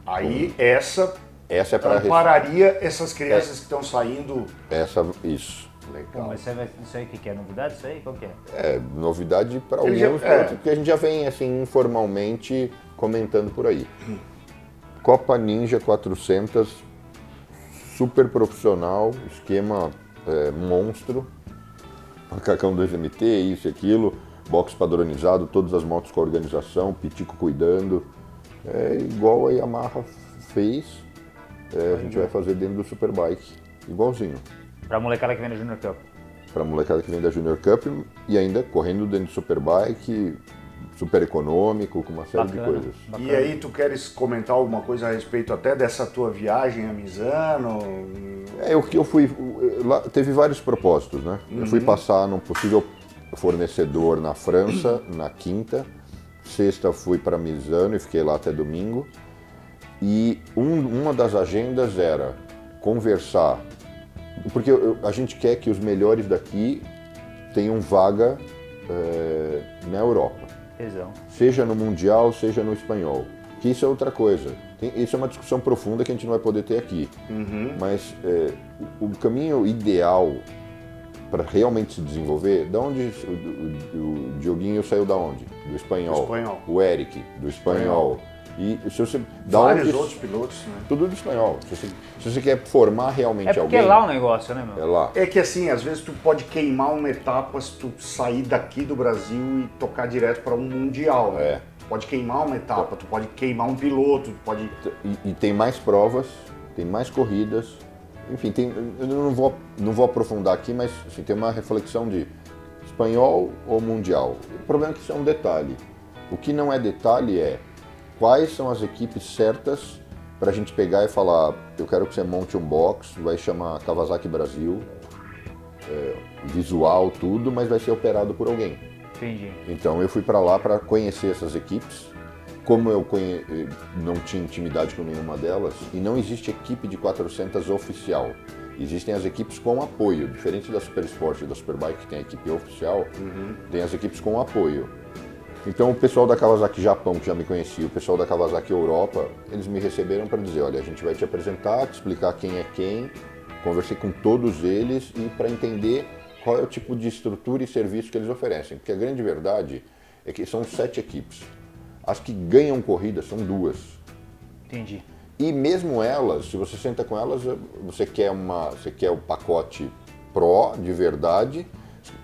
Aí essa Essa é para ampararia essas crianças que estão saindo. essa isso. Legal. mas isso aí, isso aí o que, que é? Novidade isso aí? Qual que é? É novidade para alguns, já- é. outros, porque a gente já vem assim informalmente comentando por aí. Copa Ninja 400, super profissional, esquema é, monstro, macacão 2MT, isso e aquilo, box padronizado, todas as motos com a organização, Pitico cuidando, é igual a Yamaha fez, é, a gente vai fazer dentro do Superbike, igualzinho. Pra molecada que vem da Junior Cup. para molecada que vem da Junior Cup e ainda correndo dentro do Superbike, super econômico, com uma série de Bacana. coisas. E aí, tu queres comentar alguma coisa a respeito até dessa tua viagem a Misano? É, o que eu fui. lá teve vários propósitos, né? Eu fui passar num possível fornecedor na França na quinta. Sexta fui para Misano e fiquei lá até domingo. E um, uma das agendas era conversar, porque eu, a gente quer que os melhores daqui tenham vaga é, na Europa, Tesão. seja no Mundial, seja no Espanhol. Que isso é outra coisa. Tem, isso é uma discussão profunda que a gente não vai poder ter aqui. Mas é, o, o caminho ideal para realmente se desenvolver, da onde o, o, o Dioguinho saiu da onde? Do espanhol. Do espanhol. O Eric, do espanhol. E se você da Vários onde- outros pilotos, né? tudo do espanhol. Se você, se você quer formar realmente É porque alguém, é lá o negócio, né, meu? é lá. É que assim, às vezes tu pode queimar uma etapa se tu sair daqui do Brasil e tocar direto para um mundial. né? É. Tu pode queimar uma etapa, tu pode queimar um piloto, tu pode. E, e tem mais provas, tem mais corridas. Enfim, tem, eu não vou, não vou aprofundar aqui, mas assim, tem uma reflexão de espanhol ou mundial. O problema é que isso é um detalhe. O que não é detalhe é quais são as equipes certas para a gente pegar e falar: eu quero que você monte um box, vai chamar Kawasaki Brasil, é, visual, tudo, mas vai ser operado por alguém. Entendi. Então eu fui para lá para conhecer essas equipes. Como eu conhe... eh, não tinha intimidade com nenhuma delas, e não existe equipe de 400 oficial. Existem as equipes com apoio, diferente da Super Sport e da Superbike, que tem a equipe oficial, tem as equipes com apoio. Então o pessoal da Kawasaki Japão, que já me conhecia, o pessoal da Kawasaki Europa, eles me receberam para dizer, olha, a gente vai te apresentar, te explicar quem é quem, conversei com todos eles e para entender qual é o tipo de estrutura e serviço que eles oferecem. Porque a grande verdade é que são sete equipes. As que ganham corrida são duas. Entendi. E mesmo elas, se você senta com elas, você quer uma, você quer o pacote Pro de verdade.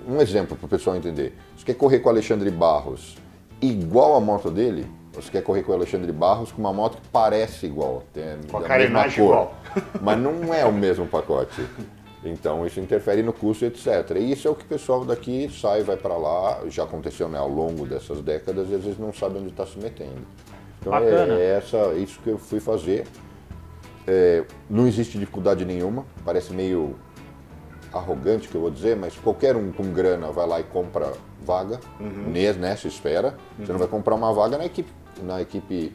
Um exemplo para o pessoal entender. Você quer correr com Alexandre Barros igual a moto dele? Você quer correr com o Alexandre Barros com uma moto que parece igual, tem Com a mesma cor, igual. mas não é o mesmo pacote. Então isso interfere no custo, etc. E isso é o que o pessoal daqui sai, vai para lá, já aconteceu né, ao longo dessas décadas e às vezes não sabe onde está se metendo. Então Bacana. é, é essa, isso que eu fui fazer. É, não existe dificuldade nenhuma, parece meio arrogante que eu vou dizer, mas qualquer um com grana vai lá e compra vaga nes- nessa esfera. Você não vai comprar uma vaga na equipe, na equipe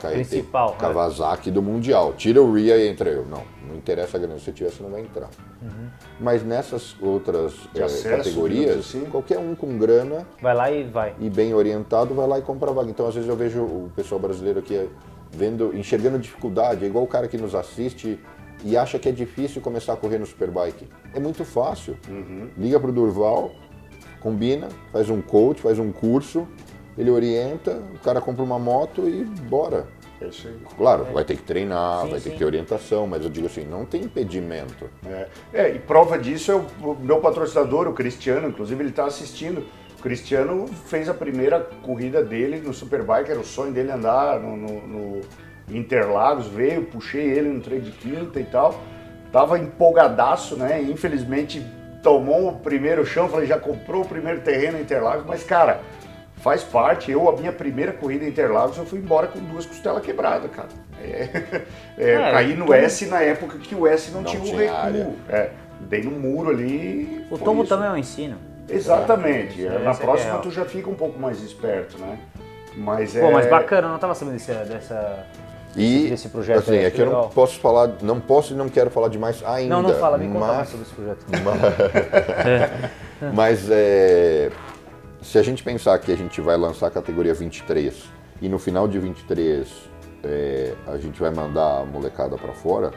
Principal, né? Kawasaki do Mundial. Tira o RIA e entra eu. Não, não interessa a grana. Se você tiver, você não vai entrar. Mas nessas outras eh, acesso, categorias, assim. qualquer um com grana Vai lá e vai. e bem orientado vai lá e compra a vaga. Então, às vezes eu vejo o pessoal brasileiro aqui eh, vendo, enxergando dificuldade, é igual o cara que nos assiste e acha que é difícil começar a correr no Superbike. É muito fácil. Liga pro Durval, combina, faz um coach, faz um curso, ele orienta, o cara compra uma moto e bora. É isso aí. Claro, vai ter que treinar, Sim, vai ter sim. que ter orientação, mas eu digo assim, não tem impedimento. É, É, e prova disso é o, o meu patrocinador, o Cristiano, inclusive ele está assistindo. O Cristiano fez a primeira corrida dele no Superbike, era o sonho dele andar no, no- no Interlagos, veio, puxei ele no treino de quinta e tal. Tava empolgadaço, né? Infelizmente tomou o primeiro chão, falei, já comprou o primeiro terreno em Interlagos, mas cara, faz parte. Eu, a minha primeira corrida em Interlagos, eu fui embora com duas costelas quebradas, cara. É, é, É, caí no todo- S na época que o S não, Não tinha o recuo. É, dei no muro ali. O foi tombo isso. também é um ensino. Exatamente. Isso, Na essa é próxima tu já fica um pouco mais esperto, né? Mas é. Pô, mas bacana, eu não tava sabendo dessa. E desse projeto assim, é que que eu não legal. posso falar, não posso e não quero falar demais ainda. Não, não fala, me conta mas, mais sobre esse projeto. Mas é, se a gente pensar que a gente vai lançar a categoria 23 e no final de 23 é, a gente vai mandar a molecada para fora,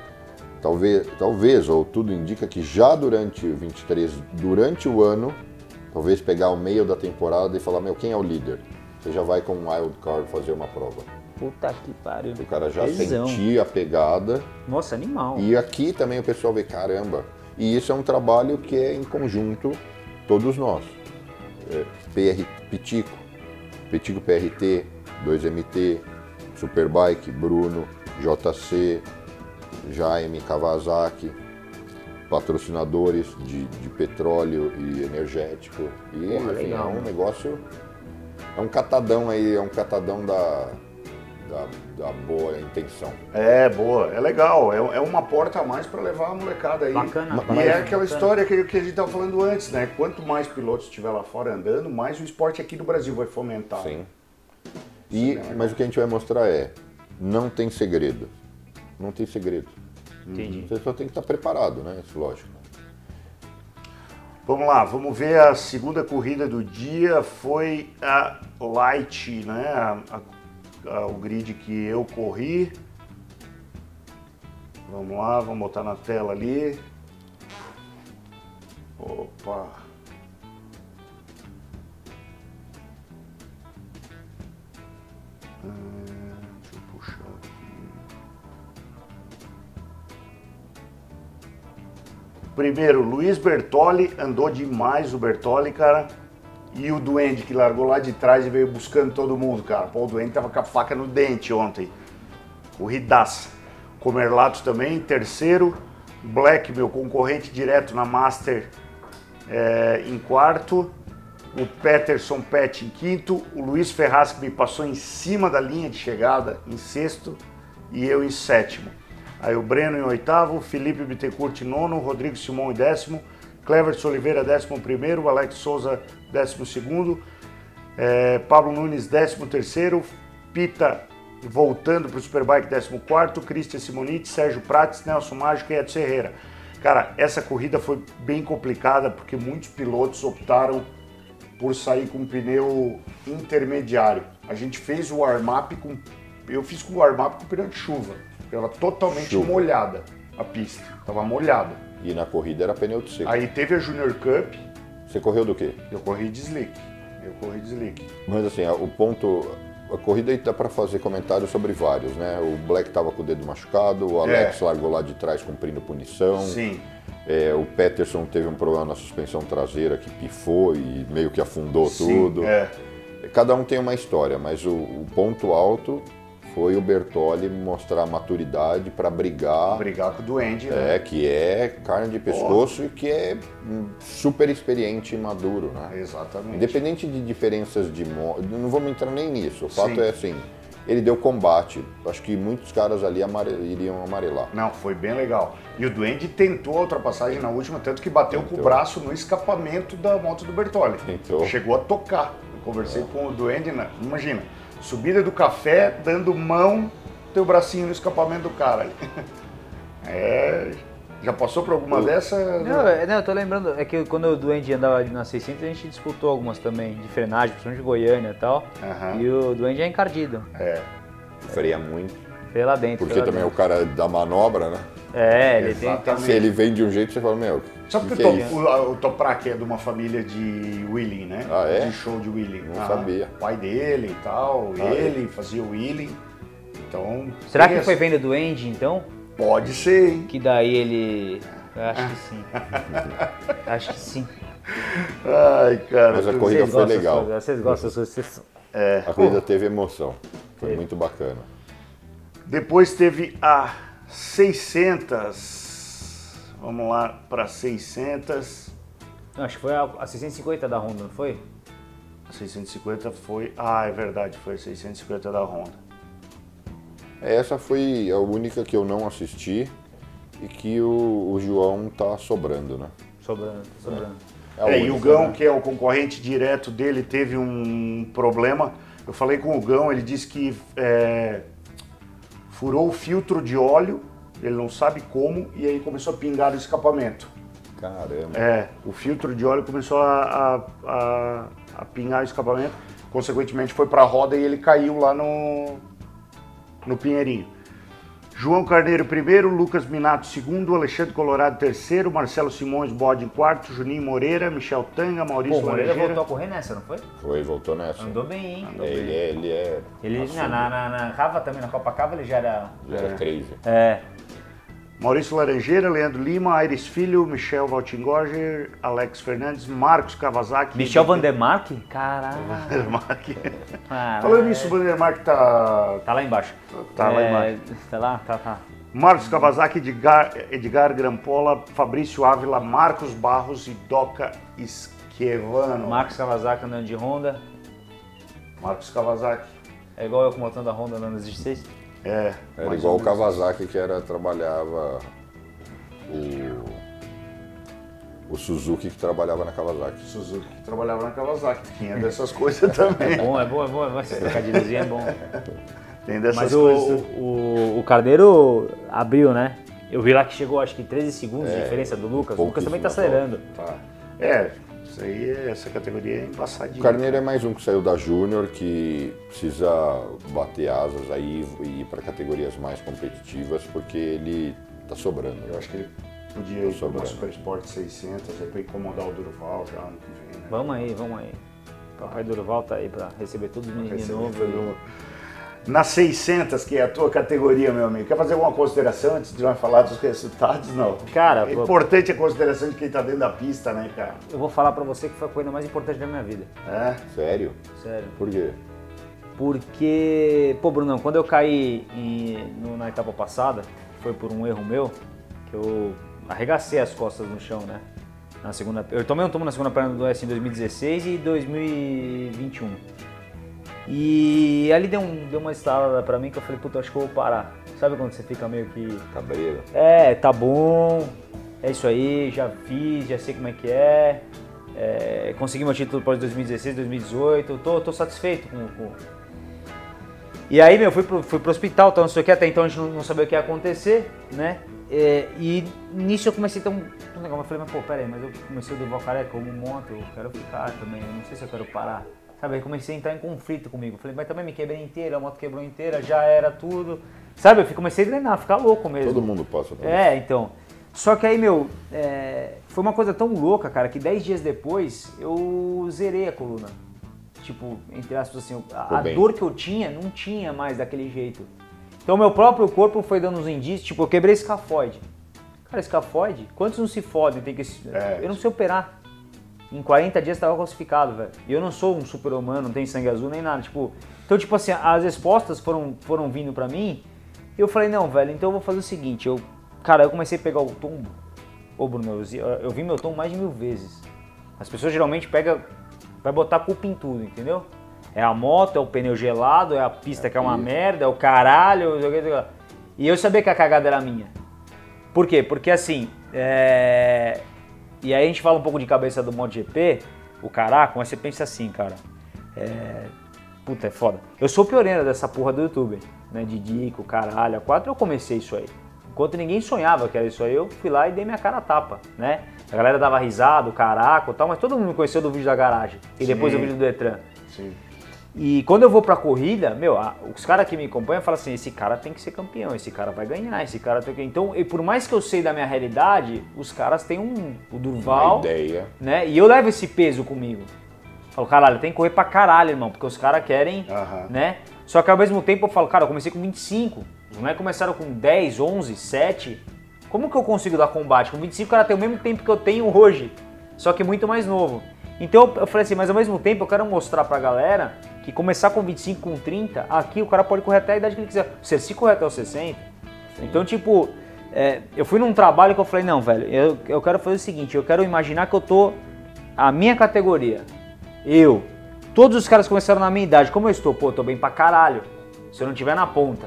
talvez, talvez, ou tudo indica que já durante o 23, durante o ano, talvez pegar o meio da temporada e falar, meu, quem é o líder? Você já vai com um wild card fazer uma prova. Puta que pariu. O cara já sentir a pegada Nossa, animal. e aqui também o pessoal vê, caramba. E isso é um trabalho que é em conjunto, todos nós. É, PR Pitico, Pitico PRT, 2MT, Superbike, Bruno, JC, Jaime Kawasaki, patrocinadores de, de petróleo e energético. E legal, é um negócio. É um catadão aí, é um catadão da, da, da boa intenção. É, boa, é legal. É, é uma porta a mais para levar a molecada aí. Bacana, E bacana, é aquela bacana. história que, que a gente estava falando antes, né? Quanto mais pilotos estiver lá fora andando, mais o esporte aqui no Brasil vai fomentar. Sim. E, mas o que a gente vai mostrar é, não tem segredo. Não tem segredo. Entendi. Você só tem que estar preparado, né? Isso, lógico. Vamos lá, vamos ver a segunda corrida do dia. Foi a Light, né? A- a- o grid que eu corri. Vamos lá, vamos botar na tela ali. Opa! Ah, deixa eu puxar aqui. Primeiro, Luiz Bertoli, andou demais o Bertoli, cara. E o Duende, que largou lá de trás e veio buscando todo mundo, cara. Pô, o Duende tava com a faca no dente ontem. Corridaça. Comerlato também, terceiro. Black, meu concorrente direto na Master, é, em quarto. O Peterson Pet em quinto. O Luiz Ferraz, que me passou em cima da linha de chegada, em sexto. E eu em sétimo. Aí o Breno em oitavo, Felipe Bittencourt em nono, Rodrigo Simão em décimo, Cleverson Oliveira décimo primeiro, Alex Souza décimo segundo, é, Pablo Nunes décimo terceiro, Pita voltando para o Superbike décimo quarto, Christian Simonite, Sérgio Prates, Nelson Mágico e Edson Herrera. Cara, essa corrida foi bem complicada porque muitos pilotos optaram por sair com pneu intermediário. A gente fez o warm-up com. Eu fiz com o warm-up com pneu de chuva. Ela totalmente Chuva. molhada, a pista. Tava molhada. E na corrida era pneu de seco. Aí teve a Junior Cup, Você correu do quê? eu corri de slick. Eu corri de slick. Mas assim, o ponto. A corrida aí dá pra fazer comentários sobre vários, né? O Black tava com o dedo machucado, o Alex É. largou lá de trás cumprindo punição. Sim. É, o Peterson teve um problema na suspensão traseira que pifou e meio que afundou Sim, tudo. É. Cada um tem uma história, mas o, o ponto alto foi o Bertoli mostrar maturidade para brigar. Brigar com o Duende, né? É, que é carne de pescoço e que é super experiente e maduro, né? Exatamente. Independente de diferenças de modo, não vamos entrar nem nisso. O fato Sim. é assim, ele deu combate. Acho que muitos caras ali amare- iriam amarelar. Não, foi bem legal. E o Duende tentou a ultrapassagem na última, tanto que bateu com o Tentou. braço no escapamento da moto do Bertoli. Tentou. Chegou a tocar. Eu conversei com o Duende, na, imagina, subida do café, dando mão, teu bracinho no escapamento do cara. ali. É, já passou por alguma dessa? Não, é- não, eu tô lembrando, é que quando o Duende andava ali na 600, a gente disputou algumas também, de frenagem, principalmente de Goiânia e tal. Aham. E o Duende é encardido, É, Freia muito. foi lá dentro. Porque também o dentro. cara da manobra, né? É, ele tem... Exatamente. Se ele vem de um jeito, você fala, meu, Sabe que que, que o, é o, o Toprak é de uma família de wheeling, né? Ah, é? De show de wheeling. Não Ah, sabia. O pai dele e tal, Ah, ele fazia o wheeling. Então. Será que foi essa- vendo do Duende, então? Pode ser, hein? Que daí ele... Eu acho que sim. acho que sim. Ai, cara. Mas a corrida Vocês foi gostam, legal. Vocês, vocês gostam, vocês, vocês- A corrida teve emoção. Foi muito bacana. Depois teve a 600. Vamos lá para 600. Não, acho que foi a, a 650 da Honda, não foi? A 650 foi. Ah, é verdade, foi a 650 da Honda. Essa foi a única que eu não assisti e que o, o João tá sobrando, né? Sobrando, sobrando. a É, e o Gão, né? que é o concorrente direto dele, teve um problema. Eu falei com o Gão, ele disse que é, furou o filtro de óleo, ele não sabe como, e aí começou a pingar o escapamento. Caramba. É, o filtro de óleo começou a, a, a, a pingar o escapamento, consequentemente foi para a roda e ele caiu lá no, no Pinheirinho. João Carneiro primeiro, Lucas Minato segundo, Alexandre Colorado terceiro, Marcelo Simões Bode em quarto, Juninho Moreira, Michel Tanga, Pô, Maurício o Moreira Laranjeira. voltou a correr nessa, não foi? Foi, voltou nessa. Andou bem, hein? É, ele, é, ele é. Ele, na, na, na, na Cava também, na Copacabana, ele já era... Já era crazy. É, Maurício Laranjeira, Leandro Lima, Aires Filho, Michel Valtingorger, Alex Fernandes, Marcos Kawasaki. Michel Vandermark? Caralho. Vandermark. Caralho. Falando nisso, o Vandermark tá Tá lá embaixo. Tá lá É, embaixo. Tá lá? Tá, tá. Marcos Kawasaki, Edgar, Edgar Grampola, Fabrício Ávila, Marcos Barros e Doca Esquevano. Marcos Kawasaki andando de Honda. Marcos Kawasaki. É igual eu com o motor da Honda andando 16? É. Era igual o. Kawasaki que era, trabalhava o, o Suzuki que trabalhava na Kawasaki. Suzuki que trabalhava na Kawasaki. Tinha dessas coisas também. É bom, é bom, é bom. É bom. Esse trocadilhozinho é bom. Tem dessas Mas o, coisas. o, o Carneiro abriu, né? Eu vi lá que chegou acho que 13 segundos de É, diferença do Lucas. O Lucas também tá pouquíssimo, acelerando. Tá. É, isso aí, essa categoria é O embaçadinha. Carneiro é mais um que saiu da Júnior que precisa bater asas aí e ir para categorias mais competitivas porque ele tá sobrando. Eu acho que ele podia ir para sobrando. Super Sport 600 aí para incomodar o Durval já ano que vem, né? Vamos aí, vamos aí. Papai Durval tá aí pra receber todos os meninos Receber novos. Todo mundo. Na 600, que é a tua categoria, meu amigo, quer fazer alguma consideração antes de nós falar dos resultados? Não. Cara, é importante a consideração de quem tá dentro da pista, né, cara? Eu vou falar pra você que foi a coisa mais importante da minha vida. É. Sério? Sério. Por quê? Porque, pô, Brunão, quando eu caí em- no- na etapa passada, foi por um erro meu, que eu arregacei as costas no chão, né? Na segunda, eu tomei um tomo na segunda perna do S em 2016 e 2021. E ali deu, um, deu uma estalada pra mim que eu falei, puta, acho que eu vou parar. Sabe quando você fica meio que. Cabreiro. É, tá bom, é isso aí, já fiz, já sei como é que é. é consegui meu título pós 2016, 2018, tô, tô satisfeito com, com- E aí, meu, fui pro, fui pro hospital, tal, não sei o que, até então a gente não, não sabia o que ia acontecer, né? É, e nisso eu comecei a ter um, um negócio, eu falei, mas pô, pera aí, mas eu comecei o Durval Careca como moto, eu quero ficar também, eu não sei se eu quero parar. Sabe, aí comecei a entrar em conflito comigo. Falei, mas também me quebrei inteira, a moto quebrou inteira, já era tudo. Sabe, eu comecei a treinar, ficar louco mesmo. Todo mundo passa também. É, então. Só que aí, meu, é, foi uma coisa tão louca, cara, que 10 dias depois eu zerei a coluna. Tipo, entre aspas, assim, a, a dor que eu tinha não tinha mais daquele jeito. Então, meu próprio corpo foi dando uns indícios, tipo, eu quebrei escafoide. Cara, escafoide? Quantos não se fodem? Tem que, É. Eu não sei operar. Em 40 dias estava classificado, velho. E eu não sou um super-humano, não tenho sangue azul nem nada. Tipo, então, tipo assim, as respostas foram, foram vindo pra mim. E eu falei, não, velho, então eu vou fazer o seguinte. Eu, cara, eu comecei a pegar o tombo. Ô, Bruno, eu, eu vi meu tom mais de mil vezes. As pessoas geralmente pegam, vai botar a culpa em tudo, entendeu? É a moto, é o pneu gelado, é a pista que é uma pista. merda, é o caralho. E eu sabia que a cagada era minha. Por quê? Porque assim, é... e aí a gente fala um pouco de cabeça do MotoGP, o caraca, mas você pensa assim, cara, é... puta, é foda. Eu sou pioneira dessa porra do YouTube, né, de dica, o caralho, a 4 eu comecei isso aí. Enquanto ninguém sonhava que era isso aí, eu fui lá e dei minha cara a tapa, né? A galera dava risada, o caraca e tal, mas todo mundo me conheceu do vídeo da garagem e depois Sim. do vídeo do Detran. Sim. E quando eu vou pra corrida, meu, os caras que me acompanham falam assim: esse cara tem que ser campeão, esse cara vai ganhar, esse cara tem que. Então, e por mais que eu sei da minha realidade, os caras têm um. O Uma Durval, ideia. né? E eu levo esse peso comigo. Falo, caralho, tem que correr pra caralho, irmão, porque os caras querem, né? Só que ao mesmo tempo eu falo, cara, eu comecei com 25, os moleques começaram com 10, 11, 7. Como que eu consigo dar combate? Com 25 o cara tem o mesmo tempo que eu tenho hoje, só que muito mais novo. Então eu falei assim, mas ao mesmo tempo eu quero mostrar pra galera que começar com 25, com 30, aqui o cara pode correr até a idade que ele quiser. O Cerci corre até os 60. Então, tipo, é, eu fui num trabalho que eu falei, não, velho, eu, eu quero fazer o seguinte, eu quero imaginar que eu tô a minha categoria. Eu, todos os caras começaram na minha idade, como eu estou? Pô, eu tô bem pra caralho. Se eu não tiver na ponta.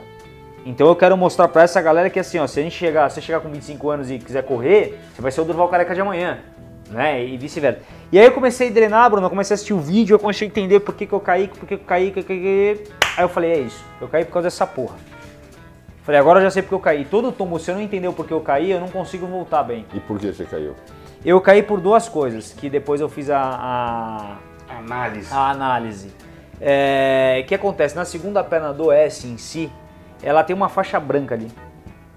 Então eu quero mostrar pra essa galera que assim, ó, se a gente chegar, se você chegar com 25 anos e quiser correr, você vai ser o Durval Careca de amanhã, né? E vice-versa. E aí eu comecei a drenar, Bruno, eu comecei a assistir o vídeo, eu comecei a entender por que, que eu caí, por que, que eu caí, que, que, que... aí eu falei, é isso, eu caí por causa dessa porra. Falei, agora eu já sei porque eu caí. Todo tombo, se eu não entender o porquê eu caí, eu não consigo voltar bem. E por que você caiu? Eu caí por duas coisas, que depois eu fiz a- a, Análise. a análise. É, O que acontece? Na segunda perna do S em si, ela tem uma faixa branca ali.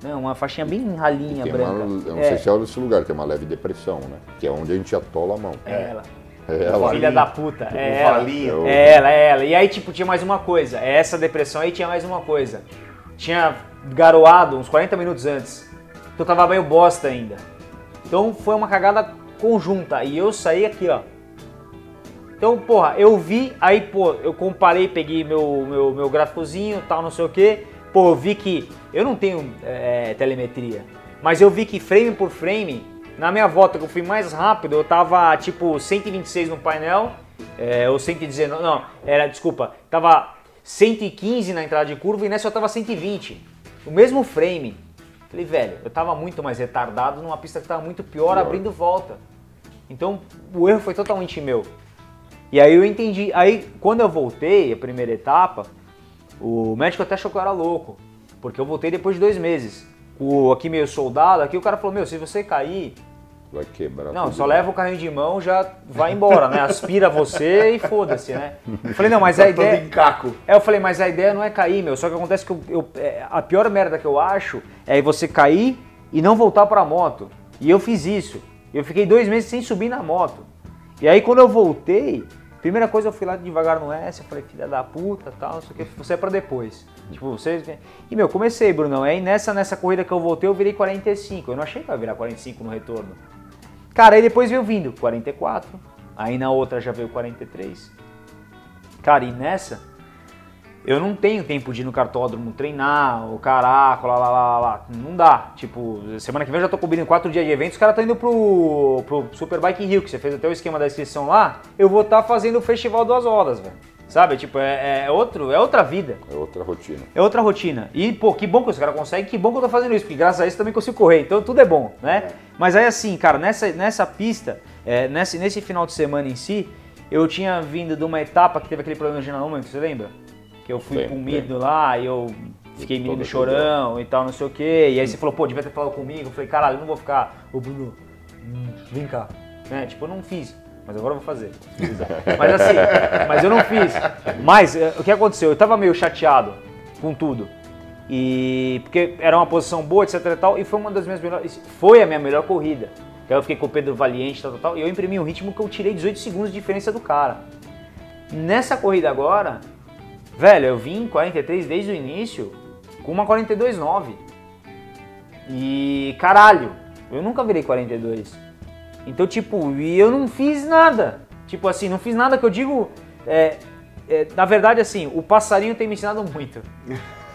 Né? Uma faixinha bem ralinha Tem branca. uma, eu não é, sei se é esse lugar, tem uma leve depressão, né? Que é onde a gente atola a mão. é ela. É ela. Filha da puta. É ela. valinho. É ela, é ela. E aí, tipo, tinha mais uma coisa. É Essa depressão aí tinha mais uma coisa. Tinha garoado uns 40 minutos antes. Então eu tava meio bosta ainda. Então foi uma cagada conjunta. E eu saí aqui, ó. Então, porra, eu vi, aí, pô, eu comparei, peguei meu, meu, meu gráficozinho tal, não sei o que. Pô, eu vi que. Eu não tenho é, telemetria, mas eu vi que frame por frame, na minha volta que eu fui mais rápido, eu tava tipo 126 no painel, é, ou 119, não, era, desculpa, tava 115 na entrada de curva e nessa eu tava 120. O mesmo frame. Falei, velho, eu tava muito mais retardado numa pista que tava muito pior, abrindo volta. Então o erro foi totalmente meu. E aí eu entendi. Aí quando eu voltei, a primeira etapa, o médico até achou que eu era louco. Porque eu voltei depois de dois meses. O aqui meio soldado, aqui o cara falou, meu, se você cair, Vai quebrar. não, só leva o carrinho de mão, já vai embora, né? Aspira você e foda-se, né? Eu falei, não, mas a Tá todo ideia. em caco. É, eu falei, mas a ideia não é cair, meu. Só que acontece que eu, eu- é, a pior merda que eu acho é você cair e não voltar pra moto. E eu fiz isso. Eu fiquei dois meses sem subir na moto. E aí quando eu voltei, primeira coisa eu fui lá devagar no S, eu falei, filha da puta, tal, não sei o que, você é pra depois. Tipo, você. E meu, comecei, Brunão. Aí nessa, nessa corrida que eu voltei, eu virei 45. Eu não achei que ia virar 45 no retorno. Cara, aí depois veio vindo 44. Aí na outra já veio 43. Cara, e nessa, eu não tenho tempo de ir no cartódromo treinar, o caraca, lá, lá, lá, lá. Não dá. Tipo, semana que vem eu já tô cobrindo quatro dias de eventos, os caras estão indo pro, pro Superbike Rio, que você fez até o esquema da inscrição lá. Eu vou estar fazendo o Festival Duas Rodas, velho. Sabe? Tipo, é, é outro, é outra vida. É outra rotina. É outra rotina. E, pô, que bom que os caras conseguem, que bom que eu tô fazendo isso, porque graças a isso também consigo correr. Então tudo é bom, né? Mas aí assim, cara, nessa, nessa pista, é, nesse, nesse final de semana em si, eu tinha vindo de uma etapa que teve aquele problema de genômetro, você lembra? Que eu fui Lembro, com menino lá e eu fiquei menino chorão e tal, não sei o quê. E aí você falou, pô, devia ter falado comigo. Eu falei, caralho, eu não vou ficar, ô Bruno, hum, vem cá. Né? Tipo, eu não fiz. Mas agora eu vou fazer. Mas assim, mas eu não fiz. Mas eh, o que aconteceu? Eu tava meio chateado com tudo. E porque era uma posição boa, etc e tal, e foi uma das minhas melhores, foi a minha melhor corrida. Que aí eu fiquei com o Pedro Valiente, tal, tal, tal, e eu imprimi um ritmo que eu tirei 18 segundos de diferença do cara. Nessa corrida agora, velho, eu vim em 43 desde o início com uma 42.9. E caralho, eu nunca virei 42. Então, tipo, e eu não fiz nada. Tipo assim, não fiz nada que eu digo. é, é, na verdade, assim, o passarinho tem me ensinado muito.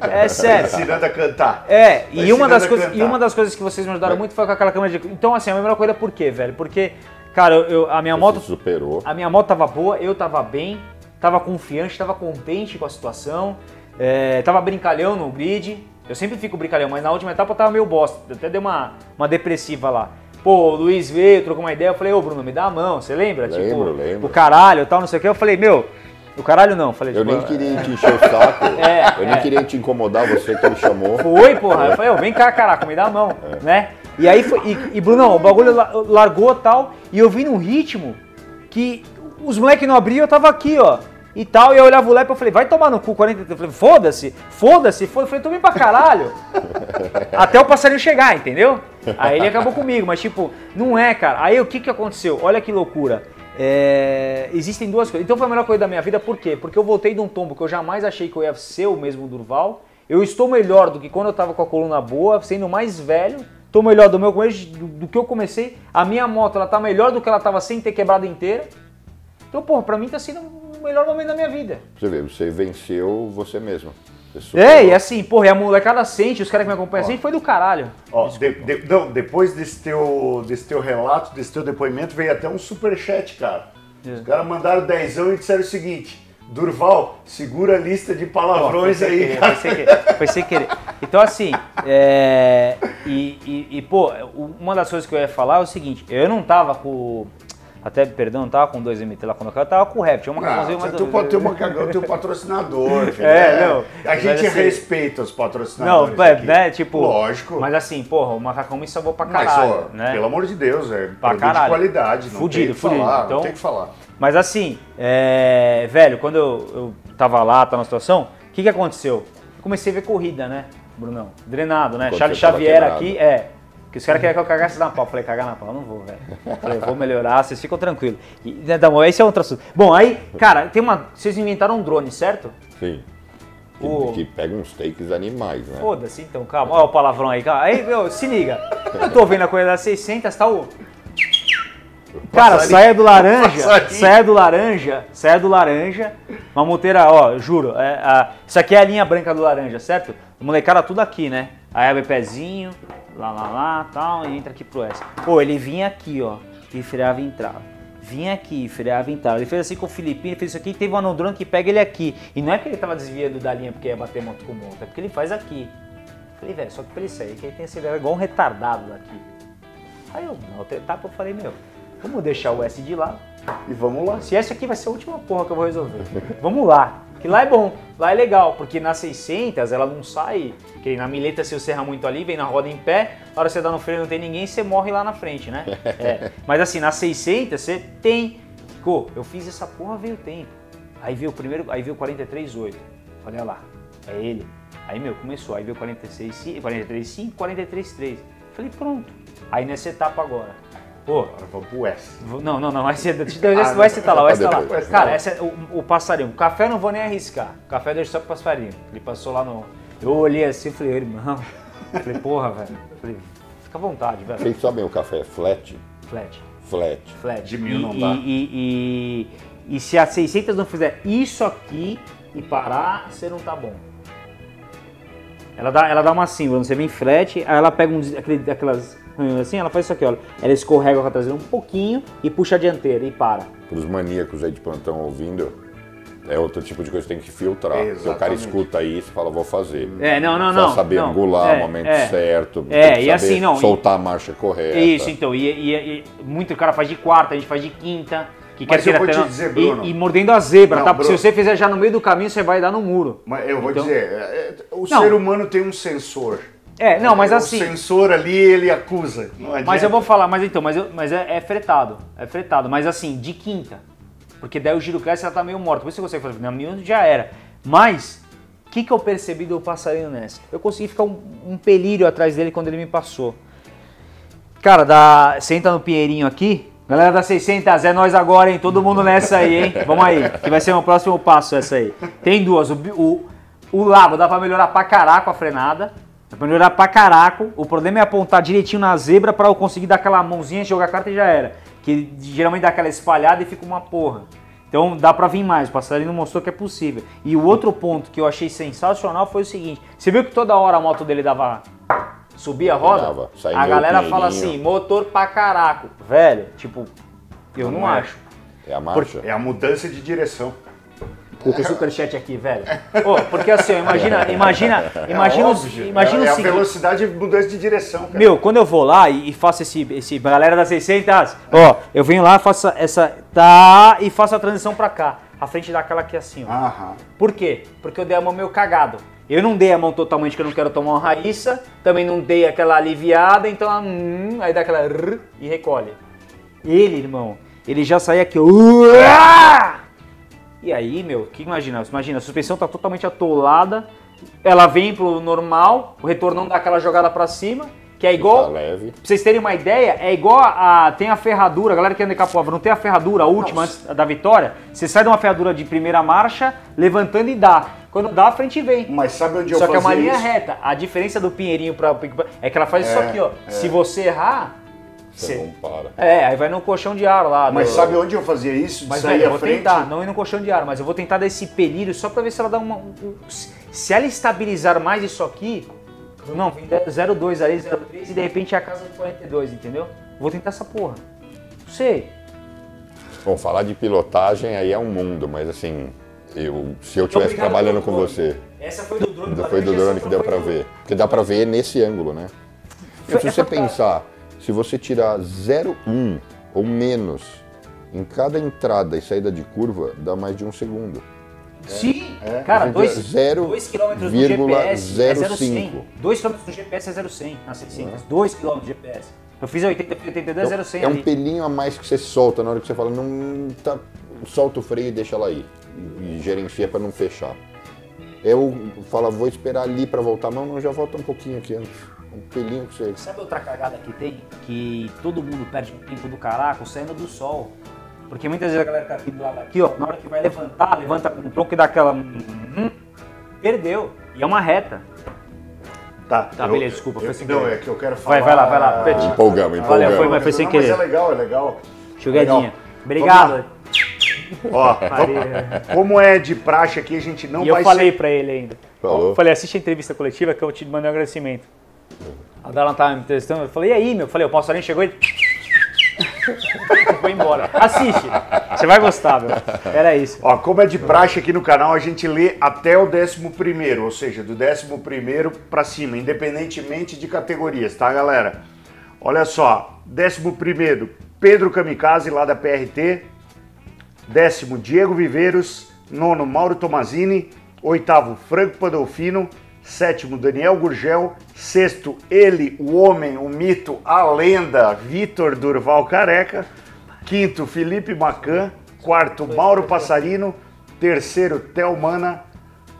É sério. Ensinando a cantar. É, Tá e uma, das a coisas, cantar. e uma das coisas que vocês me ajudaram muito foi com aquela câmera de. Então, assim, a melhor coisa por quê, velho? Porque, cara, eu, a minha Você moto. superou. A minha moto tava boa, eu tava bem, tava confiante, tava contente com a situação, é, tava brincalhão no grid. Eu sempre fico brincalhão, mas na última etapa eu tava meio bosta. Eu até dei uma, uma depressiva lá. Pô, o Luiz veio, trocou uma ideia, eu falei, ô Bruno, me dá a mão, você lembra? Lembro, tipo, lembro. o caralho tal, não sei o que. Eu falei, meu, o caralho não. Falei, Eu tipo, nem queria te encher o saco. É, eu nem é. queria te incomodar, você que me chamou. Foi, porra. Eu falei, ô, vem cá, caraca, me dá a mão, É. né? E aí foi. E, e Brunão, o bagulho la- largou tal, e eu vim num ritmo que os moleques não abriam, eu tava aqui, ó. E tal, e eu olhava o Lepe e falei, vai tomar no cu 40. Eu falei, foda-se, foda-se, foda-se. Eu falei, tô bem pra caralho. Até o passarinho chegar, entendeu? Aí ele acabou comigo, mas tipo, não é, cara. Aí o que que aconteceu? Olha que loucura. É, existem duas coisas. Então foi a melhor coisa da minha vida, por quê? Porque eu voltei de um tombo que eu jamais achei que eu ia ser o mesmo Durval. Eu estou melhor do que quando eu tava com a coluna boa, sendo mais velho. Tô melhor do meu começo do, do que eu comecei. A minha moto ela tá melhor do que ela tava sem ter quebrado inteira. Então, porra, pra mim tá sendo melhor momento da minha vida. Você vê, você venceu você mesmo. Você. É, e assim, porra, e a molecada sente, os caras que me acompanham assim, foi do caralho. Ó, de- de- não, depois desse teu, desse teu relato, desse teu depoimento, veio até um superchat, cara. É. Os caras mandaram dezão e disseram o seguinte: Durval, segura a lista de palavrões aí, querer. Foi sem querer. Foi sem querer. Então, assim, é, e, e- e, pô, uma das coisas que eu ia falar é o seguinte: eu não tava com. Até, perdão, não tava com 2MT lá quando eu tava com o Rap. Tinha uma Não, macacãozinha, você mas. tem o teu, macacão, teu patrocinador, filho. É, não, A mas gente assim- respeita os Não, patrocinadores. é, aqui. né, tipo. Lógico. Mas assim, porra, o macacão me salvou pra Mas, caralho, ó, né? pelo amor de Deus, é Pra caralho. de qualidade. Não Fudido, tem que fudido. falar, Então- não tem que falar. Mas assim, é, velho, quando eu, eu tava lá, tava na situação, o que que aconteceu? Eu comecei a ver corrida, né, Brunão? Drenado, né? Quando Charles Xavier aqui, é. Que os caras queriam que eu cagasse na pau. Eu Falei, cagar na pau, eu não vou, velho. Falei, vou melhorar, vocês ficam tranquilos. E, né, tá bom, esse é outro assunto. Bom, aí, cara, tem uma. Vocês inventaram um drone, certo? Sim. Que, O- que pega uns takes animais, né? Foda-se, então, calma. Olha o palavrão aí, calma. Aí, meu, se liga. Eu tô vendo a coisa das 600, tá o. Cara, Passarinho. saia do laranja, saia do laranja, saia do laranja. Uma monteira, ó, juro. é, a- isso aqui é a linha branca do laranja, certo? Molecada tudo aqui, né? Aí abre pezinho, lá, lá, lá, tal, e entra aqui pro S. Pô, ele vinha aqui, ó, e freava e entrava. vinha aqui, freava em tal. Ele fez assim com o Filipinho, fez isso aqui, teve um anodrone que pega ele aqui. E não é que ele tava desviando da linha porque ia bater moto com moto, é porque ele faz aqui. Falei, velho, só que pra ele sair, que ele tem acelerado igual um retardado daqui. Aí eu, na outra etapa, eu falei, meu, vamos deixar o S de lado. E vamos lá. Se essa aqui vai ser a última porra que eu vou resolver. Vamos lá. Que lá é bom, lá é legal, porque na 600 ela não sai, que na mileta se você erra muito ali, vem na roda em pé, na hora que você dá no freio não tem ninguém, você morre lá na frente, né? É. Mas assim, na 600 você tem, pô, eu fiz essa porra, veio o tempo. Aí veio o primeiro, aí veio o 43,8. Falei, olha lá, é ele. Aí, meu, começou, aí veio 46, 43,5, 43,3. Falei, pronto. Aí nessa etapa agora, pô, vamos pro S. Não, não, não, vai ser. Vai, vai ser tá lá, vai ser tá lá. Cara, essa é o, o passarinho. O café eu não vou nem arriscar. O café eu deixo só pro passarinho. Ele passou lá no. Eu olhei assim e falei, irmão. Falei, porra, velho. Falei, fica à vontade, velho. Vocês sabem o café flat? Flat. Flat. Flat. De mil e, não dá. E, e, e, e se a 600 não fizer isso aqui e parar, você não tá bom. Ela dá, ela dá uma símbolo, você vem flat, aí ela pega um, aquele, aquelas assim, ela faz isso aqui, olha. Ela escorrega com a traseira um pouquinho e puxa a dianteira e para. Para os maníacos aí de plantão ouvindo, é outro tipo de coisa que tem que filtrar. Porque o cara escuta isso e fala, vou fazer. É, não, não, não. saber não. angular É, o momento é. certo. É, tem que e assim, não, e- Soltar a marcha correta. Isso, então. E, e- e muito cara faz de quarta, a gente faz de quinta. Que Mas quer eu vou até te dizer, e- Bruno. E, mordendo a zebra, Não, tá? Porque Bruno. se você fizer já no meio do caminho, você vai dar no muro. Mas eu vou Então- dizer, é, é, o Não. ser humano tem um sensor. É, não, mas o assim. sensor ali, ele acusa. Não Mas eu vou falar, mas então, mas, eu- mas é, é fretado. É fretado, mas assim, de quinta. Porque daí o giro cresce ela tá meio morta. Por isso você consegue fazer. Na minha já era. Mas, o que, que eu percebi do passarinho nessa? Eu consegui ficar um, um pelírio atrás dele quando ele me passou. Cara, dá, você entra no Pinheirinho aqui. Galera da 600, é nós agora, hein? Todo mundo nessa aí, hein? Vamos aí, que vai ser o próximo passo essa aí. Tem duas. O, o, o labo dá pra melhorar pra caraco a frenada. Dá pra melhorar pra caraco. O problema é apontar direitinho na zebra pra eu conseguir dar aquela mãozinha, jogar a carta e já era. Que geralmente dá aquela espalhada e fica uma porra. Então dá pra vir mais, o passarinho mostrou que é possível. E o outro ponto que eu achei sensacional foi o seguinte: você viu que toda hora a moto dele dava. subia a roda? Dava, a galera fala assim, motor pra caraco. Velho, tipo, eu não, Não é. acho. É a marcha. É a mudança de direção. O superchat aqui, velho. Ô, porque assim, ó, imagina, imagina, imagina, é óbvio. imagina é, o é a seguinte. velocidade de mudança de direção, cara. Meu, quando eu vou lá e, faço esse, esse. Galera das 600, ó, eu venho lá, faço essa. Tá, e faço a transição pra cá. A frente daquela aqui assim, ó. Aham. Por quê? Porque eu dei a mão meio cagado. Eu não dei a mão totalmente que eu não quero tomar uma raíça, também não dei aquela aliviada, então ela, hum, aí dá aquela rrr e recolhe. Ele, irmão, ele já sai aqui, ó. uá! E aí, meu, que imagina? Imagina, a suspensão tá totalmente atolada, ela vem pro normal, o retorno não dá aquela jogada pra cima, que é igual. Tá leve. Pra vocês terem uma ideia, é igual a, tem a ferradura, a galera que anda em Capoava, não tem a ferradura a última antes da vitória? Você sai de uma ferradura de primeira marcha, levantando e dá. Quando dá, a frente vem. Mas sabe onde eu Só que é uma linha isso? reta. A diferença do Pinheirinho pra é que ela faz isso É, aqui, ó. Se você errar, Você não para. É, aí vai no colchão de ar lá. Mas do- sabe onde eu fazia isso? Mas velho, eu à vou frente? tentar, não ir no colchão de ar, mas eu vou tentar dar esse pelírio só pra ver se ela dá uma. um- um- se ela estabilizar mais isso aqui, não, vem 0,2 ali, 0,3 e de repente é a casa do 42, entendeu? Vou tentar essa porra. Não sei. Bom, falar de pilotagem aí é um mundo, mas assim, eu, se eu estivesse trabalhando com drone. você, Essa foi do drone foi do drone que deu pra ver. Porque dá pra ver nesse ângulo, né? Foi- se você pensar, se você tirar 0,1 ou menos em cada entrada e saída de curva, dá mais de um segundo. Sim, É. cara, Gente, 2 zero km no GPS é zero 0,100. cinco. 2 km no GPS é 0,100 na 600. 2 km no GPS. Eu fiz 80, fiz 82, é 0,100 é um ali. pelinho a mais que você solta na hora que você fala, não tá, solta o freio e deixa ela aí. E gerencia pra não fechar. Eu falo, vou esperar ali pra voltar, não, não, já volta um pouquinho aqui antes. Um pelinho que você. Sabe outra cagada que tem? Que todo mundo perde um tempo do caraco saindo do sol. Porque muitas vezes a galera tá aqui do lado aqui, ó, na hora que vai levantar, levanta com o tronco e dá aquela. hum, Perdeu. E é uma reta. Tá, Tá, beleza, desculpa, foi sem Não, querer. é que eu quero falar... Vai, vai lá, vai lá. Empolgamos, empolgamos. Valeu, foi, mas foi sem Não, querer. Mas é legal, é legal. Jogadinha. Obrigado. Ó, como é de praxe aqui, a gente não E eu vai falei ser... pra ele ainda. Falou. Eu falei, assiste a entrevista coletiva que eu te mandei um agradecimento. A Dala tava me testando, eu falei, e aí, meu? Eu falei, o passarinho chegou e. Foi embora. Assiste. Você vai gostar, meu. Era isso. Ó, como é de praxe aqui no canal, a gente lê até o 11 primeiro, ou seja, do 11 primeiro para cima, independentemente de categorias, tá, galera? Olha só, 11 primeiro, Pedro Kamikaze, lá da PRT. Décimo, Diego Viveiros. Nono, Mauro Tomazini. Oitavo, Franco Pandolfino. Sétimo, Daniel Gurgel. Sexto, ele, o homem, o mito, a lenda, Vitor Durval Careca. Quinto, Felipe Macan. Quarto, Mauro Passarino. Terceiro, Thelmana.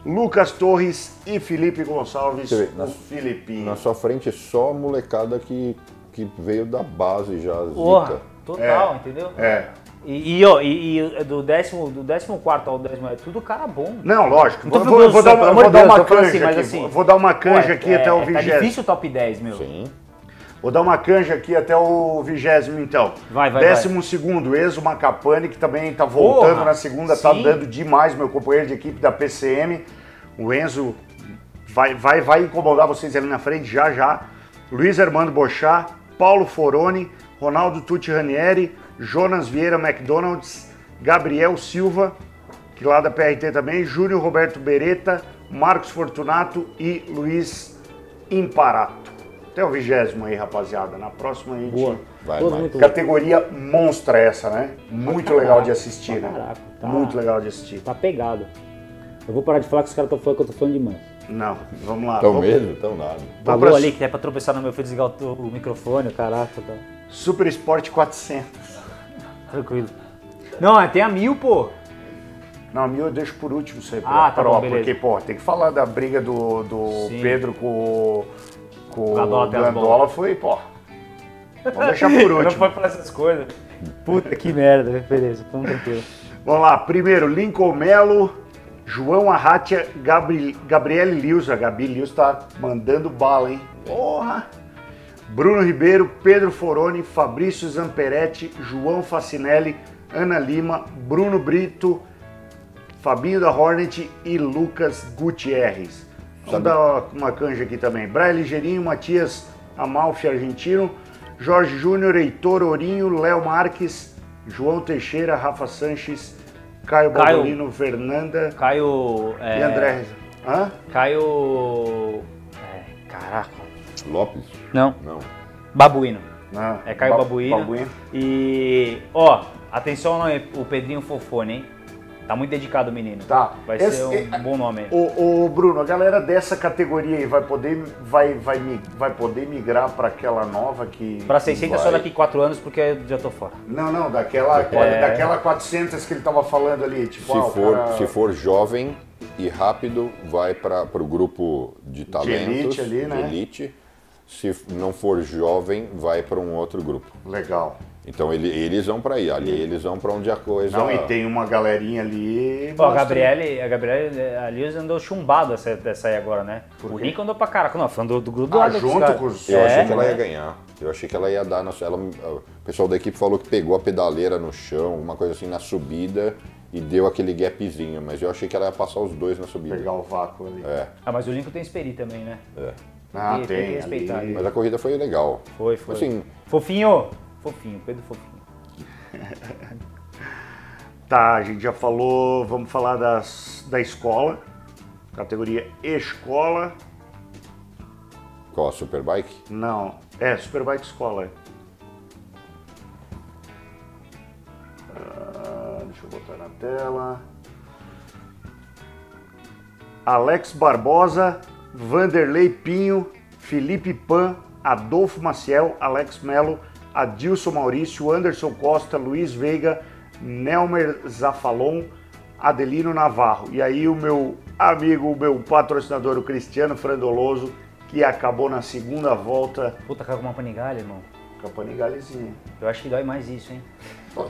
Lucas Torres e Felipe Gonçalves, vê, o na- Filipinho. Na sua frente só molecada que, que veio da base já, Porra, zica. total, entendeu? É. E, e, ó, e, e do décimo, do décimo quarto ao décimo é tudo cara bom. Não, lógico. Tô Vou, vou- dar, uma- vou dar uma canja assim, aqui. assim- vou dar uma canja Pô, aqui é, até o Tá vigésimo. difícil o top 10, meu. Sim. Vou dar uma canja aqui até o vigésimo, então. Vai, vai, Décimo segundo, Enzo Macapane, que também tá voltando Porra, na segunda, tá sim. dando demais, meu companheiro de equipe da PCM. O Enzo vai, vai, vai incomodar vocês ali na frente já já. Luiz Armando Bochá, Paulo Foroni, Ronaldo Tucci Ranieri, Jonas Vieira McDonald's, Gabriel Silva, que lá da PRT também, Júnior Roberto Beretta, Marcos Fortunato e Luiz Imparato. Até o vigésimo aí, rapaziada. Na próxima a gente. Boa. Vai, Categoria monstra essa, né? Muito legal de assistir, né? Caraca, tá. Muito legal de assistir. Tá pegado. Eu vou parar de falar que os caras estão falando que eu tô falando demais. Não, vamos lá. Tão Vamos- mesmo? Tão nada. Falou pra ali que é pra tropeçar no meu, fui desligar o, o microfone, o caraca, tá. Super Sport 400. Tranquilo. Não, é, tem a mil, pô. Não, a mil eu deixo por último isso aí, Ah, tá bom, beleza. porque, pô, tem que falar da briga do, do Sim. Pedro com, com o Gandola até foi, pô. Vamos deixar por Eu não último. pode falar essas coisas. Puta que merda, beleza, tamo tranquilo. Vamos lá, primeiro, Lincoln Melo, João Arratia, Gabri, Gabriele Lewis. A Gabi Lewis tá mandando bala, hein? Porra! Bruno Ribeiro, Pedro Foroni, Fabrício Zamperetti, João Facinelli, Ana Lima, Bruno Brito, Fabinho da Hornet e Lucas Gutierrez. Vamos Sabe- dar uma canja aqui também. Brian Ligeirinho, Matias Amalfi, argentino, Jorge Júnior, Heitor Ourinho, Léo Marques, João Teixeira, Rafa Sanches, Caio Caio- Fernanda Caio. É, e André. Reza. Hã? Caio. É, caraca. Lopes? Não, Não. Babuíno. Não. É Caio Ba- Babuíno. Babuíno. E, ó, atenção ao nome, o Pedrinho Fofone, hein? Tá muito dedicado o menino. Tá. Vai Esse- ser um é- bom nome. Ô, ô, Bruno, a galera dessa categoria aí vai poder, vai, vai, vai poder migrar para aquela nova que. Pra 600 só Vai. daqui 4 anos, porque eu já tô fora. Não, não, daquela, É. daquela 400 que ele tava falando ali. Tipo, Se, ah, o for, cara- se for jovem e rápido, vai para o grupo de talentos, elite ali, né? de elite. Se não for jovem, vai para um outro grupo. Legal. Então ele- eles vão para aí, ali eles vão para onde a coisa. Não, e tem uma galerinha ali. Ó, a Gabriele, a Gabriele a Liz andou chumbado essa, dessa aí agora, né? o quê? Nico andou pra caraca. Não, falando do, do grupo do Ah, dos junto caras. com os- Eu É, achei que ela né? ia ganhar. Eu achei que ela ia dar. Na, ela, o pessoal da equipe falou que pegou a pedaleira no chão, uma coisa assim na subida e deu aquele gapzinho, mas eu achei que ela ia passar os dois na subida. Pegar o vácuo ali. É, Ah, mas o Lincoln tem Esperi também, né? é. Ah, Tem- tem tem. que respeitar ali. Mas a corrida foi legal. Foi, foi. Assim, Fofinho! Fofinho, Pedro Fofinho. Tá, a gente já falou, vamos falar das, da escola. Categoria escola. qual a Superbike? Não, é Superbike Escola. Ah, deixa eu botar na tela. Alex Barbosa, Vanderlei Pinho, Felipe Pan, Adolfo Maciel, Alex Melo, Adilson Maurício, Anderson Costa, Luiz Veiga, Nelmer Zafalon, Adelino Navarro. E aí o meu amigo, o meu patrocinador, o Cristiano Frandoloso, que acabou na segunda volta Puta, caiu com uma panigalha, irmão. com a Panigalezinha. Eu acho que dói mais isso, hein?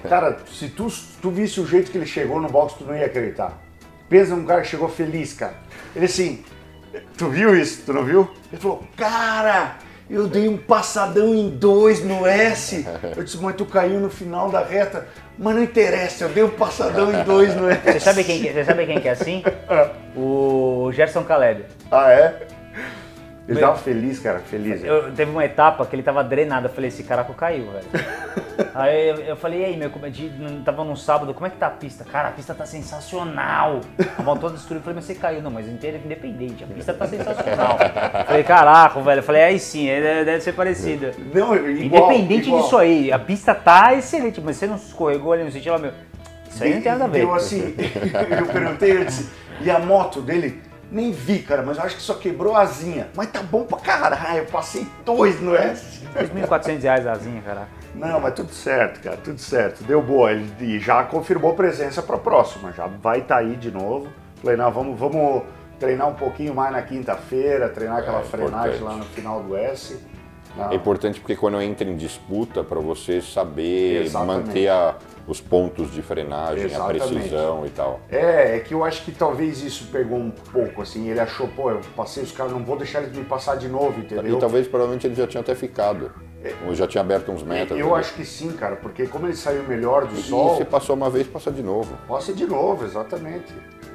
Cara, se tu, tu visse o jeito que ele chegou no box, tu não ia acreditar. Pensa num cara que chegou feliz, cara. Ele assim, tu viu isso? Tu não viu? Ele falou, cara, eu dei um passadão em dois no S. Eu disse, mas tu caiu no final da reta. Mas não interessa, eu dei um passadão em dois no S. Você sabe quem, que- você sabe quem que é assim? O Gerson Caleb. Ah, é? Ele Meu- tava feliz, cara, feliz. Eu, teve uma etapa que ele tava drenado. Eu falei, esse caraca caiu, velho. aí eu, eu falei, e aí, meu, como é de, tava no sábado, como é que tá a pista? Cara, a pista tá sensacional. A moto toda destruída. Eu falei, mas você caiu. Não, mas inteira independente, a pista tá sensacional. Eu falei, caraca, velho. Eu falei, aí sim, aí deve ser parecido. Não, igual, Independente igual. disso aí, a pista tá excelente, mas você não escorregou ali no sentido, meu. Isso aí não tem nada a ver. Deu assim, eu perguntei, eu disse, e a moto dele? Nem vi, cara, mas eu acho que só quebrou a asinha. Mas tá bom pra caralho, eu passei dois no S. 2.400 reais a asinha, cara. Não, mas tudo certo, cara, tudo certo. Deu boa. Ele e já confirmou presença pra próxima, já vai estar aí de novo. Falei, não, vamos, vamos treinar um pouquinho mais na quinta-feira, treinar aquela É, frenagem importante. lá no final do S. Não, É importante porque quando entra em disputa, para você saber Exatamente. manter a- os pontos de frenagem, Exatamente. a precisão e tal. É, é que eu acho que talvez isso pegou um pouco, assim, ele achou, pô, eu passei os caras, não vou deixar eles me passar de novo, entendeu? E talvez, provavelmente, ele já tinha até ficado. Ou já tinha aberto uns metros. Eu acho que sim, cara, porque como ele saiu melhor do sol, E se passou uma vez, passa de novo. Ir de novo, exatamente.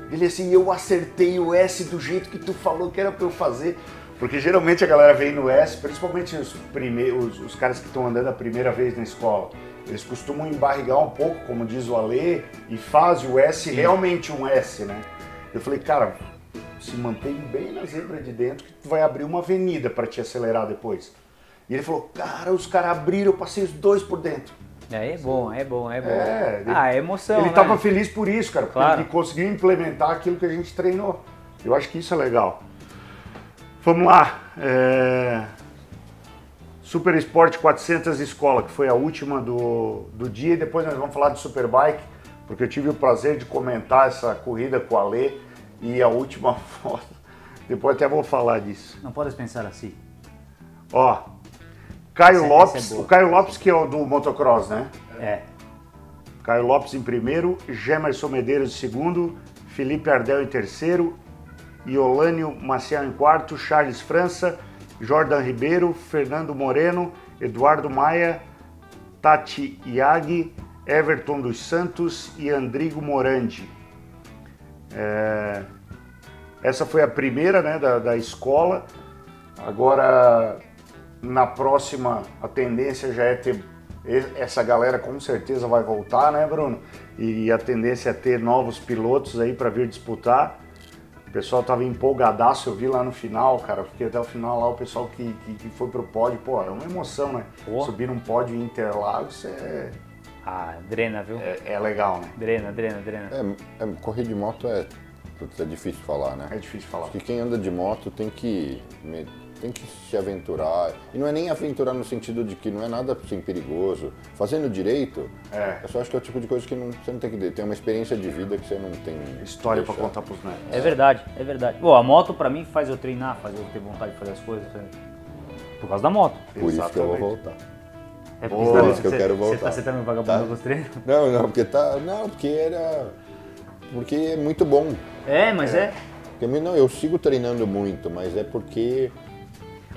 Ele assim, eu acertei o S do jeito que tu falou que era pra eu fazer. Porque geralmente a galera vem no S, principalmente os, primeiros, os caras que estão andando a primeira vez na escola. Eles costumam embarrigar um pouco, como diz o Alê, e fazem o S realmente um S, né? Eu falei, cara, se mantém bem na zebra de dentro que tu vai abrir uma avenida pra te acelerar depois. E ele falou, cara, os caras abriram, eu passei os dois por dentro. Aí é bom, é bom, é bom. É, ele- ah, é emoção, Ele né? estava feliz por isso, cara, porque Claro. ele conseguiu implementar aquilo que a gente treinou. Eu acho que isso é legal. Vamos lá. é, Super Sport 400 Escola, que foi a última do, do dia, e depois nós vamos falar de Superbike, porque eu tive o prazer de comentar essa corrida com a Lê e a última foto. Depois até vou falar disso. Não podes pensar assim. Ó, Caio Essa- essa Lopes, é boa. o Caio Lopes que é o do motocross, né? É. Caio Lopes em primeiro, Gemerson Medeiros em segundo, Felipe Ardel em terceiro, Iolânio Maciel em quarto, Charles França, Jordan Ribeiro, Fernando Moreno, Eduardo Maia, Tati Iag, Everton dos Santos e Andrigo Morandi. É, Essa foi a primeira né, da, da escola. Agora, na próxima, a tendência já é ter. Essa galera com certeza vai voltar, né, Bruno? E a tendência é ter novos pilotos aí para vir disputar. O pessoal tava empolgadaço, eu vi lá no final, cara. Fiquei até o final lá, o pessoal que, que, que foi pro pódio, pô, é uma emoção, né? Pô. Subir num pódio em Interlagos é, Ah, drena, viu? é, é legal, né? Drena, drena, drena. É, é, correr de moto é, putz, é difícil falar, né? É difícil falar. Acho que quem anda de moto tem que, tem que se aventurar. E não é nem aventurar no sentido de que não é nada assim, perigoso. Fazendo direito, É. eu só acho que é o tipo de coisa que não, você não tem que ter. Tem uma experiência de vida que você não tem. História pra deixar. contar pros netos. É verdade, é verdade. Pô, a moto pra mim faz eu treinar, faz eu ter vontade de fazer as coisas. Por causa da moto. Por isso que eu vou Exatamente. voltar. É Boa. Por isso que eu quero voltar. tá, você tá me vagabundo Tá. nos treinos? Não, não, porque tá. Não, porque era. Porque é muito bom. É, mas é. Porque, não, eu sigo treinando muito, mas é porque.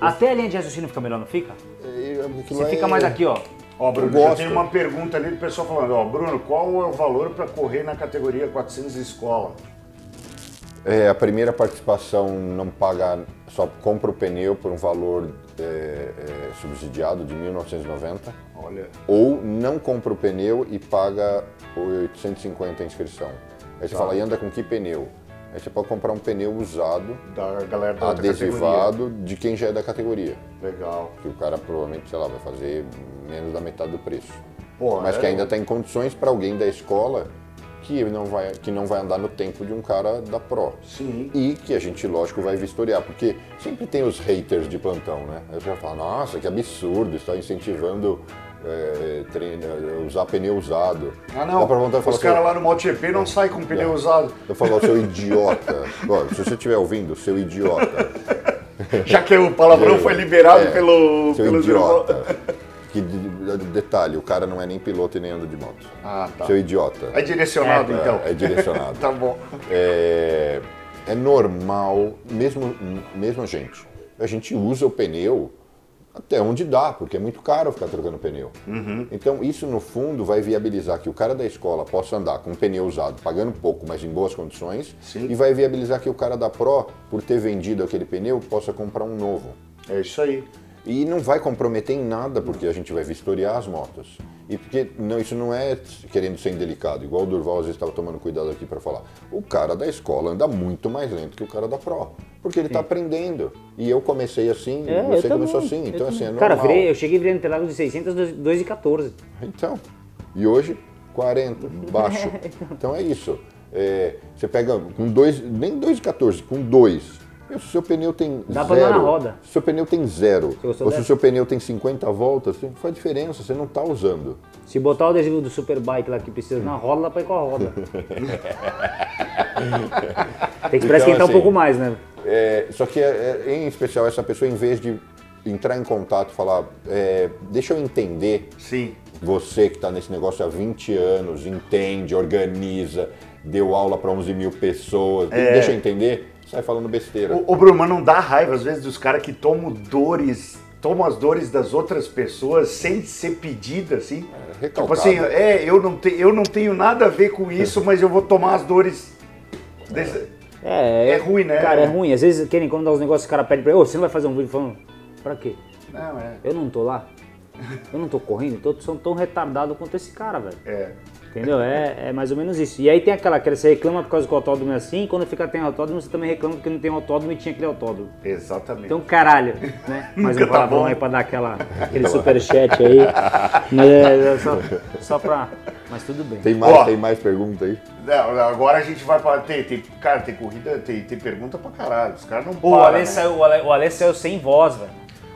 Até a linha de raciocínio fica melhor, não fica? é, aquilo Você é- fica mais aqui, ó. Ó, Bruno, já tem uma pergunta ali do pessoal falando, ó, Bruno, qual é o valor para correr na categoria 400 escola? É, a primeira participação não paga, só compra o pneu por um valor é, é, subsidiado de 1990, Olha, ou não compra o pneu e paga 850 a inscrição. Aí você fala, e anda com que pneu? Aí você pode comprar um pneu usado, da galera da adesivado, de quem já é da categoria. Legal. Que o cara provavelmente, sei lá, vai fazer menos da metade do preço. Pô, Mas é- que ainda está em condições para alguém da escola que não, vai, que não vai andar no tempo de um cara da Pro. Sim. E que a gente, lógico, vai vistoriar, porque sempre tem os haters de plantão, né? Aí você vai falar, nossa, que absurdo, está incentivando é, treino, usar pneu usado. Ah, não. Os caras lá no MotoGP não saem com pneu usado. Eu falo, seu idiota. Ó, se você estiver ouvindo, seu idiota. Já que o palavrão foi liberado É, pelo... Seu pelo idiota. Que de- de- detalhe, o cara não é nem piloto e nem anda de moto. Ah, tá. Seu idiota. É direcionado, É, então. É direcionado. Tá bom. é, é normal, mesmo, mesmo a gente. A gente usa o pneu até onde dá, porque é muito caro ficar trocando pneu. Então, isso no fundo vai viabilizar que o cara da escola possa andar com um pneu usado, pagando pouco, mas em boas condições, Sim. e vai viabilizar que o cara da Pro, por ter vendido aquele pneu, possa comprar um novo. É isso aí. E não vai comprometer em nada, porque a gente vai vistoriar as motos. E porque não, isso não é querendo ser indelicado, igual o Durval às vezes estava tomando cuidado aqui para falar. O cara da escola anda muito mais lento que o cara da Pro, porque ele está aprendendo. E eu comecei assim, É, você eu começou assim, então assim, é normal. Cara, virei, eu cheguei virando Interlagos de 600, 2,14. Então, e hoje 40, baixo. Então é isso. É, você pega com dois, nem 2,14, com 2. Se o seu pneu tem Dá pra zero, na roda. se o seu pneu tem zero, Você gostou ou se o seu pneu tem 50 voltas, não faz diferença, você não está usando. Se botar o adesivo do Superbike lá que precisa na roda, dá pra ir com a roda. Tem que Então, esquentar assim, um pouco mais, né? É, só que, é, é, em especial, essa pessoa, em vez de entrar em contato e falar, é, deixa eu entender, Sim. você que está nesse negócio há 20 anos, entende, organiza, deu aula para 11 mil pessoas, deixa eu entender, sai falando besteira. O, o Bruno, mas não dá raiva às vezes dos caras que tomam dores, tomam as dores das outras pessoas sem ser pedida, assim. tipo recalcado. assim, é, eu não, te, eu não tenho nada a ver com isso, mas eu vou tomar as dores. desse- É, É ruim, né? Cara, é ruim. Às vezes, querem quando dá os negócios, o cara pede pra ele, ô, você não vai fazer um vídeo falando, pra quê? Não, é. Eu não tô lá. Eu não tô correndo, todos são tão retardados quanto esse cara, velho. É. Entendeu? É, é mais ou menos isso. E aí tem aquela que você reclama por causa que o autódromo é assim, e quando fica tem autódromo, você também reclama porque não tem autódromo e tinha aquele autódromo. Exatamente. Então, caralho, né? Mais um tá palavrão bom. aí pra dar aquela, aquele superchat aí. Mas é, é só, só pra. Mas tudo bem. Tem mais, Ó. tem mais pergunta aí? Não, agora a gente vai para tem, tem, cara, tem corrida, tem, tem pergunta pra caralho. Os caras não Pô, o param, Ale, né? saiu, o, Ale, o Ale saiu sem voz, velho.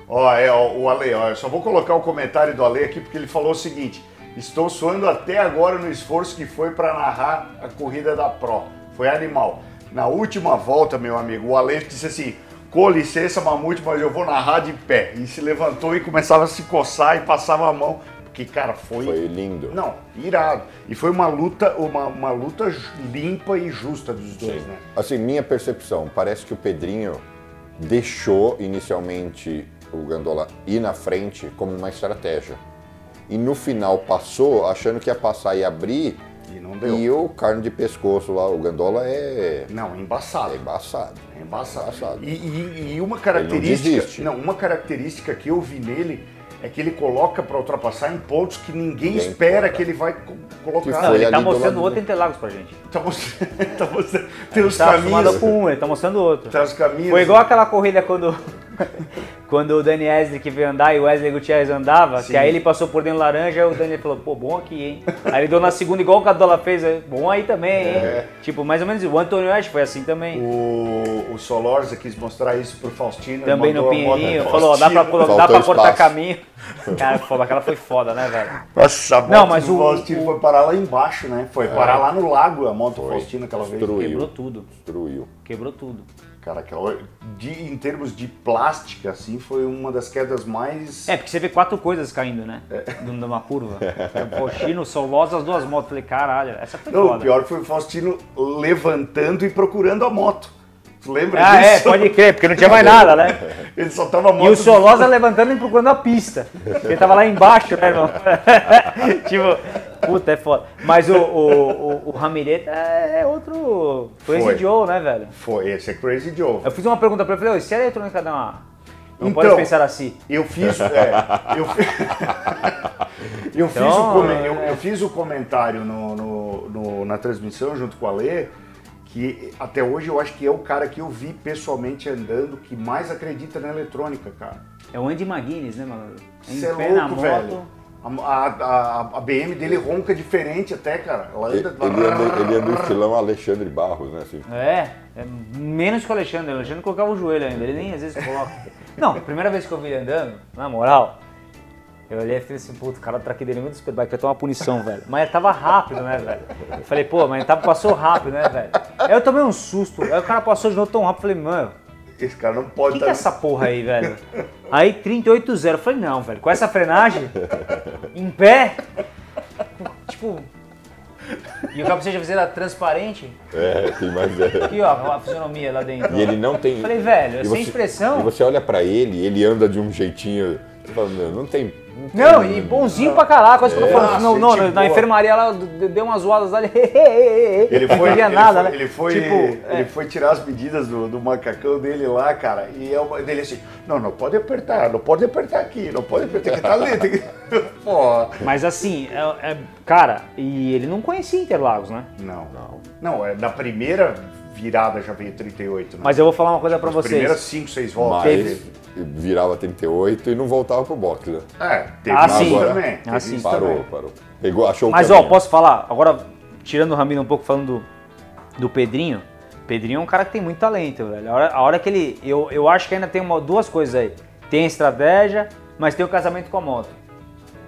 Ó, é, ó, o Ale, ó, eu só vou colocar o comentário do Ale aqui porque ele falou o seguinte: estou suando até agora no esforço que foi para narrar a corrida da Pro. Foi animal. Na última volta, meu amigo, o Ale disse assim: com licença, Mamute, mas eu vou narrar de pé. E se levantou e começava a se coçar e passava a mão. Porque, cara, foi. Foi lindo. Não, irado. E foi uma luta, uma, uma luta limpa e justa dos dois, né? Assim, minha percepção, parece que o Pedrinho deixou inicialmente o Gandola ir na frente como uma estratégia. E no final passou achando que ia passar e abrir. E não deu. E o carne de pescoço lá, o Gandola é, Não, embaçado. é embaçado. É embaçado. Embaçado. E, e- e uma Ele característica. não. Não, uma característica que eu vi nele é que ele coloca para ultrapassar em pontos que ninguém, Ninguém espera coloca. que ele vai colocar. Não, ele tá do mostrando outro Interlagos pra gente. Tá mostrando, tá mostrando- tem os Tá caminhos. com um, ele tá mostrando outro. Tá os caminhos. Foi igual aquela corrida quando, quando o Dani Wesley que veio andar e o Wesley Gutierrez andava, Sim. que aí ele passou por dentro laranja o Dani falou, pô, bom aqui, hein? Aí ele deu na segunda igual o Cadola fez, aí, bom aí também, hein? É. Tipo, mais ou menos, o Antônio Ash foi assim também. O, o Solorza quis mostrar isso pro Faustino. Também no Pinheirinho, falou, ó, dá pra, dá pra cortar caminho. Cara, foda, aquela foi foda, né, velho? Nossa, a moto Não, mas do o- Faustino o- foi parar lá embaixo, né? Foi parar lá no lago a moto do Faustino aquela vez. Destruiu. Quebrou tudo, Destruiu. quebrou tudo. Cara, aquela, de, em termos de plástica, assim, foi uma das quedas mais. É, porque você vê quatro coisas caindo, né? Numa curva. O Chino, o Solosa, as duas motos. Falei, caralho, essa foi Não, o foda. pior foi o Faustino levantando e procurando a moto. Tu lembra Ah, é, disso? pode crer, porque não tinha mais nada, né? Ele só tava moto. E o Solosa levantando e procurando a pista. Ele tava lá embaixo, né, irmão? tipo, puta, é foda. Mas o, o, o, o Ramirez é, é outro Crazy Foi. Joe, né, velho? Foi, esse é Crazy Joe. Eu fiz uma pergunta pra ele, falei, "Ô, e se a eletrônica dá uma... Não Então, pode pensar assim. Eu fiz. É, eu, fi- eu, fiz Então, o eu, é. eu fiz o comentário no, no- no- na transmissão junto com a Lê, que até hoje eu acho que é o cara que eu vi pessoalmente andando que mais acredita na eletrônica, cara. É o Andy McGuinness, né, mano? Em Você é pé na louco, moto. velho. A, a- a- BM dele ronca diferente até, cara. Ela Ele, anda. ele anda, ele anda no estilão Alexandre Barros, né? Assim. É, é menos que o Alexandre. O Alexandre colocava o joelho ainda, ele nem às vezes coloca. Não, a primeira vez que eu vi ele andando, na moral, eu olhei e falei assim, puto, o cara do traque dele é muito superbike, vai tomar uma punição, velho. Mas ele tava rápido, né, velho? Eu falei, pô, mas ele tava, passou rápido, né, velho? Aí eu tomei um susto, aí o cara passou de novo tão rápido, eu falei, mano, Esse cara não o pode que, que é essa porra aí, velho? Aí 38,0, eu falei, não, velho, com essa frenagem, em pé, tipo... E o capacete de era transparente, É, tem mais. é. aqui ó, a fisionomia lá dentro. E ele não tem. Falei, velho, e sem expressão. E você olha pra ele, ele anda de um jeitinho Eu falo, meu, não tem. Não, e bonzinho pra caraca, quase que eu tô falando. Ah, Não, não, gente na boa. enfermaria ela deu umas zoadas lá, ele, ele Ele foi, não ele nada, foi, né? ele foi, tipo, ele é, foi tirar as medidas do, do macacão dele lá, cara, e é uma, dele assim, não, não pode apertar, não pode apertar aqui, não pode apertar, que estar ali, que... Pô, mas assim, é, é- cara, e ele não conhecia Interlagos, né? não, não, não, é, na primeira virada já veio 38, né? Mas eu vou falar uma coisa pra As primeiras vocês. 5, 6 voltas. Mas virava 38 e não voltava pro boxe, né? É, teve Ah, sim. também. Ah, teve sim. Parou, também. parou. Pegou, achou Mas o ó, posso falar? Agora, tirando o Ramiro um pouco, falando do, do Pedrinho. Pedrinho é um cara que tem muito talento, velho. A hora, a hora que ele. Eu, eu acho que ainda tem uma- duas coisas aí. Tem a estratégia, mas tem o casamento com a moto.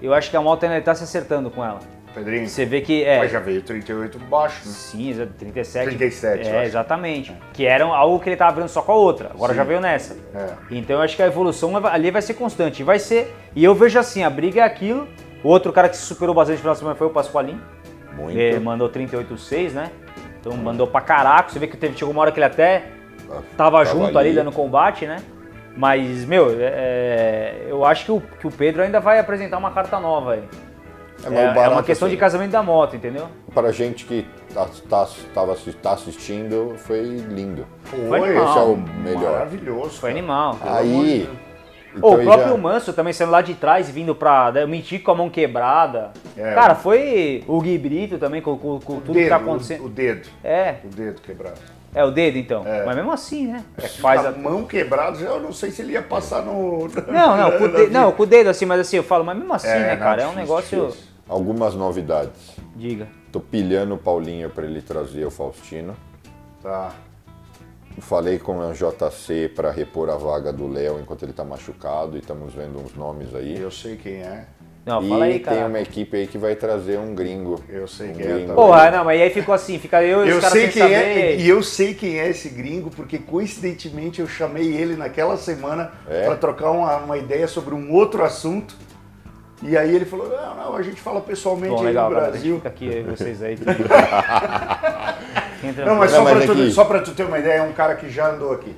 Eu acho que a moto ainda tá se acertando com ela. Pedrinho, Você vê que. É, mas já veio 38 baixo, né? Sim, exa- 37. 37, eu É, exatamente. Que era algo que ele tava vendo só com a outra. Agora Sim. já veio nessa. É. Então eu acho que a evolução ali vai ser constante. Vai ser. E eu vejo assim, a briga é aquilo. O outro cara que se superou bastante no final de semana foi o Pasqualinho. Muito. Ele mandou 38,6, né? Então mandou pra caraca. Você vê que teve, chegou uma hora que ele até Ah, tava, tava junto ali ali. dando combate, né? Mas, meu, é- eu acho que o, que o Pedro ainda vai apresentar uma carta nova aí. É, É, o é barato, uma questão de assim, casamento da moto, entendeu? Pra gente que tá, tá, tava, tá assistindo, foi lindo. Foi, animal. Esse é o melhor. Maravilhoso. Foi cara. animal. Aí. Então o próprio já- Manso também saindo lá de trás vindo pra né, mentir com a mão quebrada. É, Cara, o- foi o Gui Brito também, com, com- com tudo que Dedo, tá o, acontecendo. o dedo, É, o dedo quebrado. é o dedo então. Mas mesmo assim, né? Faz a a... mão quebrada, eu não sei se ele ia passar no... Não, não, com o dedo, não, com o dedo assim, mas assim, eu falo, mas mesmo assim, É, né, cara? É um negócio. difícil. Algumas novidades. Diga. Tô pilhando o Paulinho pra ele trazer o Faustino. Tá. Falei com a JC pra repor a vaga do Léo enquanto ele tá machucado e estamos vendo uns nomes aí. Eu sei quem é. Não, e fala aí, tem cara. uma equipe aí que vai trazer um gringo. Eu sei Um quem é. Porra, não, mas aí ficou assim, fica eu e Eu os caras sei quem saber. é, e eu sei quem é esse gringo, porque coincidentemente eu chamei ele naquela semana É? para trocar uma, uma ideia sobre um outro assunto. E aí ele falou: não, não, a gente fala pessoalmente Bom, aí legal, no. Brasil. Fica aqui, vocês aí. Não, mas, Não, só, mas pra é tu, que- só pra tu ter uma ideia, é um cara que já andou aqui.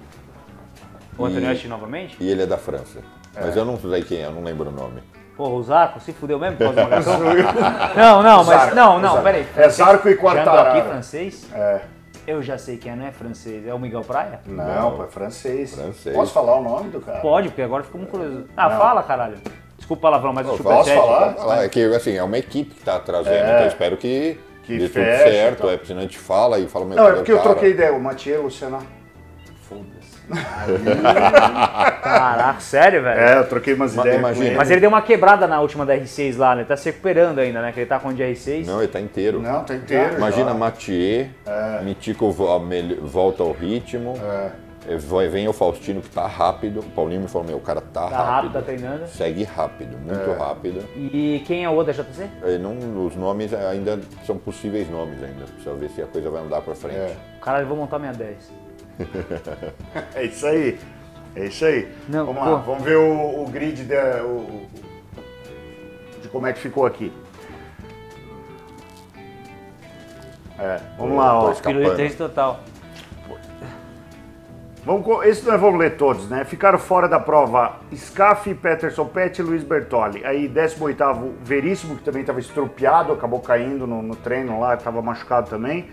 O Antônio novamente? E ele é da França. Mas eu não sei quem é, eu não lembro o nome. Porra, o Zarco se fudeu mesmo por causa? Não, não, mas. Zarco, não, não, Zarco. peraí. É Zarco e Já andou aqui Quartararo. francês? É. Eu já sei quem é, não é francês. É o Miguel Praia? Não, pô, é francês. Francês. Posso falar o nome do cara? Pode, porque agora ficou muito curioso. Ah, Não. fala, caralho. Desculpa o palavrão, mas o Posso Superchat... falar? Ah, É que assim, é uma equipe que tá trazendo, É. então eu espero que, Que dê tudo feche, certo. tá. É, porque senão a gente fala e fala, meu, Não, é o porque eu cara? troquei ideia. O Mathieu Luciano. Foda-se. Caraca, sério, velho? É, eu troquei umas Mas ideias. imagina. ele. Mas ele deu uma quebrada na última da R6 lá, né? Tá se recuperando ainda, né? Que ele tá com o de R6. Não, ele tá inteiro. Não, tá inteiro. Imagina já. Mathieu, Mitico a mel- volta ao ritmo, É. vai- vem o Faustino que tá rápido, o Paulinho me falou, meu, o cara tá, Tá rápido, rápido, tá treinando. segue rápido, muito rápido. E quem é o outro da JC? Eh, não- os nomes ainda são possíveis nomes ainda, precisa ver se a coisa vai andar pra frente. É. Caralho, eu vou montar minha 10. É isso aí. É isso aí. Não, vamos pô. lá, vamos ver o, o grid da- o- de como é que ficou aqui. É, vamos lá, ó. Tô escapando. Pirulito 3 total. Vamos, esse nós vamos ler todos, né? Ficaram fora da prova Scaff, Peterson Pet e Luiz Bertoli. Aí 18º Veríssimo, que também estava estropiado, acabou caindo no, no treino lá, estava machucado também.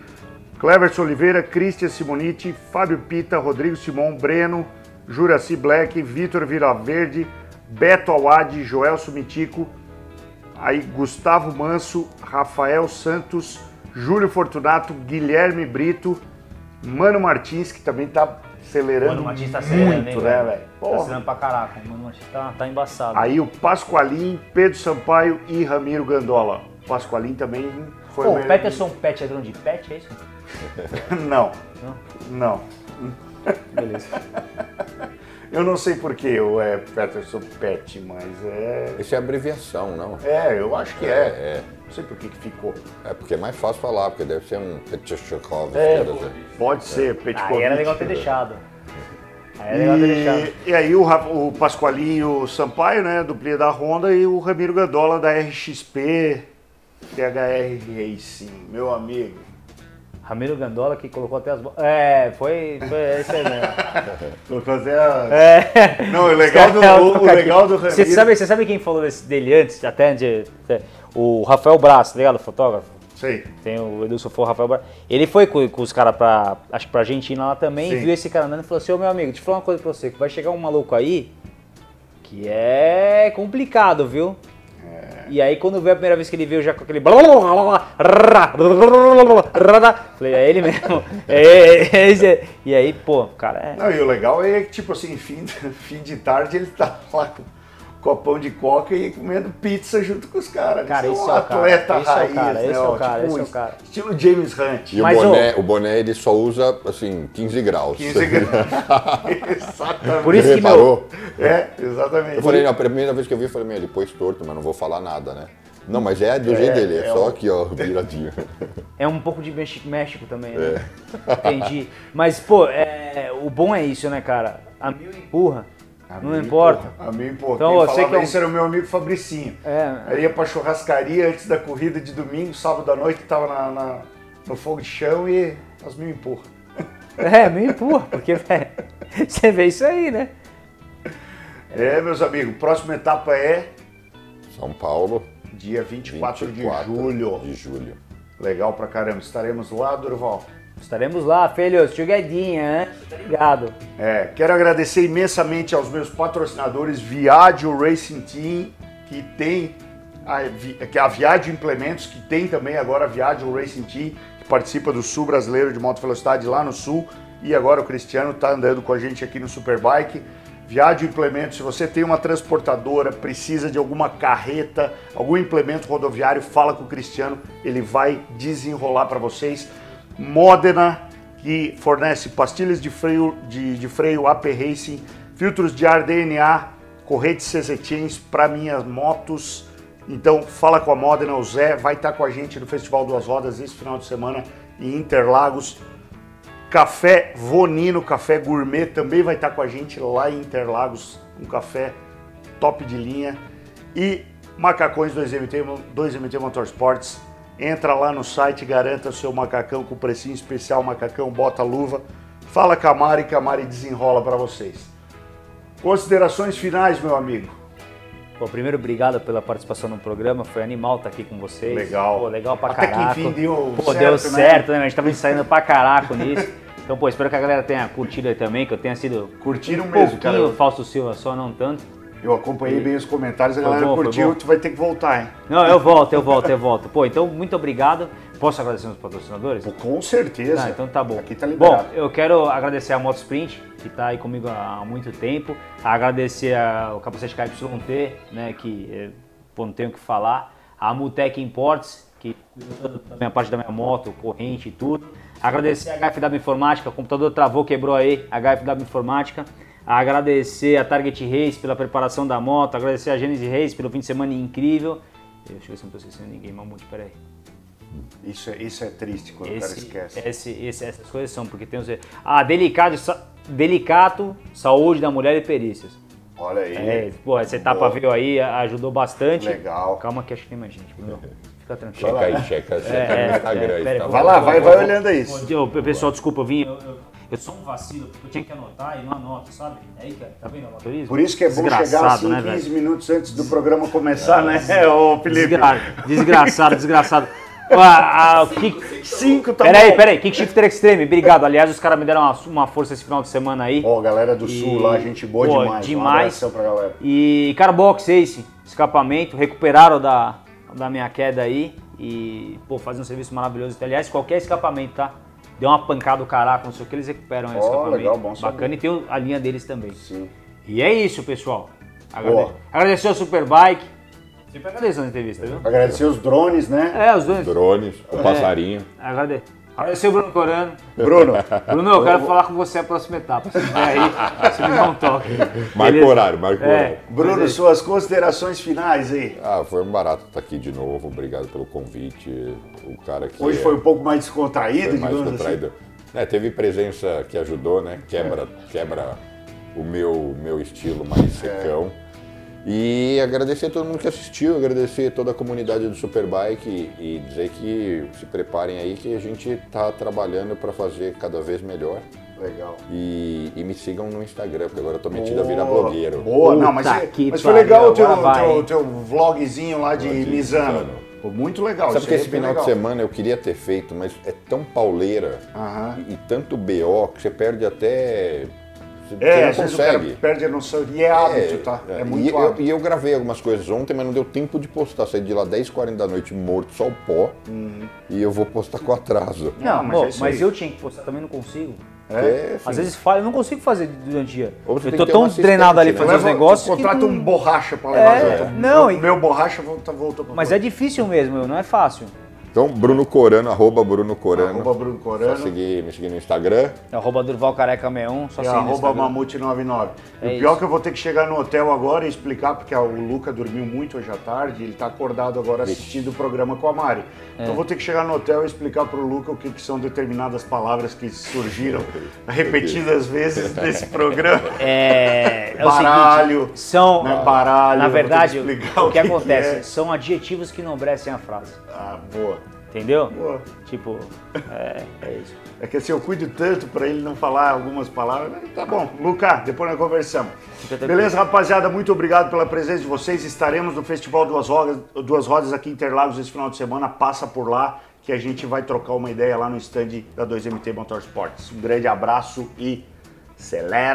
Cleverson Oliveira, Christian Simoniti, Fábio Pita, Rodrigo Simon, Breno, Juraci Black, Vitor Viraverde, Beto Awad, Joel Sumitico, aí Gustavo Manso, Rafael Santos, Júlio Fortunato, Guilherme Brito, Mano Martins, que também tá acelerando Mano, o Martins tá acelerando, muito, hein, né, velho? Tá acelerando pra caraca. Mano, o Martins tá, tá embaçado. Aí o Pasqualim, Pedro Sampaio e Ramiro Gandola. O Pasqualim também foi Pô, o Peterson Pet é dono de pet, é isso? Não, Não? não. Beleza. Eu não sei porquê o é Peterson Pet, mas é. Isso é abreviação, não? É, eu acho que é. É, Não sei por que que ficou. é porque é mais fácil falar, porque deve ser um Petchakov. É, pode ser, Petkovic. Aí era legal ter deixado. Aí era legal ter deixado. E, aí o, o Pasqualinho Sampaio, né, duplinha da Honda, e o Ramiro Gandola da RXP THR Racing, meu amigo. Ramiro Gandola que colocou até as bolas. É, foi, foi esse aí mesmo. Colocou até a... É. Não, o legal do, É, o, o legal do Você Ramiro... sabe, você sabe quem falou desse- dele antes, até de- O Rafael Braz, tá ligado? O fotógrafo. Sei. Tem o Edilson for o Rafael Braz. Ele foi com, com os caras pra. Acho que pra Argentina lá também, Sim. viu esse cara andando e falou assim, ô meu amigo, deixa eu falar uma coisa pra você, que vai chegar um maluco aí que é complicado, viu? E aí quando veio a primeira vez que ele veio já com aquele. Falei, é ele mesmo. É, é esse. E aí, pô, cara, é. Não, e o legal é que, tipo assim, fim, fim de tarde ele tá lá com copão de coca e comendo pizza junto com os caras. Cara, Esse um é o cara, atleta esse é o raiz, cara, né? esse é o cara, tipo esse é o cara. Estilo James Hunt. E o Mas, boné, o boné ele só usa assim 15 graus. 15 graus. Exatamente. Por isso que, meu, Reparou? É, exatamente. Eu falei, na primeira vez que eu vi, eu falei, meu, ele pôs torto, mas não vou falar nada, né? Não, mas é do jeito dele, é, é só o- aqui, ó, viradinho. É um pouco de México, também, né? Entendi. Mas, pô, é, o bom é isso, né, cara? A mil empurra, A não mim, importa. pô, A mim, pô. Então, quem você falava que é um- isso era o meu amigo Fabricinho. É. Aí ia pra churrascaria antes da corrida de domingo, sábado à noite, tava na, na- no fogo de chão e as mil empurra. É, meio empurra, porque, você vê isso aí, né? É, meus amigos, próxima etapa é São Paulo, dia 24, 24 de julho. de julho. Legal pra caramba. Estaremos lá, Durval. Estaremos lá, filhos, chugadinha, né? Tá ligado? É, quero agradecer imensamente aos meus patrocinadores Viaggio Racing Team, que tem a, que é a Viaggio Implementos, que tem também agora a Viaggio Racing Team, que participa do Sul Brasileiro de Moto Velocidade lá no Sul, e agora o Cristiano está andando com a gente aqui no Superbike. Viaggio Implementos, se você tem uma transportadora, precisa de alguma carreta, algum implemento rodoviário, fala com o Cristiano, ele vai desenrolar para vocês. Modena, que fornece pastilhas de freio, de, de freio AP Racing, filtros de ar DNA, corretes CZ Chains para minhas motos. Então fala com a Modena, o Zé vai estar com a gente no Festival Duas Rodas esse final de semana em Interlagos. Café Vonino, café gourmet, também vai estar com a gente lá em Interlagos, um café top de linha. E Macacões 2MT, 2MT Motorsports. Entra lá no site, garanta seu macacão com precinho especial, macacão, bota luva. Fala com a Mari, que a Mari desenrola para vocês. Considerações finais, meu amigo. Pô, primeiro, obrigado pela participação no programa. Foi animal estar aqui com vocês. Legal. Pô, legal pra Até que caraca. enfim deu Pô, certo, deu né? certo, né? A gente tava ensaiando pra caraco nisso. Então, pô, espero que a galera tenha curtido aí também, que eu tenha sido Curtiram um mesmo, cara. pouquinho Fausto Silva, só não tanto. Eu acompanhei bem os comentários, a Foi galera bom, curtiu, bom. tu vai ter que voltar, hein? Não, eu volto, eu volto, eu volto. Pô, então, muito obrigado. Posso agradecer os patrocinadores? Com certeza. Ah, então tá bom. Aqui tá bom, liberado. eu quero agradecer a Motosprint, que tá aí comigo há muito tempo. Agradecer ao Capacete KYT, né, que eh, pô, não tenho o que falar. A Mutec Imports, que da minha parte da minha moto, corrente e tudo. Agradecer a HFW Informática, o computador travou, quebrou aí, HFW Informática. Agradecer a Target Race pela preparação da moto, agradecer a Genesis Race pelo fim de semana incrível. Deixa eu ver se não tô esquecendo ninguém, Mamute, peraí. Isso é, isso é triste quando o cara Esse, esquece. esse- esse- essas coisas são, porque tem os. Ah, delicado, sa- delicato, saúde da mulher e perícias. Olha aí. É, pô, essa etapa Boa. veio aí, ajudou bastante. Legal. Calma que acho que tem mais gente, Bruno. Fica tranquilo. Checa aí, checa, checa É, no Instagram. é, pera, tá Vai lá, vai, vai olhando aí. Ô, pessoal, desculpa, eu vim. Eu, eu, eu sou um vacilo, porque eu tinha que anotar e não anoto, sabe? É aí, cara, tá vendo amadorismo? Por isso que é bom chegar assim né, 15 velho? minutos antes do programa começar, né, ô Felipe? Desgra- desgraçado, desgraçado. Ah, ah, o Kick- Cinco tá Peraí, bom. peraí, Kick Shifter Extreme, obrigado. Aliás, os caras me deram uma, uma força esse final de semana aí. Ó, galera do E- Sul lá, gente boa Pô, demais. Um demais. abração pra galera. E Carbox Ace, escapamento, recuperaram da, da minha queda aí e, pô, fazem um serviço maravilhoso. Aliás, qualquer escapamento, tá? Deu uma pancada do caraca, não sei o que, eles recuperam aí o Ó, escapamento. legal, bom saber. Bacana e tem a linha deles também. Sim. E é isso, pessoal. Agrade... Boa. Agradecer ao Superbike. Sempre agradeço na entrevista, viu? Agradecer os drones, né? É, os dois. Drones, o passarinho. Agrade... Agradecer o Bruno Corano. Bruno, Bruno, eu quero falar com você a próxima etapa. Se aí, você me dá um toque. Marca horário, marca É. horário. Bruno, suas considerações finais aí. Ah, foi um barato estar aqui de novo. Obrigado pelo convite. O cara que Hoje é- foi um pouco mais descontraído, foi mais assim. contraído. É, teve presença que ajudou, né? Quebra, quebra o meu, meu estilo mais secão. E agradecer a todo mundo que assistiu, agradecer toda a comunidade do Superbike e, e dizer que se preparem aí que a gente está trabalhando para fazer cada vez melhor. Legal. E, e me sigam no Instagram, porque agora eu tô metido a virar blogueiro. Boa, não, mas, Puta é- que mas foi legal o teu, teu, teu vlogzinho lá de Vlog de Misano. Pô, muito legal. Sabe que esse é final de legal. semana eu queria ter feito, mas é tão pauleira Aham. e, e tanto BO que você perde até. Você É, não às vezes o cara consegue. perde a noção. E é hábito, tá? É, e muito eu, hábito. e eu gravei algumas coisas ontem, mas não deu tempo de postar. Saí de lá 10 40 da noite morto, só o pó. Uhum. E eu vou postar com atraso. Não, Não, mas é mas eu tinha que postar, também não consigo. É, assim, Às vezes falha, eu não consigo fazer durante o dia. Ou você Eu tô tão treinado ali né? fazendo os negócios. Contrata não- um borracha pra levar É, junto. não, meu, e- meu borracha voltou pra Mas é difícil mesmo, não é fácil. Então, Bruno Corano, arroba Bruno Corano. Arroba Bruno Só Corano. seguir, me seguir no Instagram. É arroba Durval Careca 61, só É seguir no arroba Instagram. Mamute99. É o pior isso. é que eu vou ter que chegar no hotel agora e explicar, porque o Luca dormiu muito hoje à tarde, ele tá acordado agora assistindo o programa com a Mari. Então eu vou ter que chegar no hotel e explicar pro Luca o que, que são determinadas palavras que surgiram repetidas vezes nesse programa. É, é Baralho, o seguinte, são, né, baralho, na verdade, o o que, que acontece é. são adjetivos que não obedecem a frase, Ah, boa. Entendeu? Boa. Tipo, é, é isso. É que assim, eu cuido tanto pra ele não falar algumas palavras. mas Tá bom, Luca, depois nós conversamos. Beleza, rapaziada? Muito obrigado pela presença de vocês. Estaremos no Festival Duas Rodas, Duas Rodas aqui em Interlagos esse final de semana. Passa por lá que a gente vai trocar uma ideia lá no stand da 2MT Motorsports. Um grande abraço e acelera!